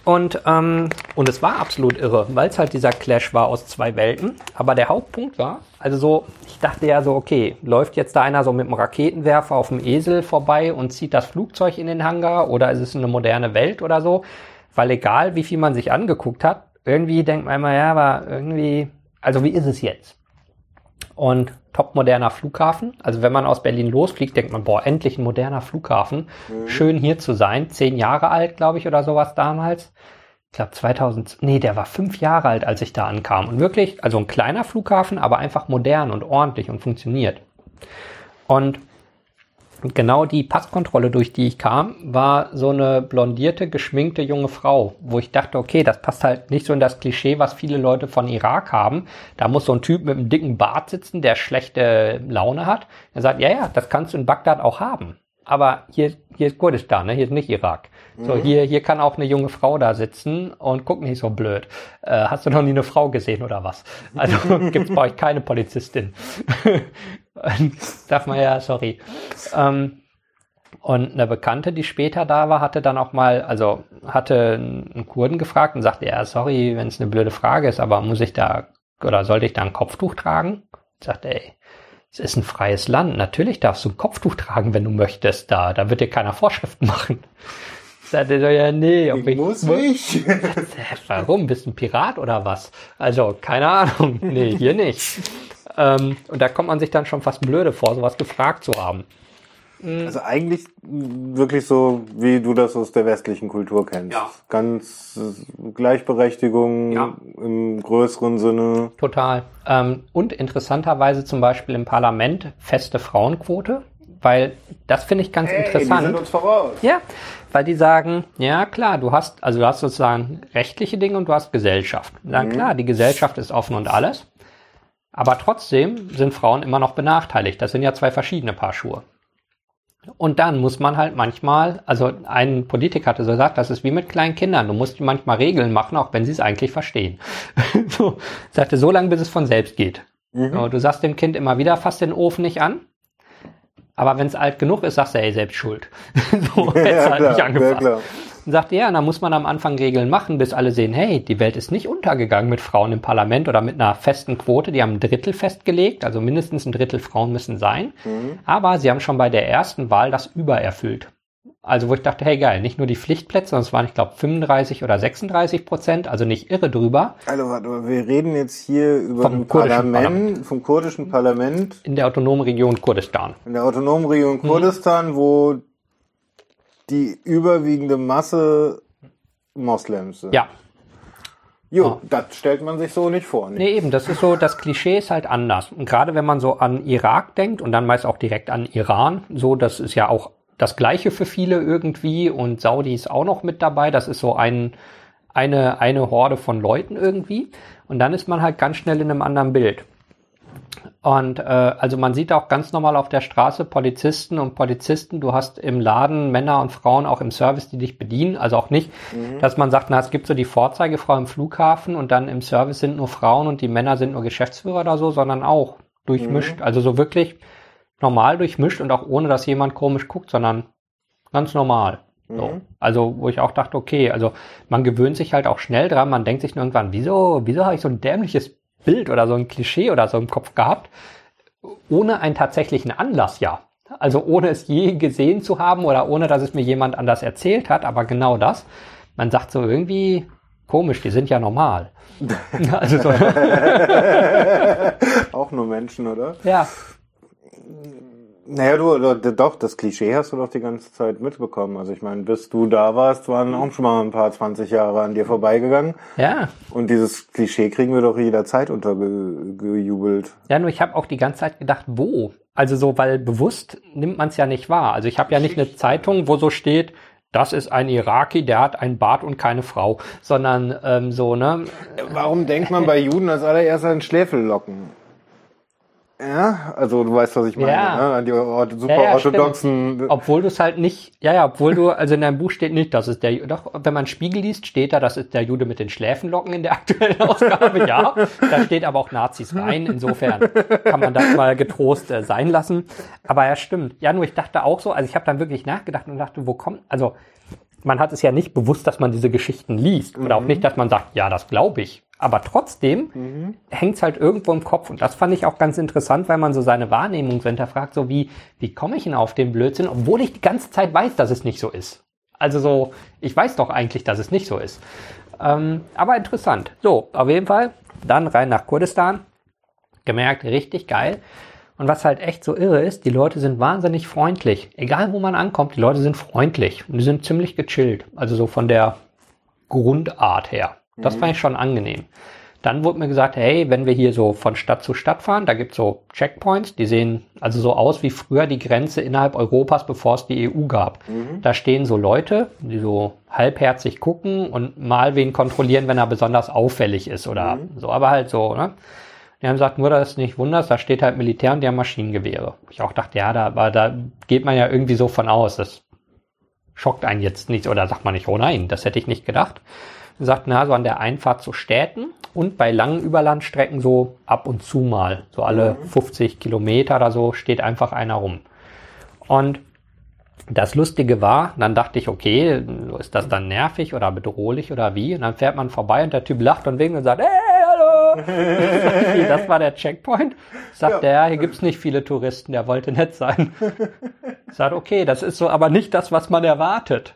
Und, ähm, und es war absolut irre, weil es halt dieser Clash war aus zwei Welten. Aber der Hauptpunkt war, also so, ich dachte ja so, okay, läuft jetzt da einer so mit einem Raketenwerfer auf dem Esel vorbei und zieht das Flugzeug in den Hangar oder ist es eine moderne Welt oder so? Weil egal, wie viel man sich angeguckt hat, irgendwie denkt man immer, ja, aber irgendwie, also wie ist es jetzt? Und topmoderner Flughafen. Also wenn man aus Berlin losfliegt, denkt man, boah, endlich ein moderner Flughafen. Schön hier zu sein. Zehn Jahre alt, glaube ich, oder sowas damals. Ich glaube 2000, nee, der war fünf Jahre alt, als ich da ankam. Und wirklich, also ein kleiner Flughafen, aber einfach modern und ordentlich und funktioniert. Und genau die Passkontrolle, durch die ich kam, war so eine blondierte, geschminkte junge Frau, wo ich dachte, okay, das passt halt nicht so in das Klischee, was viele Leute von Irak haben. Da muss so ein Typ mit einem dicken Bart sitzen, der schlechte Laune hat. Er sagt, ja, ja, das kannst du in Bagdad auch haben. Aber hier, hier ist Kurdistan, ne? hier ist nicht Irak. So, hier, hier kann auch eine junge Frau da sitzen und guck nicht so blöd. Äh, hast du noch nie eine Frau gesehen oder was? Also *laughs* gibt's bei euch keine Polizistin. Darf man ja, sorry. Ähm, und eine Bekannte, die später da war, hatte dann auch mal, also hatte einen Kurden gefragt und sagte, ja, sorry, wenn es eine blöde Frage ist, aber muss ich da oder sollte ich da ein Kopftuch tragen? Ich sagte, ey, es ist ein freies Land. Natürlich darfst du ein Kopftuch tragen, wenn du möchtest. Da, da wird dir keiner Vorschriften machen. Ich sagte so, ja, nee, ob Ich muss nicht. *laughs* Warum? Bist du ein Pirat oder was? Also, keine Ahnung. Nee, hier nicht. Ähm, und da kommt man sich dann schon fast blöde vor, sowas gefragt zu haben. Also eigentlich wirklich so, wie du das aus der westlichen Kultur kennst. Ja. Ganz äh, Gleichberechtigung Ja. im größeren Sinne. Total. Ähm, und interessanterweise zum Beispiel im Parlament feste Frauenquote, weil das finde ich ganz Hey, die interessant. sind uns voraus. Ja, weil die sagen, ja klar, du hast, also du hast sozusagen rechtliche Dinge und du hast Gesellschaft. Na klar, die Gesellschaft ist offen und alles. Aber trotzdem sind Frauen immer noch benachteiligt. Das sind ja zwei verschiedene Paar Schuhe. Und dann muss man halt manchmal, also ein Politiker hatte so gesagt, das ist wie mit kleinen Kindern. Du musst manchmal Regeln machen, auch wenn sie es eigentlich verstehen. *laughs* so, sagte so lange, bis es von selbst geht. So, du sagst dem Kind immer wieder, fass den Ofen nicht an. Aber wenn es alt genug ist, sagst du, ey, selbst schuld. *laughs* so, *laughs* hättest halt nicht ja, angefasst. klar. Und sagte, ja, dann muss man am Anfang Regeln machen, bis alle sehen, hey, die Welt ist nicht untergegangen mit Frauen im Parlament oder mit einer festen Quote. Die haben ein Drittel festgelegt, also mindestens ein Drittel Frauen müssen sein. Aber sie haben schon bei der ersten Wahl das übererfüllt. Also wo ich dachte, hey geil, nicht nur die Pflichtplätze, sondern es waren, ich glaube, 35 oder 36 Prozent, also nicht irre drüber. Also warte wir reden jetzt hier über Vom kurdischen Parlament, vom kurdischen Parlament In der autonomen Region Kurdistan. in der autonomen Region Mhm. Kurdistan, wo die überwiegende Masse Moslems sind. Ja, Jo, das stellt man sich so nicht vor. Ne? Nee, eben, das ist so, das Klischee ist halt anders. Und gerade wenn man so an Irak denkt und dann meist auch direkt an Iran, so, das ist ja auch das Gleiche für viele irgendwie und Saudi ist auch noch mit dabei. Das ist so ein, eine, eine Horde von Leuten irgendwie. Und dann ist man halt ganz schnell in einem anderen Bild. Und äh, also man sieht auch ganz normal auf der Straße Polizisten und Polizisten. Du hast im Laden Männer und Frauen auch im Service, die dich bedienen. Also auch nicht, dass man sagt, na, es gibt so die Vorzeigefrau im Flughafen und dann im Service sind nur Frauen und die Männer sind nur Geschäftsführer oder so, sondern auch durchmischt. Also so wirklich normal durchmischt und auch ohne, dass jemand komisch guckt, sondern ganz normal. So. Also, wo ich auch dachte, okay, also man gewöhnt sich halt auch schnell dran, man denkt sich nur irgendwann, wieso, wieso habe ich so ein dämliches Bild oder so ein Klischee oder so im Kopf gehabt, ohne einen tatsächlichen Anlass, ja. Also ohne es je gesehen zu haben oder ohne, dass es mir jemand anders erzählt hat, aber genau das. Man sagt so irgendwie komisch, die sind ja normal. *laughs* also so, Auch nur Menschen, oder? ja, Naja, du, du, doch, das Klischee hast du doch die ganze Zeit mitbekommen. Also ich meine, bis du da warst, waren auch schon mal ein paar 20 Jahre an dir vorbeigegangen. ja. Und dieses Klischee kriegen wir doch jederzeit untergejubelt. Ja, nur ich habe auch die ganze Zeit gedacht, wo? Also so, weil bewusst nimmt man es ja nicht wahr. Also ich habe ja nicht eine Zeitung, wo so steht, das ist ein Iraki, der hat einen Bart und keine Frau, sondern ähm, so, ne? Warum denkt man bei Juden als allererst an Schläfellocken? Ja, also du weißt, was ich meine. Ja. Ne? An die super Ja, ja, orthodoxen. Obwohl du es halt nicht, ja, ja, obwohl du, also in deinem Buch steht nicht, das ist der, doch, wenn man Spiegel liest, steht da, das ist der Jude mit den Schläfenlocken in der *laughs* aktuellen Ausgabe, ja. Da steht aber auch Nazis rein, insofern kann man das mal getrost äh, sein lassen. Aber ja, stimmt. Ja, nur ich dachte auch so, also ich habe dann wirklich nachgedacht und dachte, wo kommt, also man hat es ja nicht bewusst, dass man diese Geschichten liest. Oder auch nicht, dass man sagt, ja, das glaube ich. Aber trotzdem hängt's halt irgendwo im Kopf. Und das fand ich auch ganz interessant, weil man so seine Wahrnehmung so hinterfragt, so wie, wie komme ich denn auf den Blödsinn, obwohl ich die ganze Zeit weiß, dass es nicht so ist. Also so, ich weiß doch eigentlich, dass es nicht so ist. Ähm, aber interessant. So, auf jeden Fall, dann rein nach Kurdistan. Gemerkt, richtig geil. Und was halt echt so irre ist, die Leute sind wahnsinnig freundlich. Egal wo man ankommt, die Leute sind freundlich. Und die sind ziemlich gechillt. Also so von der Grundart her. Das fand ich schon angenehm. Dann wurde mir gesagt, hey, wenn wir hier so von Stadt zu Stadt fahren, da gibt's so Checkpoints, die sehen also so aus wie früher die Grenze innerhalb Europas, bevor es die EU gab. Da stehen so Leute, die so halbherzig gucken und mal wen kontrollieren, wenn er besonders auffällig ist oder so, aber halt so, ne? Die haben gesagt, nur dass es nicht wundert, da steht halt Militär und die haben Maschinengewehre. Ich auch dachte, ja, da, aber da geht man ja irgendwie so von aus. Das schockt einen jetzt nicht oder sagt man nicht, oh nein, das hätte ich nicht gedacht. Sagt, na, so an der Einfahrt zu Städten und bei langen Überlandstrecken so ab und zu mal, so alle 50 Kilometer oder so, steht einfach einer rum. Und das Lustige war, dann dachte ich, okay, ist das dann nervig oder bedrohlich oder wie? Und dann fährt man vorbei und der Typ lacht und winkt und sagt, hey, hallo! *laughs* das war der Checkpoint. Sagt Ja. er, hier gibt's nicht viele Touristen, der wollte nett sein. *laughs* Sagt, okay, das ist so aber nicht das, was man erwartet.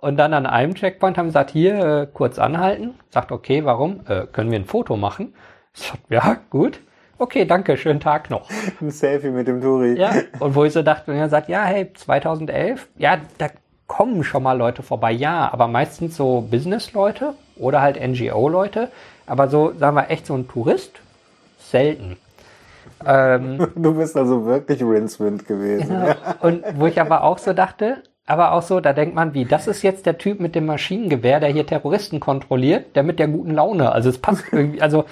Und dann an einem Checkpoint haben sie gesagt, hier, äh, kurz anhalten. Sagt, okay, warum? Äh, können wir ein Foto machen? Sagt, ja, gut. Okay, danke, schönen Tag noch. *laughs* Ein Selfie mit dem Touri. Ja, und wo ich so dachte, und er sagt, ja, hey, 2011, ja, da kommen schon mal Leute vorbei, ja, aber meistens so Business-Leute oder halt NGO-Leute, aber so, sagen wir, echt so ein Tourist, selten. Ähm, *laughs* Du bist also wirklich Rincewind gewesen. Genau. Und wo ich aber auch so dachte, aber auch so, da denkt man, wie, das ist jetzt der Typ mit dem Maschinengewehr, der hier Terroristen kontrolliert, der mit der guten Laune. Also es passt irgendwie, also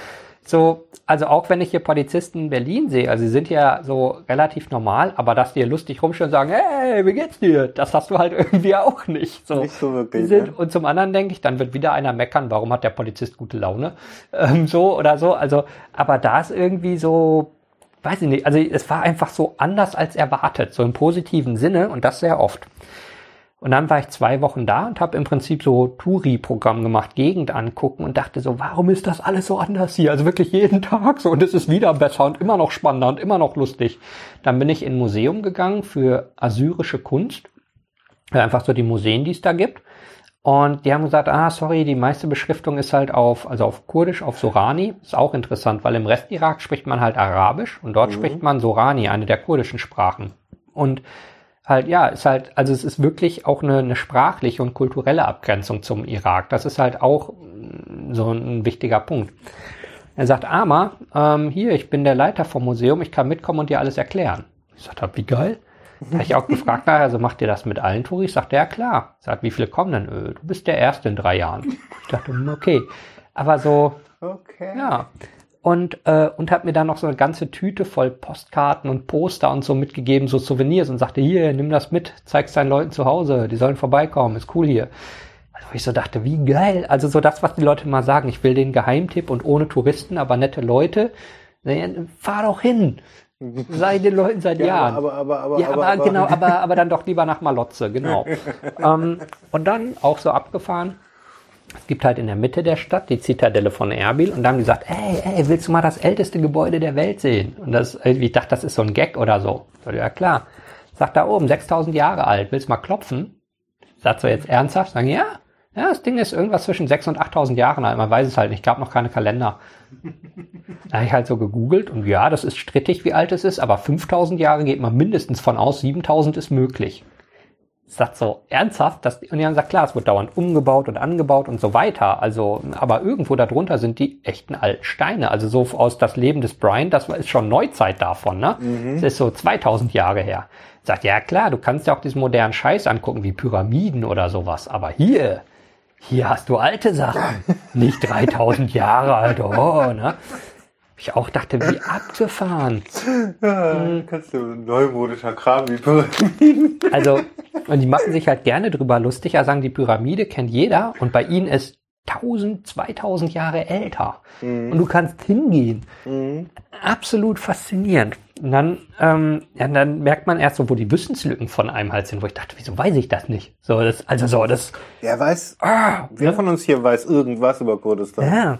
so, also auch wenn ich hier Polizisten in Berlin sehe, also sie sind ja so relativ normal, aber dass die hier lustig rumstehen und sagen, hey, wie geht's dir? Das hast du halt irgendwie auch nicht. So. Nicht so wirklich, sind, ne? Und zum anderen denke ich, dann wird wieder einer meckern, warum hat der Polizist gute Laune? Ähm, so oder so. Also, aber da ist irgendwie so, weiß ich nicht, also es war einfach so anders als erwartet, so im positiven Sinne und das sehr oft. Und dann war ich zwei Wochen da und habe im Prinzip so Touri-Programm gemacht, Gegend angucken und dachte so, warum ist das alles so anders hier? Also wirklich jeden *laughs* Tag so und es ist wieder besser und immer noch spannender und immer noch lustig. Dann bin ich in ein Museum gegangen für assyrische Kunst, einfach so die Museen, die es da gibt. Und die haben gesagt, ah, sorry, die meiste Beschriftung ist halt auf, also auf Kurdisch, auf Sorani. Ist auch interessant, weil im Rest Irak spricht man halt Arabisch und dort spricht man Sorani, eine der kurdischen Sprachen. Und halt, ja, ist halt, also es ist wirklich auch eine, eine sprachliche und kulturelle Abgrenzung zum Irak. Das ist halt auch mm, so ein wichtiger Punkt. Er sagt, Ama, ähm, hier, ich bin der Leiter vom Museum, ich kann mitkommen und dir alles erklären. Ich sagte, wie geil. Da habe ich auch gefragt, na, also macht ihr das mit allen Touris? Sagt er, ja klar. Sagt, wie viele kommen denn? Äh, Du bist der Erste in drei Jahren. Ich dachte, okay. Aber so, Okay. ja. Und, äh, und hat mir dann noch so eine ganze Tüte voll Postkarten und Poster und so mitgegeben, so Souvenirs und sagte, hier, nimm das mit, zeig's deinen Leuten zu Hause, die sollen vorbeikommen, ist cool hier. Also ich so dachte, wie geil. Also so das, was die Leute mal sagen, ich will den Geheimtipp und ohne Touristen, aber nette Leute. Naja, fahr doch hin. *laughs* Sei den Leuten seit Ja, Jahren. aber, aber, aber, Ja, aber, genau, *laughs* aber, aber dann doch lieber nach Malotze, genau. *laughs* ähm, und dann auch so abgefahren. Es gibt halt in der Mitte der Stadt die Zitadelle von Erbil und da haben die gesagt, ey, ey, willst du mal das älteste Gebäude der Welt sehen? Und das, ich dachte, das ist so ein Gag oder so. Ja klar. Sagt da oben, 6000 Jahre alt, willst du mal klopfen? Sagt so jetzt ernsthaft? Sagen, ja, ja, das Ding ist irgendwas zwischen 6.000 und 8.000 Jahren alt. Man weiß es halt nicht. gab noch keine Kalender. Da habe ich halt so gegoogelt und ja, das ist strittig, wie alt es ist, aber 5000 Jahre geht man mindestens von aus, 7000 ist möglich. Sagt so, ernsthaft? Das, und die haben gesagt, klar, es wird dauernd umgebaut und angebaut und so weiter. Also, aber irgendwo darunter sind die echten alten Steine. Also so aus das Leben des Brian, das ist schon Neuzeit davon, ne? Das ist so 2000 Jahre her. Sagt, ja klar, du kannst ja auch diesen modernen Scheiß angucken, wie Pyramiden oder sowas. Aber hier, hier hast du alte Sachen. *laughs* Nicht 3000 Jahre alt, oh, ne? Ich auch dachte, wie *laughs* abgefahren. Ja, hm. kannst du neumodischer Kram wie Pyramiden. Also, und die machen sich halt gerne drüber lustig, ja sagen, die Pyramide kennt jeder und bei ihnen ist 1000, 2000 Jahre älter. Mhm. Und du kannst hingehen. Mhm. Absolut faszinierend. Und dann, ähm, ja, dann merkt man erst so, wo die Wissenslücken von einem halt sind, wo ich dachte, wieso weiß ich das nicht? So, das, also so, das. Wer weiß, ah, wer von uns hier weiß irgendwas über Kurdistan? Ja.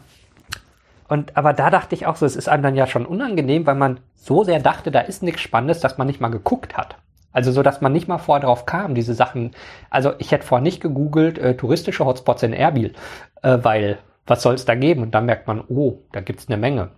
Und, aber da dachte ich auch so, es ist einem dann ja schon unangenehm, weil man so sehr dachte, da ist nichts Spannendes, dass man nicht mal geguckt hat. Also so, dass man nicht mal vorher drauf kam, diese Sachen. Also ich hätte vorher nicht gegoogelt, äh, touristische Hotspots in Erbil, äh, weil was soll es da geben? Und dann merkt man, oh, da gibt's eine Menge.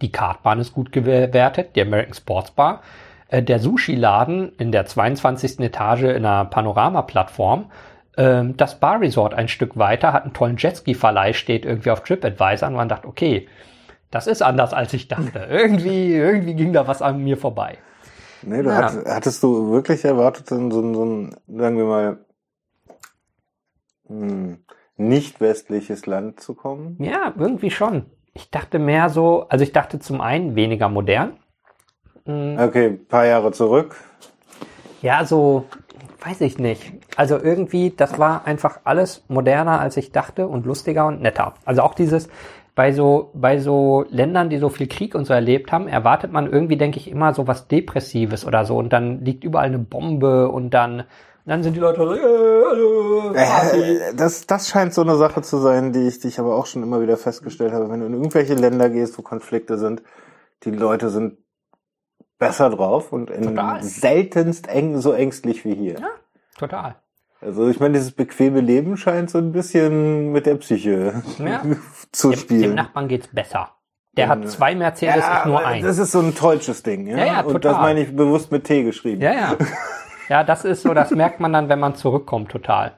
Die Kartbahn ist gut gewertet, die American Sports Bar, äh, der Sushi-Laden in der 22. Etage in einer Panorama-Plattform, ähm, das Bar Resort ein Stück weiter hat einen tollen Jetski-Verleih, steht irgendwie auf TripAdvisor und man dachte, okay, das ist anders als ich dachte. *laughs* irgendwie, irgendwie ging da was an mir vorbei. Nee, du ja. hattest, hattest du wirklich erwartet, in so, so ein, sagen wir mal, hm, nicht westliches Land zu kommen? Ja, irgendwie schon. Ich dachte mehr so, also ich dachte zum einen weniger modern. Hm. Okay, paar Jahre zurück. Ja, so, weiß ich nicht. Also irgendwie, das war einfach alles moderner, als ich dachte und lustiger und netter. Also auch dieses, bei so, bei so Ländern, die so viel Krieg und so erlebt haben, erwartet man irgendwie, denke ich, immer so was Depressives oder so. Und dann liegt überall eine Bombe und dann, dann sind die Leute so, äh, äh, das, das scheint so eine Sache zu sein, die ich, die ich aber auch schon immer wieder festgestellt habe. Wenn du in irgendwelche Länder gehst, wo Konflikte sind, die Leute sind besser drauf und in seltenst eng, so ängstlich wie hier. Ja, total. Also ich meine, dieses bequeme Leben scheint so ein bisschen mit der Psyche ja. *laughs* zu spielen. Dem, Nachbarn geht's besser. Der hat zwei Mercedes, ja, ich nur ein. Das ist so ein deutsches Ding, ja? ja, ja. Und das meine ich bewusst mit T geschrieben. Ja, ja. *laughs* Ja, das ist so, das merkt man dann, wenn man zurückkommt, total.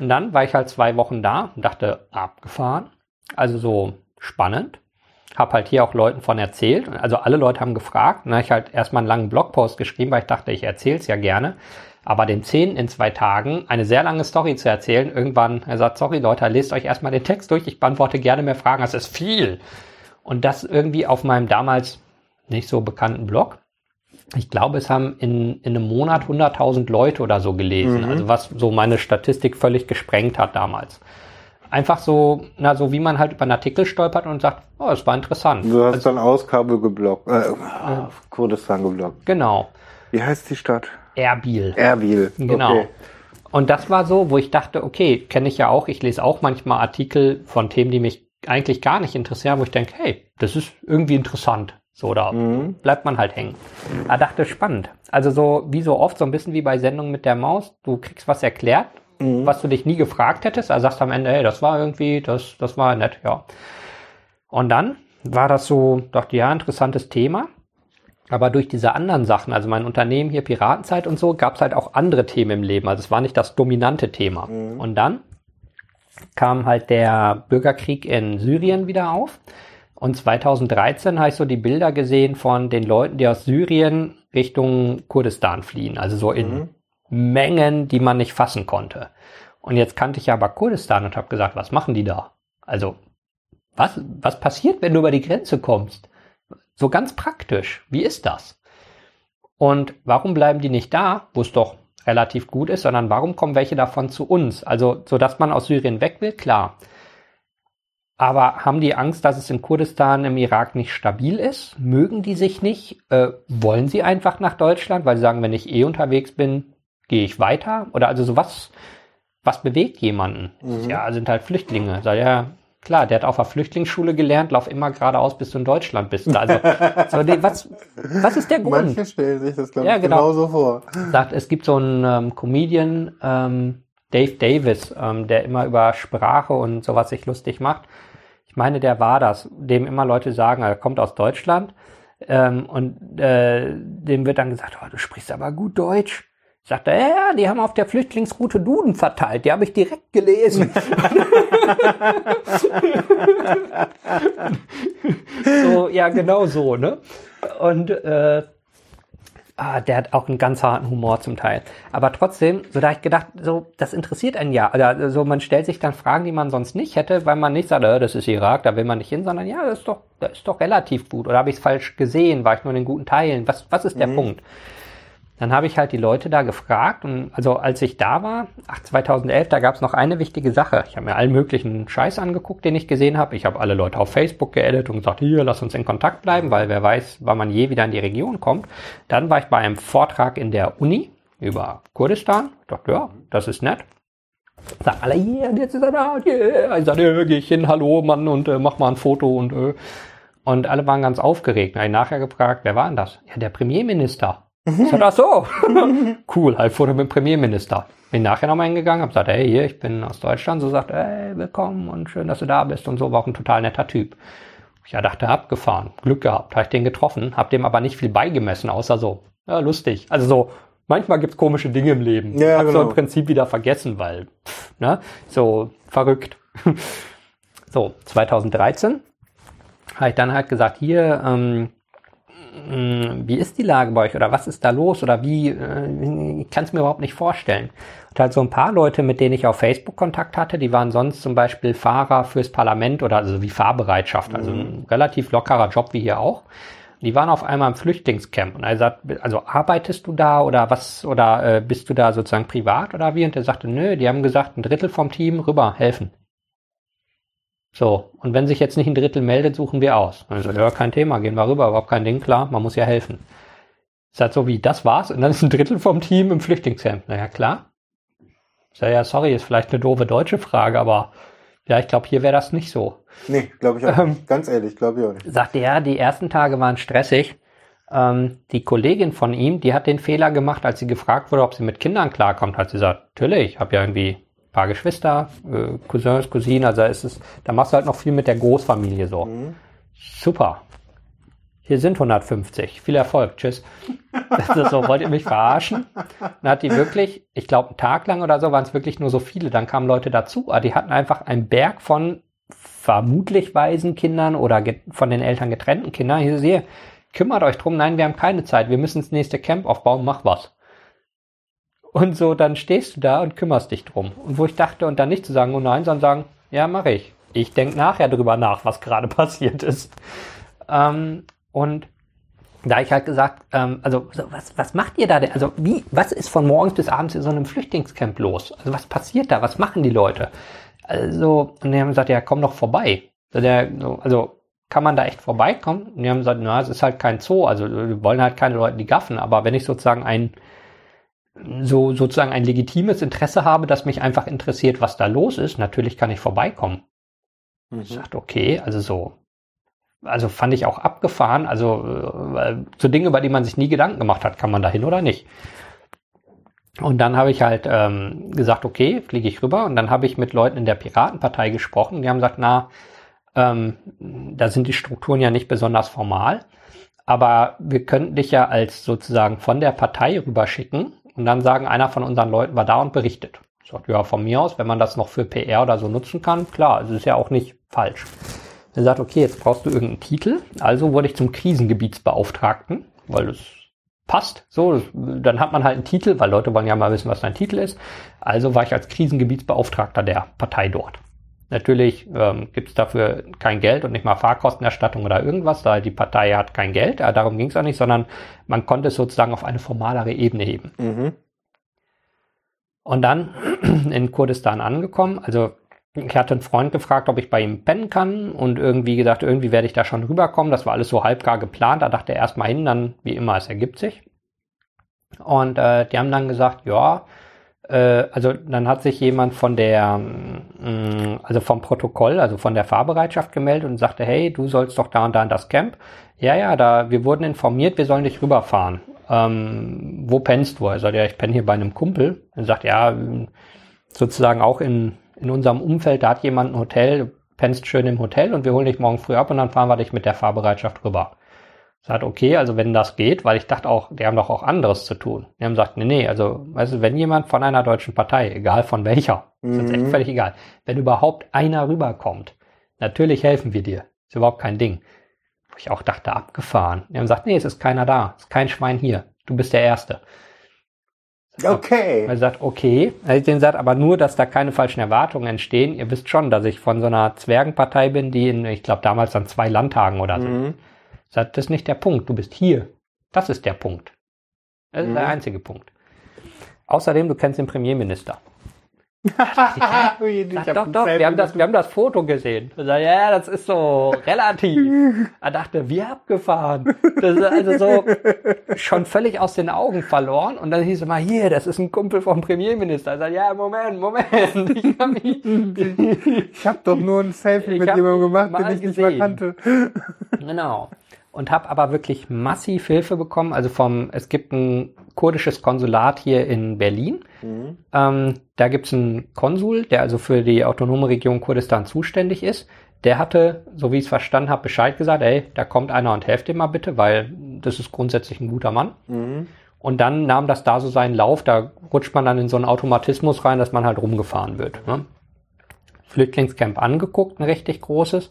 Und dann war ich halt zwei Wochen da und dachte, abgefahren. Also so spannend. Hab halt hier auch Leuten von erzählt. Also alle Leute haben gefragt. Und dann habe ich halt erstmal einen langen Blogpost geschrieben, weil ich dachte, ich erzähle es ja gerne. Aber den zehn in zwei Tagen eine sehr lange Story zu erzählen, irgendwann, er sagt, sorry Leute, lest euch erstmal den Text durch, ich beantworte gerne mehr Fragen, das ist viel. Und das irgendwie auf meinem damals nicht so bekannten Blog. Ich glaube, es haben in, in einem Monat 100.000 Leute oder so gelesen. Mhm. Also was so meine Statistik völlig gesprengt hat damals. Einfach so, na, so wie man halt über einen Artikel stolpert und sagt, oh, es war interessant. Du hast also, dann aus geblockt, äh, äh, Kurdistan geblockt. Genau. Wie heißt die Stadt? Erbil. Erbil. Genau. Okay. Und das war so, wo ich dachte, okay, kenne ich ja auch, ich lese auch manchmal Artikel von Themen, die mich eigentlich gar nicht interessieren, wo ich denke, hey, das ist irgendwie interessant. So, da mhm. bleibt man halt hängen. Da dachte, spannend. Also so, wie so oft, so ein bisschen wie bei Sendungen mit der Maus, du kriegst was erklärt, mhm. was du dich nie gefragt hättest, also sagst am Ende, hey, das war irgendwie, das, das war nett, ja. Und dann war das so, dachte, ja, interessantes Thema. Aber durch diese anderen Sachen, also mein Unternehmen hier Piratenzeit und so, gab es halt auch andere Themen im Leben. Also es war nicht das dominante Thema. Mhm. Und dann kam halt der Bürgerkrieg in Syrien wieder auf. Und 2013 habe ich so die Bilder gesehen von den Leuten, die aus Syrien Richtung Kurdistan fliehen. Also so in mhm. Mengen, die man nicht fassen konnte. Und jetzt kannte ich aber Kurdistan und habe gesagt, was machen die da? Also, was, was passiert, wenn du über die Grenze kommst? So ganz praktisch. Wie ist das? Und warum bleiben die nicht da, wo es doch relativ gut ist, sondern warum kommen welche davon zu uns? Also, so dass man aus Syrien weg will, klar. Aber haben die Angst, dass es in Kurdistan im Irak nicht stabil ist? Mögen die sich nicht? Äh, wollen sie einfach nach Deutschland, weil sie sagen, wenn ich eh unterwegs bin, gehe ich weiter? Oder also so was, was bewegt jemanden? Mhm. Ja, sind halt Flüchtlinge. Sag ja, Klar, der hat auf der Flüchtlingsschule gelernt, lauf immer geradeaus, bis du in Deutschland bist. Also, *laughs* so, die, was, was ist der Grund? Manche stellen sich das, glaube ich, ja, genau. genauso vor. Sagt, es gibt so einen ähm, Comedian, ähm, Dave Davis, ähm, der immer über Sprache und sowas sich lustig macht. Ich meine, der war das, dem immer Leute sagen, er kommt aus Deutschland. Ähm, und äh, dem wird dann gesagt, oh, du sprichst aber gut Deutsch. Sagt er, ja, die haben auf der Flüchtlingsroute Duden verteilt. Die habe ich direkt gelesen. *laughs* so, ja, genau so, ne? Und äh, ah, der hat auch einen ganz harten Humor zum Teil. Aber trotzdem, so da hab ich gedacht, so, das interessiert einen ja. Also, so, man stellt sich dann Fragen, die man sonst nicht hätte, weil man nicht sagt, äh, das ist Irak, da will man nicht hin, sondern ja, das ist doch, das ist doch relativ gut. Oder habe ich es falsch gesehen? War ich nur in den guten Teilen? Was, was ist der mhm. Punkt? Dann habe ich halt die Leute da gefragt und also als ich da war, ach 2011, da gab es noch eine wichtige Sache. Ich habe mir allen möglichen Scheiß angeguckt, den ich gesehen habe. Ich habe alle Leute auf Facebook geedit und gesagt, hier, lass uns in Kontakt bleiben, weil wer weiß, wann man je wieder in die Region kommt. Dann war ich bei einem Vortrag in der Uni über Kurdistan. Ich dachte, ja, das ist nett. Sag alle, yeah, jetzt ist er da, yeah. Ich sage, ja, geh ich hin, hallo Mann und äh, mach mal ein Foto und äh. und alle waren ganz aufgeregt. Ich nachher gefragt, wer war denn das? Ja, der Premierminister. Ich sagte, ach so, *laughs* cool, halt Foto mit dem Premierminister. Bin nachher nochmal hingegangen, hab gesagt, hey, hier, ich bin aus Deutschland. So sagt, hey, willkommen und schön, dass du da bist und so. War auch ein total netter Typ. Ich dachte, abgefahren, Glück gehabt, habe ich den getroffen, hab dem aber nicht viel beigemessen, außer so, ja, lustig. Also so, manchmal gibt's komische Dinge im Leben. Ja, hab genau. so im Prinzip wieder vergessen, weil, pff, ne, so verrückt. *laughs* so, 2013 habe ich dann halt gesagt, hier, ähm, hm, wie ist die Lage bei euch oder was ist da los oder wie, äh, ich kann es mir überhaupt nicht vorstellen. Und halt so ein paar Leute, mit denen ich auf Facebook Kontakt hatte, die waren sonst zum Beispiel Fahrer fürs Parlament oder also wie Fahrbereitschaft, also ein mhm. relativ lockerer Job wie hier auch. Die waren auf einmal im Flüchtlingscamp und er sagt, also arbeitest du da oder was oder äh, bist du da sozusagen privat oder wie? Und er sagte, nö, die haben gesagt, ein Drittel vom Team rüber helfen. So, und wenn sich jetzt nicht ein Drittel meldet, suchen wir aus. Also, ja, kein Thema, gehen wir rüber, überhaupt kein Ding, klar, man muss ja helfen. Ist halt so wie, das war's, und dann ist ein Drittel vom Team im Flüchtlingscamp. Naja, klar. Ja, ja, sorry, ist vielleicht eine doofe deutsche Frage, aber ja, ich glaube, hier wäre das nicht so. Nee, glaube ich auch ähm, nicht. Ganz ehrlich, glaube ich auch nicht. Sagt er, die ersten Tage waren stressig. Ähm, die Kollegin von ihm, die hat den Fehler gemacht, als sie gefragt wurde, ob sie mit Kindern klarkommt, hat sie gesagt, natürlich, ich habe ja irgendwie paar Geschwister, äh, Cousins, Cousinen, also ist es, da machst du halt noch viel mit der Großfamilie so. Mhm. Super. Hier sind 150. Viel Erfolg. Tschüss. Das ist so, wollt ihr mich verarschen? Dann hat die wirklich, ich glaube, einen Tag lang oder so waren es wirklich nur so viele. Dann kamen Leute dazu, aber die hatten einfach einen Berg von vermutlich Waisenkindern oder von den Eltern getrennten Kindern. Hier sehe, kümmert euch drum. Nein, wir haben keine Zeit. Wir müssen das nächste Camp aufbauen. Mach was. Und so, dann stehst du da und kümmerst dich drum. Und wo ich dachte, und dann nicht zu sagen, oh nein, sondern sagen, ja, mache ich. Ich denke nachher drüber nach, was gerade *laughs* passiert ist. Ähm, und da ich halt gesagt, ähm, also so, was, was macht ihr da denn? Also wie, was ist von morgens bis abends in so einem Flüchtlingscamp los? Also was passiert da? Was machen die Leute? Also, und die haben gesagt, ja, komm doch vorbei. Also, also kann man da echt vorbeikommen? Und die haben gesagt, na, es ist halt kein Zoo, also wir wollen halt keine Leute, die gaffen, aber wenn ich sozusagen ein so sozusagen ein legitimes Interesse habe, das mich einfach interessiert, was da los ist, natürlich kann ich vorbeikommen. Mhm. Ich dachte, okay, also so. Also fand ich auch abgefahren. Also äh, zu Dingen, über die man sich nie Gedanken gemacht hat, kann man da hin oder nicht. Und dann habe ich halt ähm, gesagt, okay, fliege ich rüber. Und dann habe ich mit Leuten in der Piratenpartei gesprochen. Die haben gesagt, na, ähm, da sind die Strukturen ja nicht besonders formal. Aber wir könnten dich ja als sozusagen von der Partei rüberschicken und dann sagen, einer von unseren Leuten war da und berichtet. Ich sagte, ja, von mir aus, wenn man das noch für PR oder so nutzen kann, klar, es ist ja auch nicht falsch. Er sagt, okay, jetzt brauchst du irgendeinen Titel. Also wurde ich zum Krisengebietsbeauftragten, weil das passt. So, dann hat man halt einen Titel, weil Leute wollen ja mal wissen, was dein Titel ist. Also war ich als Krisengebietsbeauftragter der Partei dort. Natürlich ähm, gibt es dafür kein Geld und nicht mal Fahrkostenerstattung oder irgendwas, da die Partei hat kein Geld, ja, darum ging es auch nicht, sondern man konnte es sozusagen auf eine formalere Ebene heben. Mhm. Und dann *clears throat* in Kurdistan angekommen, also ich hatte einen Freund gefragt, ob ich bei ihm pennen kann und irgendwie gesagt, irgendwie werde ich da schon rüberkommen. Das war alles so halbgar geplant. Da dachte er erstmal hin, dann wie immer, es ergibt sich. Und äh, die haben dann gesagt, ja, also dann hat sich jemand von der, mm, also vom Protokoll, also von der Fahrbereitschaft gemeldet und sagte, hey, du sollst doch da und da in das Camp. Ja, ja, da, wir wurden informiert, wir sollen dich rüberfahren. Ähm, wo pennst du? Er sagt, ja, ich penne hier bei einem Kumpel. Er sagt, ja, sozusagen auch in, in unserem Umfeld, da hat jemand ein Hotel, pennst schön im Hotel und wir holen dich morgen früh ab und dann fahren wir dich mit der Fahrbereitschaft rüber. Sagt, okay, also wenn das geht, weil ich dachte auch, die haben doch auch anderes zu tun. Die haben gesagt, nee, nee, also, weißt du, wenn jemand von einer deutschen Partei, egal von welcher, mhm. ist echt völlig egal, wenn überhaupt einer rüberkommt, natürlich helfen wir dir. Ist überhaupt kein Ding. Wo ich auch dachte, abgefahren. Die haben gesagt, nee, es ist keiner da, es ist kein Schwein hier. du bist der Erste. Okay. Er sagt, okay. Er hat sagt aber nur, dass da keine falschen Erwartungen entstehen. Ihr wisst schon, dass ich von so einer Zwergenpartei bin, die in, ich glaube, damals an zwei Landtagen oder so. Mhm. Sagt, das ist nicht der Punkt. Du bist hier. Das ist der Punkt. Das ist Mhm. der einzige Punkt. Außerdem, du kennst den Premierminister. *laughs* Sag, doch, doch, wir haben, das, wir haben das Foto gesehen. Er sagt, ja, das ist so relativ. Er dachte, wie abgefahren. Das ist also so schon völlig aus den Augen verloren. Und dann hieß es mal, hier, das ist ein Kumpel vom Premierminister. Er sagt, ja, Moment, Moment. Ich hab habe doch nur ein Selfie mit hab jemandem gemacht, den ich nicht mehr gesehen. kannte. Genau. Und habe aber wirklich massiv Hilfe bekommen. Also vom, es gibt ein kurdisches Konsulat hier in Berlin. Ähm, da gibt es einen Konsul, der also für die autonome Region Kurdistan zuständig ist. Der hatte, so wie ich es verstanden habe, Bescheid gesagt, ey, da kommt einer und helft ihm mal bitte, weil das ist grundsätzlich ein guter Mann. Und dann nahm das da so seinen Lauf, da rutscht man dann in so einen Automatismus rein, dass man halt rumgefahren wird. Ne? Flüchtlingscamp angeguckt, ein richtig großes,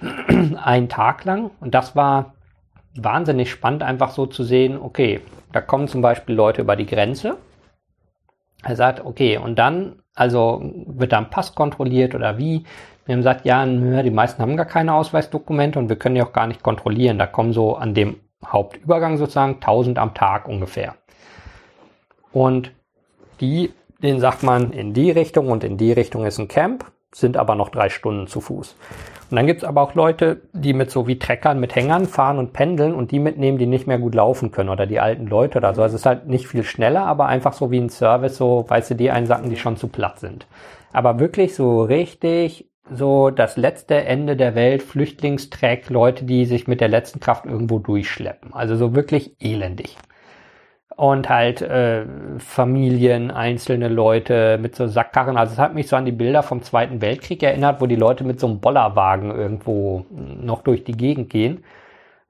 *clears throat* einen Tag lang. Und das war wahnsinnig spannend, einfach so zu sehen, okay, da kommen zum Beispiel Leute über die Grenze. Er sagt, okay, und dann, also wird da ein Pass kontrolliert oder wie? Wir haben gesagt, ja, die meisten haben gar keine Ausweisdokumente und wir können die auch gar nicht kontrollieren. Da kommen so an dem Hauptübergang sozusagen 1000 am Tag ungefähr. Und die, denen sagt man in die Richtung und in die Richtung ist ein Camp, sind aber noch drei Stunden zu Fuß. Und dann gibt's aber auch Leute, die mit so wie Treckern, mit Hängern fahren und pendeln und die mitnehmen, die nicht mehr gut laufen können oder die alten Leute oder so. Also es ist halt nicht viel schneller, aber einfach so wie ein Service, so, weißt du, die einsacken, die schon zu platt sind. Aber wirklich so richtig so das letzte Ende der Welt, Flüchtlingstreck, Leute, die sich mit der letzten Kraft irgendwo durchschleppen. Also so wirklich elendig. Und halt äh, Familien, einzelne Leute mit so Sackkarren. Also es hat mich so an die Bilder vom Zweiten Weltkrieg erinnert, wo die Leute mit so einem Bollerwagen irgendwo noch durch die Gegend gehen.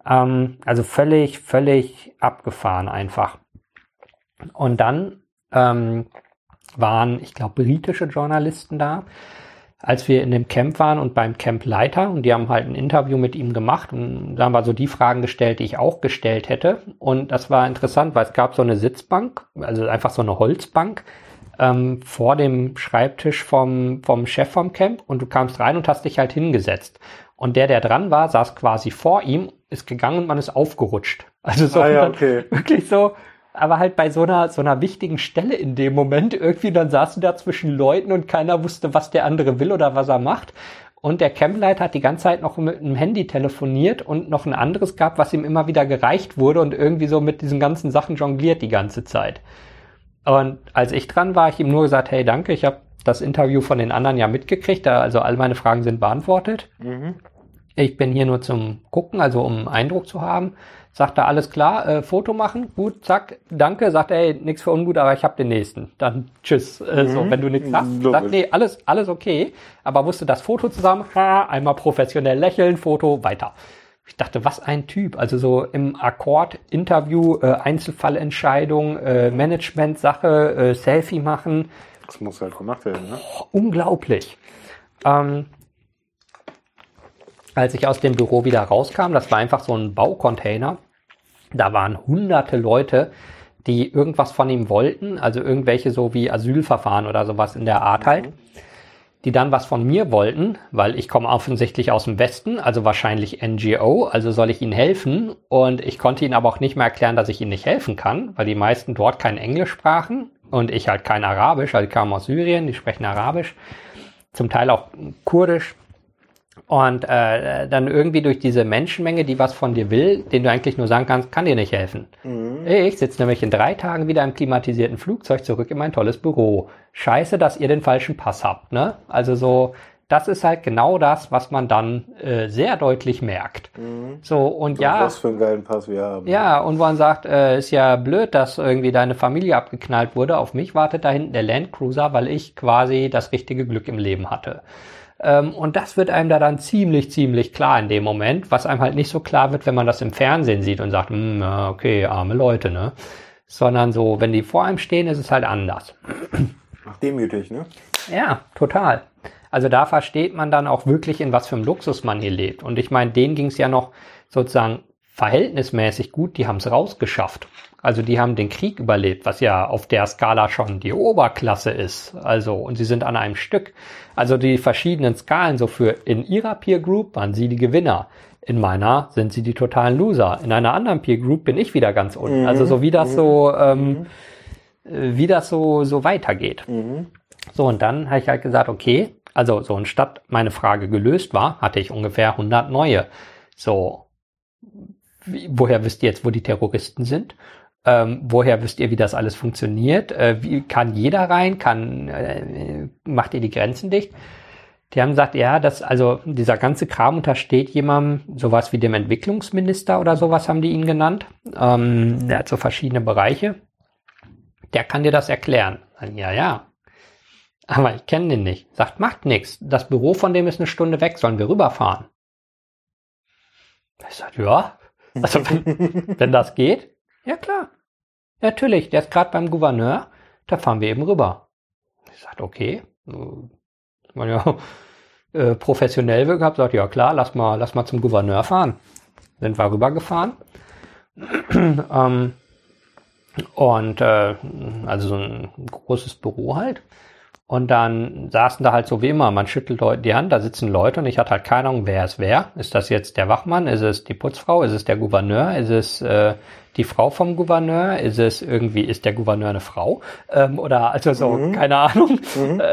Ähm, also völlig, völlig abgefahren einfach. Und dann ähm, waren, ich glaube, britische Journalisten da, als wir in dem Camp waren und beim Campleiter und die haben halt ein Interview mit ihm gemacht und da haben wir so die Fragen gestellt, die ich auch gestellt hätte. Und das war interessant, weil es gab so eine Sitzbank, also einfach so eine Holzbank ähm, vor dem Schreibtisch vom, vom Chef vom Camp und du kamst rein und hast dich halt hingesetzt. Und der, der dran war, saß quasi vor ihm, ist gegangen und man ist aufgerutscht. Also so Ah ja, *laughs* okay. wirklich so, aber halt bei so einer, so einer wichtigen Stelle in dem Moment irgendwie, dann saßen da zwischen Leuten und keiner wusste, was der andere will oder was er macht. Und der Campleiter hat die ganze Zeit noch mit einem Handy telefoniert und noch ein anderes gab, was ihm immer wieder gereicht wurde und irgendwie so mit diesen ganzen Sachen jongliert die ganze Zeit. Und als ich dran war, ich ihm nur gesagt, hey, danke, ich habe das Interview von den anderen ja mitgekriegt, da- also all meine Fragen sind beantwortet. Ich bin hier nur zum Gucken, also um einen Eindruck zu haben. Sagt er, alles klar, äh, Foto machen, gut, zack, danke. Sagt er, ey, nix für ungut, aber ich habe den nächsten. Dann tschüss. Äh, so, wenn du nichts hast. Logisch. Sagt, nee, alles, alles okay. Aber wusste das Foto zusammen, ha, einmal professionell lächeln, Foto, weiter. Ich dachte, was ein Typ. Also so im Akkord-Interview, äh, Einzelfallentscheidung, äh, Management-Sache, äh, Selfie machen. Das muss halt gemacht werden, ne? Unglaublich. Ähm, als ich aus dem Büro wieder rauskam, das war einfach so ein Baucontainer. Da waren hunderte Leute, die irgendwas von ihm wollten, also irgendwelche so wie Asylverfahren oder sowas in der Art halt, die dann was von mir wollten, weil ich komme offensichtlich aus dem Westen, also wahrscheinlich NGO, also soll ich ihnen helfen und ich konnte ihnen aber auch nicht mehr erklären, dass ich ihnen nicht helfen kann, weil die meisten dort kein Englisch sprachen und ich halt kein Arabisch, also ich kam aus Syrien, die sprechen Arabisch, zum Teil auch Kurdisch, und äh, dann irgendwie durch diese Menschenmenge, die was von dir will, den du eigentlich nur sagen kannst, kann dir nicht helfen. Ich sitze nämlich in drei Tagen wieder im klimatisierten Flugzeug zurück in mein tolles Büro. Scheiße, dass ihr den falschen Pass habt. Ne? Also so, das ist halt genau das, was man dann äh, sehr deutlich merkt. So, und ja. Was für einen geilen Pass wir haben. Ja, und wo man sagt, äh, ist ja blöd, dass irgendwie deine Familie abgeknallt wurde. Auf mich wartet da hinten der Landcruiser, weil ich quasi das richtige Glück im Leben hatte. Ähm, und das wird einem da dann ziemlich, ziemlich klar in dem Moment, was einem halt nicht so klar wird, wenn man das im Fernsehen sieht und sagt, hm, okay, arme Leute, ne? Sondern so, wenn die vor einem stehen, ist es halt anders. Demütig, ne? Ja, total. Also da versteht man dann auch wirklich, in was für einem Luxus man hier lebt. Und ich meine, denen ging es ja noch sozusagen verhältnismäßig gut, die haben es rausgeschafft. Also die haben den Krieg überlebt, was ja auf der Skala schon die Oberklasse ist. Also, und sie sind an einem Stück. Also die verschiedenen Skalen, so für in ihrer Peer Group waren sie die Gewinner. In meiner sind sie die totalen Loser. In einer anderen Peer Group bin ich wieder ganz unten. Mhm. Also so wie das so, ähm, mhm. wie das so, so weitergeht. Mhm. So, und dann habe ich halt gesagt, okay, also so und statt meine Frage gelöst war, hatte ich ungefähr 100 neue. So, woher wisst ihr jetzt, wo die Terroristen sind? Ähm, woher wisst ihr, wie das alles funktioniert? Äh, wie kann jeder rein? Kann äh, macht ihr die Grenzen dicht? Die haben gesagt, ja, das also dieser ganze Kram untersteht jemandem, sowas wie dem Entwicklungsminister oder sowas haben die ihn genannt. Ähm, der hat so verschiedene Bereiche. Der kann dir das erklären. Ja, ja. Aber ich kenne den nicht. Sagt, macht nichts. Das Büro von dem ist eine Stunde weg. Sollen wir rüberfahren? Ich sage, ja. Also wenn, wenn das geht, ja klar. Natürlich, der ist gerade beim Gouverneur, da fahren wir eben rüber. Ich sagte, okay. Man ja *laughs* äh, professionell gehabt, sagt, ja klar, lass mal, lass mal zum Gouverneur fahren. Sind wir rübergefahren. *clears throat* ähm, und äh, also so ein großes Büro halt. Und dann saßen da halt so wie immer, man schüttelt die Hand, da sitzen Leute und ich hatte halt keine Ahnung, wer ist wer. Ist das jetzt der Wachmann? Ist es die Putzfrau? Ist es der Gouverneur? Ist es äh, die Frau vom Gouverneur? Ist es irgendwie, ist der Gouverneur eine Frau? Ähm, oder also so, mhm. keine Ahnung. Mhm. *laughs*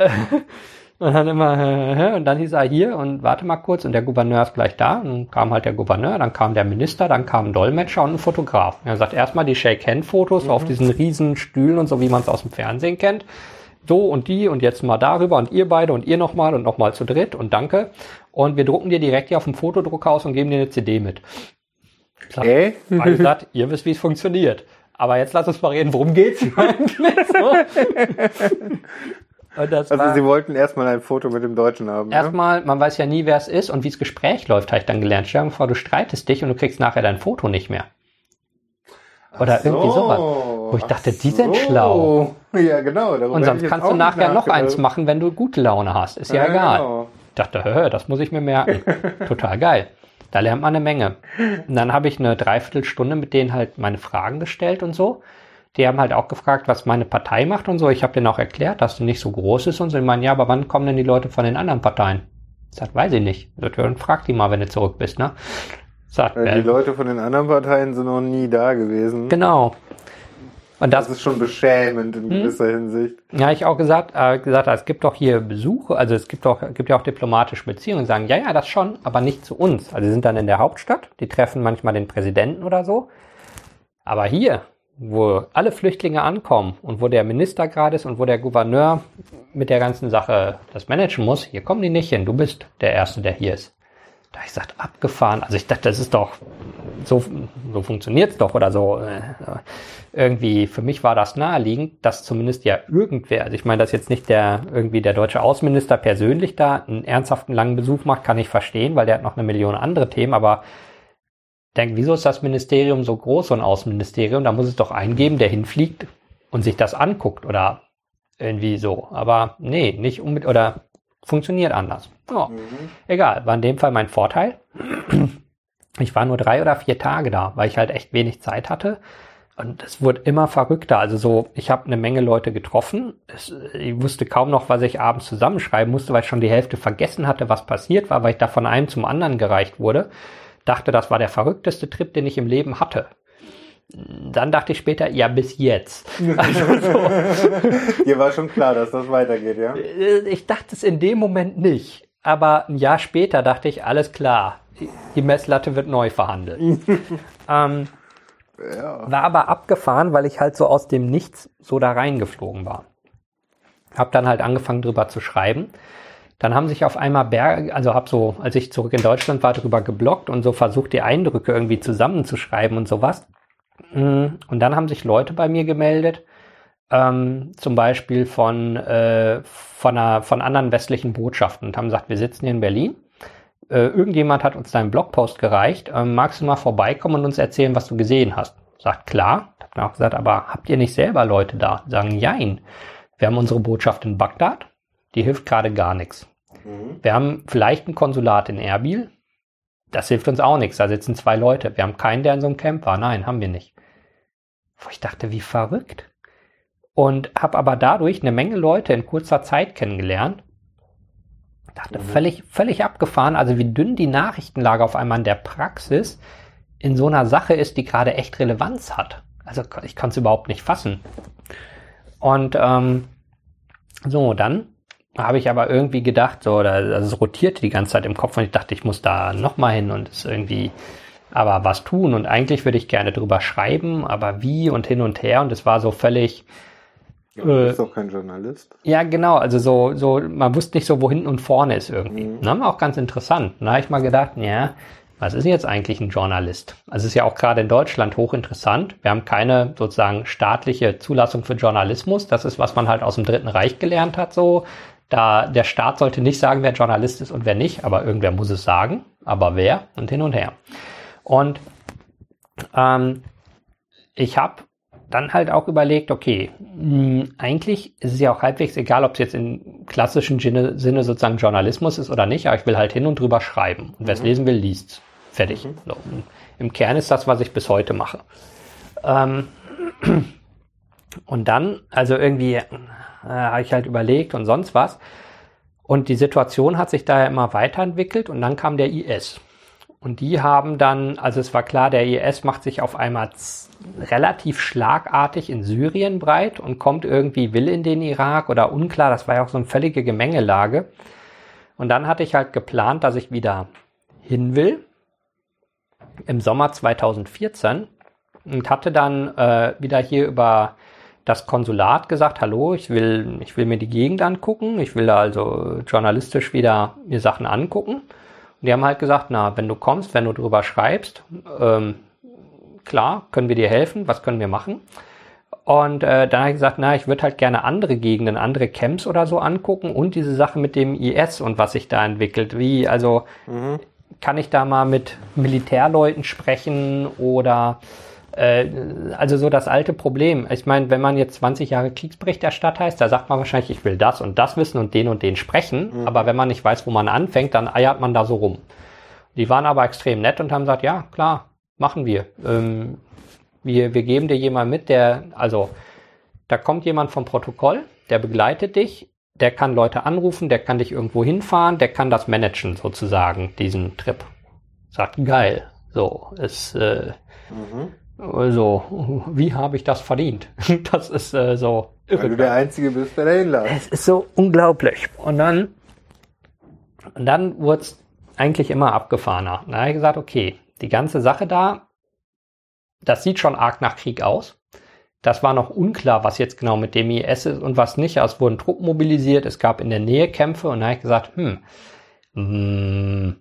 Äh, und dann immer, und dann hieß er hier und warte mal kurz und der Gouverneur ist gleich da. Und dann kam halt der Gouverneur, dann kam der Minister, dann kam ein Dolmetscher und ein Fotograf. Er sagt erstmal die Shake-Hand-Fotos mhm. auf diesen riesen Stühlen und so, wie man es aus dem Fernsehen kennt so und die und jetzt mal darüber und ihr beide und ihr nochmal und nochmal zu dritt und danke. Und wir drucken dir direkt hier auf dem Fotodrucker aus und geben dir eine CD mit. Klar, äh? gesagt, ihr wisst, wie es funktioniert. Aber jetzt lass uns mal reden, worum geht's *laughs* eigentlich? also war, Sie wollten erstmal ein Foto mit dem Deutschen haben. Erstmal, ja? man weiß ja nie, wer es ist und wie das Gespräch läuft, habe ich dann gelernt. Stell dir vor, du streitest dich und du kriegst nachher dein Foto nicht mehr. Oder so, irgendwie sowas. Wo ich dachte, die sind so. schlau. Ja, genau. Und sonst kannst du nachher noch eins machen, wenn du gute Laune hast. Ist ja, ja egal. Genau. Ich dachte, hör, das muss ich mir merken. *laughs* Total geil. Da lernt man eine Menge. Und dann habe ich eine Dreiviertelstunde mit denen halt meine Fragen gestellt und so. Die haben halt auch gefragt, was meine Partei macht und so. Ich habe denen auch erklärt, dass sie nicht so groß ist und so. Ich meine, ja, aber wann kommen denn die Leute von den anderen Parteien? Das weiß ich nicht. Dann frag die mal, wenn du zurück bist, ne? Sagt Weil die Leute von den anderen Parteien sind noch nie da gewesen. Genau. Und das, das ist schon beschämend in hm? gewisser Hinsicht. Ja, ich auch gesagt, äh, gesagt, es gibt doch hier Besuche, also es gibt doch, gibt ja auch diplomatische Beziehungen, sagen, ja, ja, das schon, aber nicht zu uns. Also sie sind dann in der Hauptstadt, die treffen manchmal den Präsidenten oder so. Aber hier, wo alle Flüchtlinge ankommen und wo der Minister gerade ist und wo der Gouverneur mit der ganzen Sache das managen muss, hier kommen die nicht hin. Du bist der Erste, der hier ist. Da habe ich gesagt, abgefahren. Also ich dachte, das ist doch, so, so funktioniert's doch oder so. Irgendwie, für mich war das naheliegend, dass zumindest ja irgendwer, also ich meine, dass jetzt nicht der, irgendwie der deutsche Außenminister persönlich da einen ernsthaften langen Besuch macht, kann ich verstehen, weil der hat noch eine Million andere Themen, aber denkt, wieso ist das Ministerium so groß, so ein Außenministerium? Da muss es doch eingeben, der hinfliegt und sich das anguckt oder irgendwie so. Aber nee, nicht unbedingt, oder funktioniert anders. Oh, mhm. Egal, war in dem Fall mein Vorteil. *clears throat* Ich war nur drei oder vier Tage da, weil ich halt echt wenig Zeit hatte. Und es wurde immer verrückter. Also so, ich habe eine Menge Leute getroffen. Es, ich wusste kaum noch, was ich abends zusammenschreiben musste, weil ich schon die Hälfte vergessen hatte, was passiert war, weil ich da von einem zum anderen gereicht wurde. Dachte, das war der verrückteste Trip, den ich im Leben hatte dann dachte ich später, ja, bis jetzt. Also *laughs* so. Dir war schon klar, dass das weitergeht, ja? Äh, ich dachte es in dem Moment nicht. Aber ein Jahr später dachte ich, alles klar, die Messlatte wird neu verhandelt. *laughs* ähm, ja. War aber abgefahren, weil ich halt so aus dem Nichts so da reingeflogen war. Hab dann halt angefangen drüber zu schreiben. Dann haben sich auf einmal Berge, also hab so, als ich zurück in Deutschland war, drüber geblockt und so versucht, die Eindrücke irgendwie zusammenzuschreiben und sowas. Mm, und dann haben sich Leute bei mir gemeldet, ähm, zum Beispiel von, äh, von, einer, von anderen westlichen Botschaften und haben gesagt, wir sitzen hier in Berlin. Äh, irgendjemand hat uns deinen Blogpost gereicht. Äh, magst du mal vorbeikommen und uns erzählen, was du gesehen hast? Sagt klar. Hab dann auch gesagt, aber habt ihr nicht selber Leute da? Sagen jein. Wir haben unsere Botschaft in Bagdad. Die hilft gerade gar nichts. Mhm. Wir haben vielleicht ein Konsulat in Erbil. Das hilft uns auch nichts. Da sitzen zwei Leute. Wir haben keinen, der in so einem Camp war. Nein, haben wir nicht. Wo ich dachte, wie verrückt. Und habe aber dadurch eine Menge Leute in kurzer Zeit kennengelernt. Dachte, mhm. völlig, völlig abgefahren. Also wie dünn die Nachrichtenlage auf einmal in der Praxis in so einer Sache ist, die gerade echt Relevanz hat. Also ich kann es überhaupt nicht fassen. Und ähm, so, dann habe ich aber irgendwie gedacht, so, also es rotierte die ganze Zeit im Kopf und ich dachte, ich muss da nochmal hin und es irgendwie aber was tun und eigentlich würde ich gerne drüber schreiben, aber wie und hin und her und es war so völlig. Ja, du bist äh, doch kein Journalist. Ja, genau, also so, so, man wusste nicht so, wo hinten und vorne ist irgendwie. Mhm. Na, auch ganz interessant. Da habe ich mal gedacht, ja, was ist jetzt eigentlich ein Journalist? Also es ist ja auch gerade in Deutschland hochinteressant. Wir haben keine sozusagen staatliche Zulassung für Journalismus. Das ist, was man halt aus dem Dritten Reich gelernt hat, so. Da der Staat sollte nicht sagen, wer Journalist ist und wer nicht, aber irgendwer muss es sagen. Aber wer und hin und her. Und ähm, ich habe dann halt auch überlegt, okay, mh, hm, eigentlich ist es ja auch halbwegs egal, ob es jetzt im klassischen Sinne, Sinne sozusagen Journalismus ist oder nicht, aber ich will halt hin und drüber schreiben. Und wer es mhm. lesen will, liest. Fertig. Mhm. So, Im Kern ist das, was ich bis heute mache. Ähm, und dann, also irgendwie äh, habe ich halt überlegt und sonst was. Und die Situation hat sich daher immer weiterentwickelt und dann kam der IS. Und die haben dann, also es war klar, der IS macht sich auf einmal relativ schlagartig in Syrien breit und kommt irgendwie, will in den Irak oder unklar, das war ja auch so eine völlige Gemengelage. Und dann hatte ich halt geplant, dass ich wieder hin will im Sommer 2014 und hatte dann äh, wieder hier über das Konsulat gesagt, hallo, ich will, ich will mir die Gegend angucken, ich will da also journalistisch wieder mir Sachen angucken. Und die haben halt gesagt, na, wenn du kommst, wenn du drüber schreibst, ähm, klar, können wir dir helfen, was können wir machen? Und äh, dann habe ich gesagt, na, ich würde halt gerne andere Gegenden, andere Camps oder so angucken und diese Sache mit dem IS und was sich da entwickelt. Wie, also mhm. kann ich da mal mit Militärleuten sprechen oder äh, also so das alte Problem. Ich meine, wenn man jetzt 20 Jahre Kriegsberichterstatter heißt, da sagt man wahrscheinlich, ich will das und das wissen und den und den sprechen. Mhm. Aber wenn man nicht weiß, wo man anfängt, dann eiert man da so rum. Die waren aber extrem nett und haben gesagt, ja, klar, machen wir. Ähm, wir, wir geben dir jemand mit, der, also da kommt jemand vom Protokoll, der begleitet dich, der kann Leute anrufen, der kann dich irgendwo hinfahren, der kann das managen sozusagen, diesen Trip. Sagt, geil. So, ist, äh, mhm. Also, wie habe ich das verdient? *laughs* Das ist äh, so irre. Weil du der Einzige bist, der dahin läuft. Es ist so unglaublich. Und dann, und dann wurde es eigentlich immer abgefahrener. Da habe ich gesagt, okay, die ganze Sache da, das sieht schon arg nach Krieg aus. Das war noch unklar, was jetzt genau mit dem IS ist und was nicht. Es wurden Truppen mobilisiert, es gab in der Nähe Kämpfe und da habe ich gesagt, hm, mh, hm,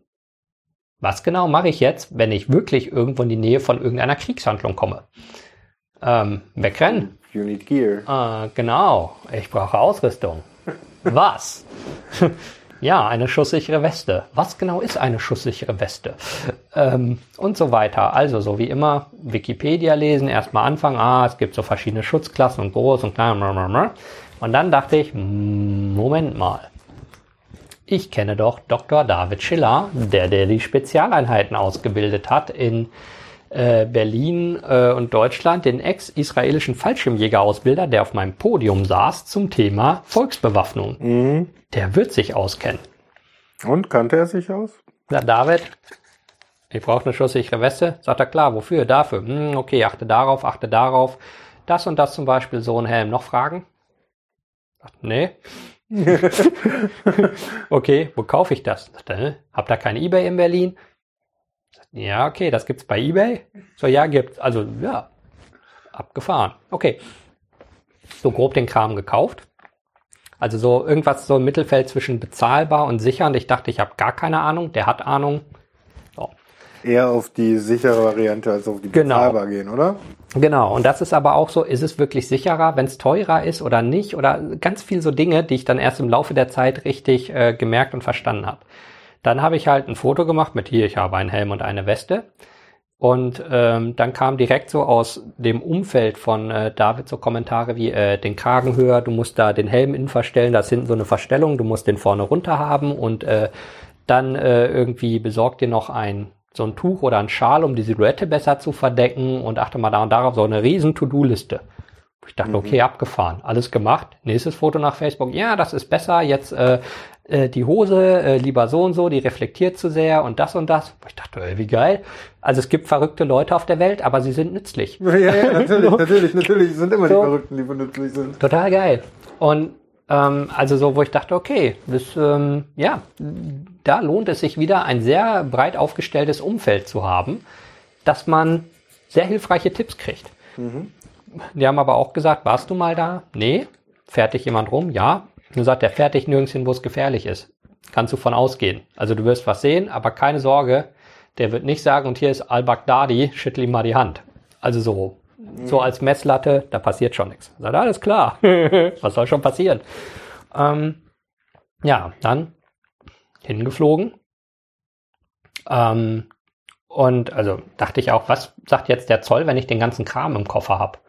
was genau mache ich jetzt, wenn ich wirklich irgendwo in die Nähe von irgendeiner Kriegshandlung komme? Ähm, wegrennen. You need gear. Äh, genau, ich brauche Ausrüstung. Was? *laughs* ja, eine schusssichere Weste. Was genau ist eine schusssichere Weste? Ähm, und so weiter. Also so wie immer Wikipedia lesen, erstmal anfangen, ah, es gibt so verschiedene Schutzklassen und groß und klein. Und dann dachte ich, Moment mal ich kenne doch Dr. David Schiller, der, der die Spezialeinheiten ausgebildet hat in äh, Berlin äh, und Deutschland, den ex-israelischen Fallschirmjägerausbilder, der auf meinem Podium saß zum Thema Volksbewaffnung. Mhm. Der wird sich auskennen. Und kannte er sich aus? Na, David, ich brauche eine schusssichere Weste. Sagt er, klar, wofür? Dafür. Hm, okay, achte darauf, achte darauf. Das und das zum Beispiel, so ein Helm. Noch Fragen? Nee. *laughs* okay, wo kaufe ich das? Habt ihr kein Ebay in Berlin? Ja, okay, das gibt's bei Ebay. So, ja, gibt's. Also, ja, abgefahren. Okay. So grob den Kram gekauft. Also so irgendwas so im Mittelfeld zwischen bezahlbar und sicher. Und ich dachte, ich habe gar keine Ahnung. Der hat Ahnung. Eher auf die sichere Variante als auf die genau. bezahlbar gehen, oder? Genau, und das ist aber auch so, ist es wirklich sicherer, wenn es teurer ist oder nicht? Oder ganz viel so Dinge, die ich dann erst im Laufe der Zeit richtig äh, gemerkt und verstanden habe. Dann habe ich halt ein Foto gemacht mit hier, ich habe einen Helm und eine Weste. Und ähm, dann kam direkt so aus dem Umfeld von äh, David so Kommentare wie äh, den Kragen höher, du musst da den Helm innen verstellen, das hinten so eine Verstellung, du musst den vorne runter haben und äh, dann äh, irgendwie besorgt dir noch ein so ein Tuch oder ein Schal, um die Silhouette besser zu verdecken und achte mal da und darauf, so eine riesen To-Do-Liste. Ich dachte, okay, abgefahren, alles gemacht. Nächstes Foto nach Facebook, ja, das ist besser, jetzt äh, äh, die Hose äh, lieber so und so, die reflektiert zu sehr und das und das. Ich dachte, ey, wie geil. Also es gibt verrückte Leute auf der Welt, aber sie sind nützlich. *laughs* Ja, ja, natürlich, *laughs* natürlich, natürlich, sind immer So. die Verrückten, die nützlich sind. Total geil. Und ähm, also so, wo ich dachte, okay, das, ähm, ja, da lohnt es sich wieder, ein sehr breit aufgestelltes Umfeld zu haben, dass man sehr hilfreiche Tipps kriegt. Die haben aber auch gesagt, warst du mal da? Nee. Fährt dich jemand rum? Ja. Nur sagt, der fährt dich nirgends hin, wo es gefährlich ist. Kannst du von ausgehen. Also du wirst was sehen, aber keine Sorge, der wird nicht sagen, und hier ist Al-Baghdadi, schüttel ihm mal die Hand. Also so, so als Messlatte, da passiert schon nichts. Sagt, alles klar. *laughs* was soll schon passieren? Ähm, ja, dann hingeflogen. Ähm, und also dachte ich auch, was sagt jetzt der Zoll, wenn ich den ganzen Kram im Koffer hab?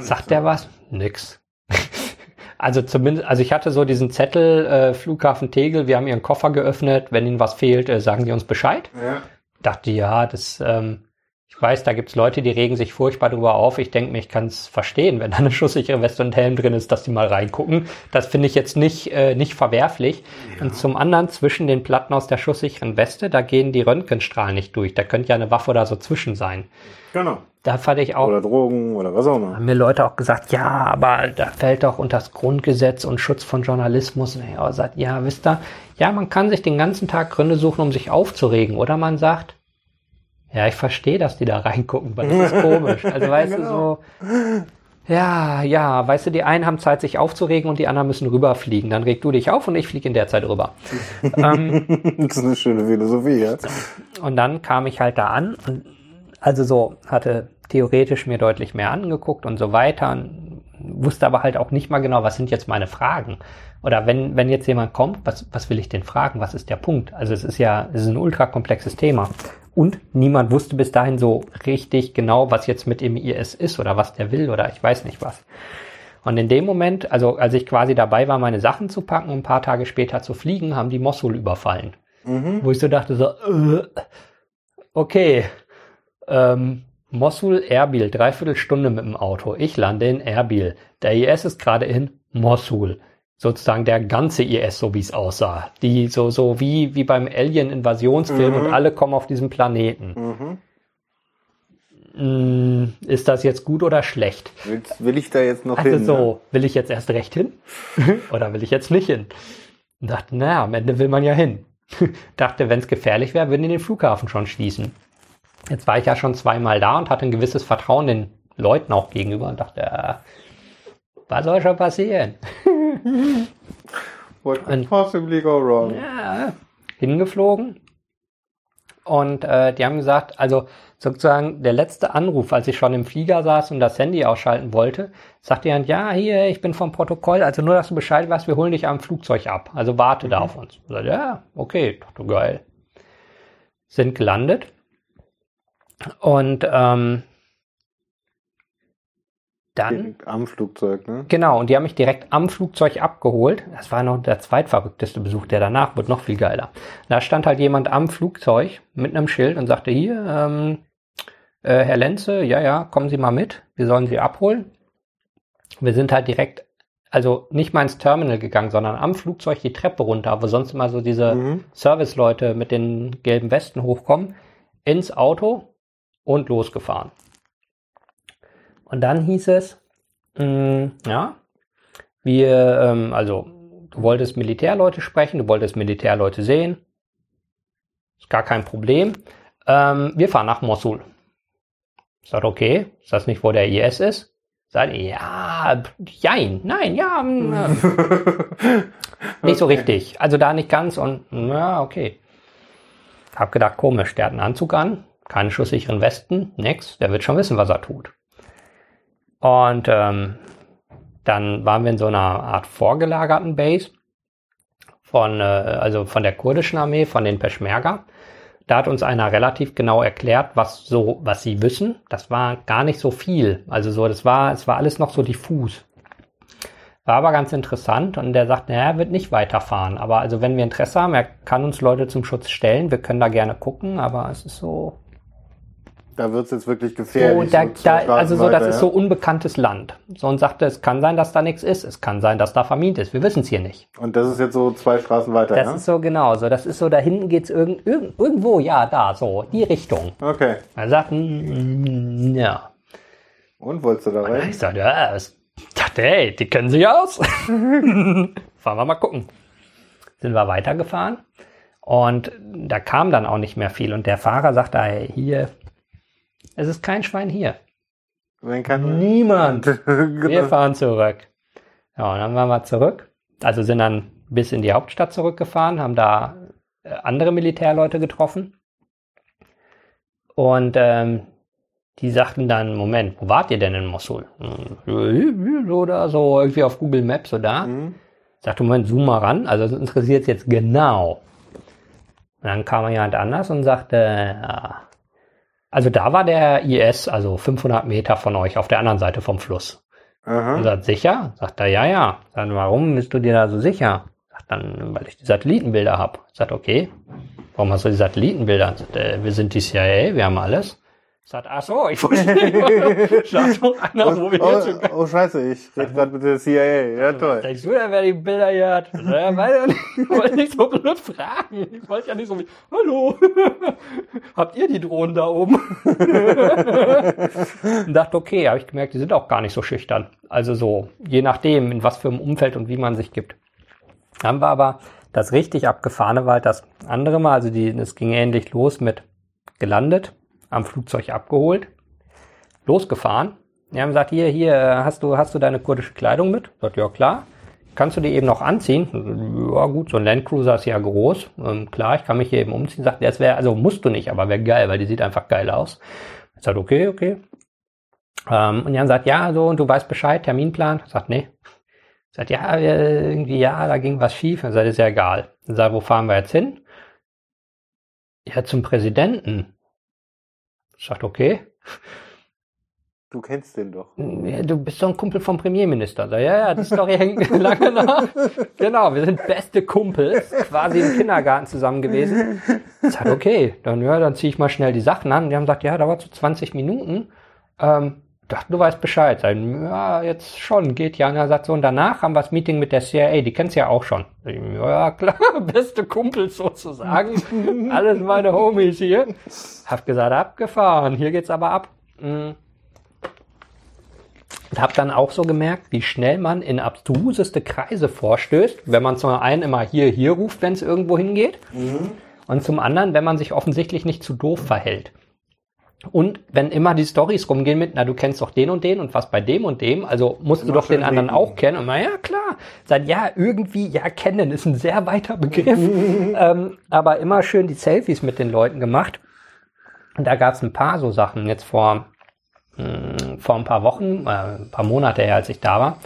Sagt der was? Nix. *laughs* also zumindest, also ich hatte so diesen Zettel, äh, Flughafen Tegel, wir haben ihren Koffer geöffnet, wenn ihnen was fehlt, äh, sagen die uns Bescheid. Ja. Dachte, ja, das, ähm, ich weiß, da gibt's Leute, die regen sich furchtbar drüber auf. Ich denke mir, ich kann es verstehen, wenn da eine schusssichere Weste und Helm drin ist, dass die mal reingucken. Das finde ich jetzt nicht, äh, nicht verwerflich. Und zum anderen, zwischen den Platten aus der schusssicheren Weste, da gehen die Röntgenstrahlen nicht durch. Da könnte ja eine Waffe oder so zwischen sein. Genau. Da fand ich auch, Oder Drogen oder was auch immer. haben mir Leute auch gesagt, ja, aber da fällt doch unter das Grundgesetz und Schutz von Journalismus. Und ich auch gesagt, ja, wisst ihr, ja, man kann sich den ganzen Tag Gründe suchen, um sich aufzuregen. Oder man sagt, ja, ich verstehe, dass die da reingucken, weil das ist *laughs* komisch. Also weißt du, so, ja, ja, weißt du, die einen haben Zeit, sich aufzuregen und die anderen müssen rüberfliegen. Dann reg du dich auf und ich fliege in der Zeit rüber. *laughs* ähm, Das ist eine schöne Philosophie, ja. und dann kam ich halt da an und also so hatte theoretisch mir deutlich mehr angeguckt und so weiter und wusste aber halt auch nicht mal genau, was sind jetzt meine Fragen. Oder wenn, wenn jetzt jemand kommt, was, was will ich denn fragen? Was ist der Punkt? Also es ist ja, es ist ein ultra komplexes Thema. Und niemand wusste bis dahin so richtig genau, was jetzt mit dem IS ist oder was der will oder ich weiß nicht was. Und in dem Moment, also als ich quasi dabei war, meine Sachen zu packen und ein paar Tage später zu fliegen, haben die Mosul überfallen. Wo ich so dachte, so, äh, okay, ähm, Mosul, Erbil, dreiviertel Stunde mit dem Auto. Ich lande in Erbil. Der IS ist gerade in Mosul. Sozusagen der ganze IS, so wie es aussah. Die so, so wie, wie beim Alien-Invasionsfilm und alle kommen auf diesen Planeten. Mm, Ist das jetzt gut oder schlecht? Will, will ich da jetzt noch Also hin? ne? so, will ich jetzt erst recht hin? *laughs* Oder will ich jetzt nicht hin? Und dachte, naja, am Ende will man ja hin. *laughs* dachte, wenn es gefährlich wäre, würden die den Flughafen schon schließen. Jetzt war ich ja schon zweimal da und hatte ein gewisses Vertrauen den Leuten auch gegenüber und dachte, äh, was soll schon passieren? *laughs* What could possibly go wrong? Ja, hingeflogen. Und äh, die haben gesagt, also sozusagen der letzte Anruf, als ich schon im Flieger saß und das Handy ausschalten wollte, sagte jemand, ja, hier, ich bin vom Protokoll, also nur, dass du Bescheid weißt, wir holen dich am Flugzeug ab. Also warte da auf uns. Ich sagte, ja, okay, dachte, geil. Sind gelandet. Und ähm, dann Direkt Am Flugzeug, ne? Genau, und die haben mich direkt am Flugzeug abgeholt. Das war noch der zweitverrückteste Besuch, der danach wird noch viel geiler. Da stand halt jemand am Flugzeug mit einem Schild und sagte, hier, ähm, äh, Herr Lenze, ja, ja, kommen Sie mal mit, wir sollen Sie abholen. Wir sind halt direkt, also nicht mal ins Terminal gegangen, sondern am Flugzeug die Treppe runter, wo sonst immer so diese Mhm. Serviceleute mit den gelben Westen hochkommen, ins Auto und losgefahren. Und dann hieß es, mh, ja, wir, ähm, also du wolltest Militärleute sprechen, du wolltest Militärleute sehen, ist gar kein Problem. Ähm, wir fahren nach Mosul. Ich sag, okay, ist das nicht, wo der IS ist? Sagt, ja, jein, nein, ja, mm, *laughs* äh, nicht so richtig. Also da nicht ganz und ja, okay. Hab gedacht, komisch, der hat einen Anzug an, keine schusssicheren Westen, nix, der wird schon wissen, was er tut. Und ähm, dann waren wir in so einer Art vorgelagerten Base von, äh, also von der kurdischen Armee, von den Peschmerga. Da hat uns einer relativ genau erklärt, was so, was sie wissen. Das war gar nicht so viel. Also so, das war, es war alles noch so diffus. War aber ganz interessant und der sagt, naja, er wird nicht weiterfahren. Aber also wenn wir Interesse haben, er kann uns Leute zum Schutz stellen, wir können da gerne gucken, aber es ist so. Da wird es jetzt wirklich gefährlich. So, da, da, also so, das ja? ist so unbekanntes Land. So und sagte, es kann sein, dass da nichts ist. Es kann sein, dass da vermint ist. Wir wissen es hier nicht. Und das ist jetzt so zwei Straßen weiter, Das ja? ist so genau. So, das ist so, da hinten geht's irgend, irgend, irgendwo, ja, da, so, die Richtung. Okay. Er sagt, mm, ja. Und wolltest du da rein? Ich sagte, ja, ich dachte, hey, die kennen sich aus. *laughs* Fahren wir mal gucken. Sind wir weitergefahren und da kam dann auch nicht mehr viel. Und der Fahrer sagte, hey, hier, es ist kein Schwein hier. Wenn kann Niemand. *laughs* Wir fahren zurück. Ja, und dann waren wir zurück. Also sind dann bis in die Hauptstadt zurückgefahren, haben da äh, andere Militärleute getroffen. Und ähm, die sagten dann, Moment, wo wart ihr denn in Mosul? Oder so, irgendwie auf Google Maps oder? Mhm. Sagte, Moment, zoom mal ran. Also das interessiert jetzt genau. Und dann kam jemand anders und sagte, ja, also da war der IS, also 500 Meter von euch auf der anderen Seite vom Fluss. Und Aha. sagt, sicher? Sagt er, ja, ja. Sagt, warum bist du dir da so sicher? Sagt dann, weil ich die Satellitenbilder habe. Sagt, okay. Warum hast du die Satellitenbilder? Sagt, äh, wir sind die CIA, wir haben alles. Sagt, ach so, ich. Sag doch *laughs* einer, wo wir jetzt sind. Oh, oh, scheiße, ich rede gerade mit der CIA. Ja, toll. Denkst du denn, wer die Bilder hier hat? *laughs* Ja, nicht. Ich wollte nicht so blöd fragen. Ich wollte ja nicht so wie, hallo, *laughs* habt ihr die Drohnen da oben? und dachte, okay, habe ich gemerkt, die sind auch gar nicht so schüchtern. Also so, je nachdem, in was für einem Umfeld und wie man sich gibt. Haben wir aber das richtig abgefahrene war halt das andere Mal, also die, es ging ähnlich los mit gelandet, am Flugzeug abgeholt, losgefahren. Die haben gesagt, hier, hier, hast du, hast du deine kurdische Kleidung mit? Sagt, ja klar. Kannst du die eben noch anziehen? Ja gut, so ein Landcruiser ist ja groß. Ähm, klar, ich kann mich hier eben umziehen. Sagt, das wäre, also musst du nicht, aber wäre geil, weil die sieht einfach geil aus. Ich sagt, okay, okay. Ähm, und die haben gesagt, ja, so, und du weißt Bescheid, Terminplan? Sagt, nee. Sagt, ja, äh, irgendwie, ja, da ging was schief. Sagt, ist ja egal. Sagt, wo fahren wir jetzt hin? Ja, zum Präsidenten. Sagt, okay. Du kennst den doch. Ja, du bist doch ein Kumpel vom Premierminister. Ja, ja, die Story *laughs* hängt *laughs* lange nach. Genau, wir sind beste Kumpels, quasi im Kindergarten zusammen gewesen. Ich sag, okay, dann, ja, dann ziehe ich mal schnell die Sachen an. Die haben gesagt, ja, dauert so 20 Minuten. Ähm, dachte, du weißt Bescheid. Sag, ja, jetzt schon, geht ja. Und er sagt so, und danach haben wir das Meeting mit der CIA, die kennst ja auch schon. Ja, klar, *laughs* beste Kumpels sozusagen. *laughs* Alles meine Homies hier. Hab gesagt, abgefahren, hier geht's aber ab. Mm. Und habe dann auch so gemerkt, wie schnell man in abstruseste Kreise vorstößt, wenn man zum einen immer hier, hier ruft, wenn es irgendwo hingeht, und zum anderen, wenn man sich offensichtlich nicht zu doof verhält. Und wenn immer die Stories rumgehen mit, na, du kennst doch den und den und was bei dem und dem, also musst Immer du doch den anderen reden. auch kennen. Und man, ja, klar. Sagt, ja, irgendwie, ja, kennen ist ein sehr weiter Begriff. *laughs* ähm, aber immer schön die Selfies mit den Leuten gemacht. Und da gab es ein paar so Sachen jetzt vor, mh, vor ein paar Wochen, äh, ein paar Monate her, als ich da war,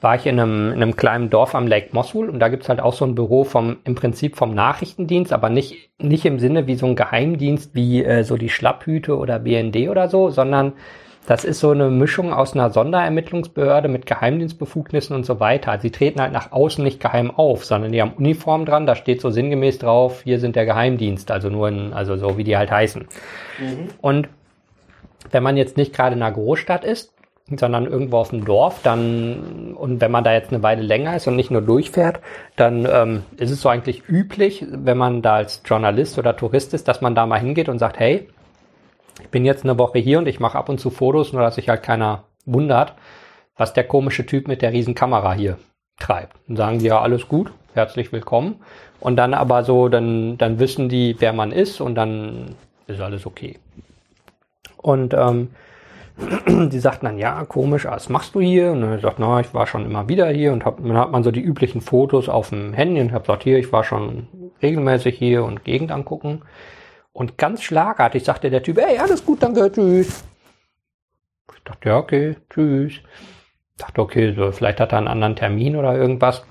war ich in einem, in einem kleinen Dorf am Lake Mosul und da gibt's halt auch so ein Büro vom, im Prinzip vom Nachrichtendienst, aber nicht, nicht im Sinne wie so ein Geheimdienst wie äh, so die Schlapphüte oder BND oder so, sondern das ist so eine Mischung aus einer Sonderermittlungsbehörde mit Geheimdienstbefugnissen und so weiter. Also sie treten halt nach außen nicht geheim auf, sondern die haben Uniform dran, da steht so sinngemäß drauf, hier sind der Geheimdienst, also nur in, also so wie die halt heißen. Und wenn man jetzt nicht gerade in einer Großstadt ist, sondern irgendwo auf dem Dorf, dann, und wenn man da jetzt eine Weile länger ist und nicht nur durchfährt, dann ähm, ist es so eigentlich üblich, wenn man da als Journalist oder Tourist ist, dass man da mal hingeht und sagt, hey, ich bin jetzt eine Woche hier und ich mache ab und zu Fotos, nur dass sich halt keiner wundert, was der komische Typ mit der riesen Kamera hier treibt. Und sagen die ja, alles gut, herzlich willkommen. Und dann aber so, dann, dann wissen die, wer man ist und dann ist alles okay. Und ähm, *clears throat* die sagten dann, ja, komisch, was machst du hier? Und er sagt, na, ich war schon immer wieder hier und hab, dann hat man so die üblichen Fotos auf dem Handy und hab gesagt, hier, ich war schon regelmäßig hier und Gegend angucken. Und ganz schlagartig sagte der Typ, ey, alles gut, danke, tschüss. Ich dachte, ja, okay, tschüss. Ich dachte, okay, so, vielleicht hat er einen anderen Termin oder irgendwas.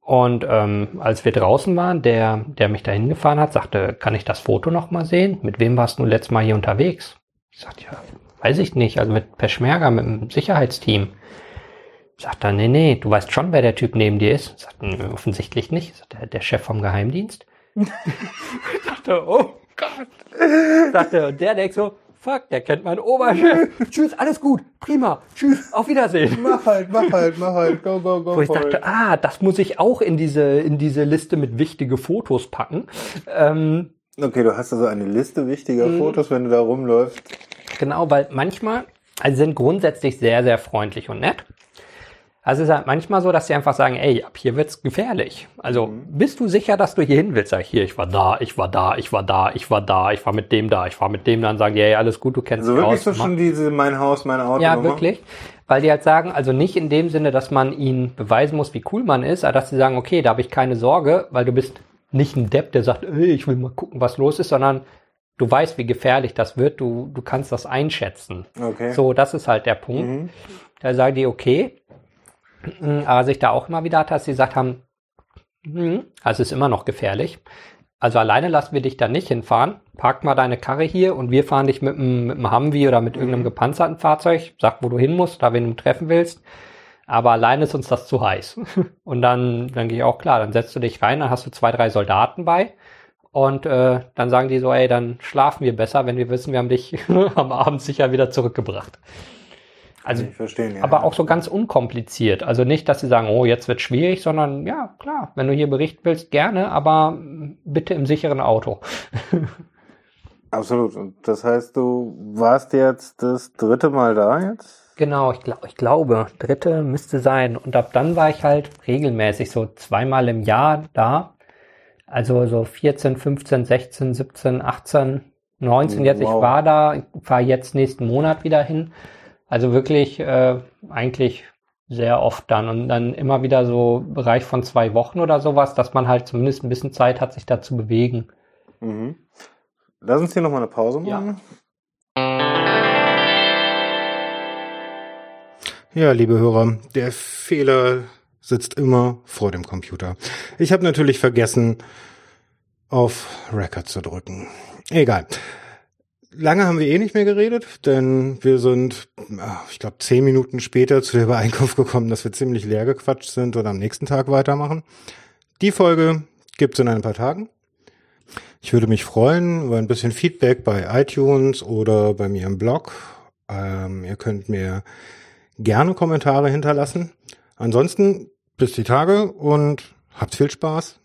Und ähm, als wir draußen waren, der, der mich da hingefahren hat, sagte, kann ich das Foto noch mal sehen? Mit wem warst du letztes Mal hier unterwegs? Ich sagte, ja, weiß ich nicht. Also mit Peschmerga, mit dem Sicherheitsteam. Sagt er, nee, nee, du weißt schon, wer der Typ neben dir ist. Sagt er, offensichtlich nicht. Sagt er, der Chef vom Geheimdienst. *laughs* ich dachte, oh Gott. Sagte, und der denkt so, fuck, der kennt meinen Oberchef. *laughs* Tschüss, alles gut, prima. Tschüss, auf Wiedersehen. *laughs* Mach halt, mach halt, mach halt, go, go, go. Wo ich dachte, ah, das muss ich auch in diese, in diese Liste mit wichtige Fotos packen. Ähm, okay, du hast also eine Liste wichtiger mhm. Fotos, wenn du da rumläufst. Genau, weil manchmal, also sind grundsätzlich sehr, sehr freundlich und nett. Also es ist halt manchmal so, dass sie einfach sagen, ey, ab hier wird's gefährlich. Also mhm. bist du sicher, dass du hier hin willst? Sag ich, hier, ich war da, ich war da, ich war da, ich war da, ich war mit dem da, ich war mit dem da. Dann sagen ey, alles gut, du kennst also wirklich aus. so schon diese mein Haus, mein Auto. Ja, wirklich. Weil die halt sagen, also nicht in dem Sinne, dass man ihnen beweisen muss, wie cool man ist, aber dass sie sagen, okay, da habe ich keine Sorge, weil du bist nicht ein Depp, der sagt, ey, ich will mal gucken, was los ist, sondern du weißt, wie gefährlich das wird, du, du kannst das einschätzen. Okay. So, das ist halt der Punkt. Mhm. Da sagen die, okay, aber sich da auch immer wieder hat, dass sie gesagt haben, hm, also ist immer noch gefährlich. Also alleine lassen wir dich da nicht hinfahren. Park mal deine Karre hier und wir fahren dich mit einem, mit einem Humvee oder mit irgendeinem gepanzerten Fahrzeug. Sag, wo du hin musst, da wen du treffen willst. Aber alleine ist uns das zu heiß. *laughs* Und dann, dann gehe ich auch klar, dann setzt du dich rein, dann hast du zwei, drei Soldaten bei. Und äh, dann sagen die so, ey, dann schlafen wir besser, wenn wir wissen, wir haben dich *laughs* am Abend sicher wieder zurückgebracht. Also, ja. aber auch so ganz unkompliziert. Also nicht, dass sie sagen, oh, jetzt wird schwierig, sondern ja, klar, wenn du hier berichten willst, gerne, aber bitte im sicheren Auto. *laughs* Absolut. Und das heißt, du warst jetzt das dritte Mal da jetzt? Genau, ich, glaub, ich glaube, dritte müsste sein. Und ab dann war ich halt regelmäßig so zweimal im Jahr da. Also so 14, 15, 16, 17, 18, 19 jetzt. Wow. Ich war da, ich fahre jetzt nächsten Monat wieder hin. Also wirklich äh, eigentlich sehr oft dann und dann immer wieder so Bereich von zwei Wochen oder sowas, dass man halt zumindest ein bisschen Zeit hat, sich da zu bewegen. Mhm. Lass uns hier nochmal eine Pause machen. Ja. ja, liebe Hörer, der Fehler sitzt immer vor dem Computer. Ich habe natürlich vergessen, auf Record zu drücken. Egal lange haben wir eh nicht mehr geredet, denn wir sind, ah, ich glaube, zehn Minuten später zu der Übereinkunft gekommen, dass wir ziemlich leer gequatscht sind und am nächsten Tag weitermachen. Die Folge gibt's in ein paar Tagen. Ich würde mich freuen über ein bisschen Feedback bei iTunes oder bei mir im Blog. Ähm, ihr könnt mir gerne Kommentare hinterlassen. Ansonsten bis die Tage und habt viel Spaß.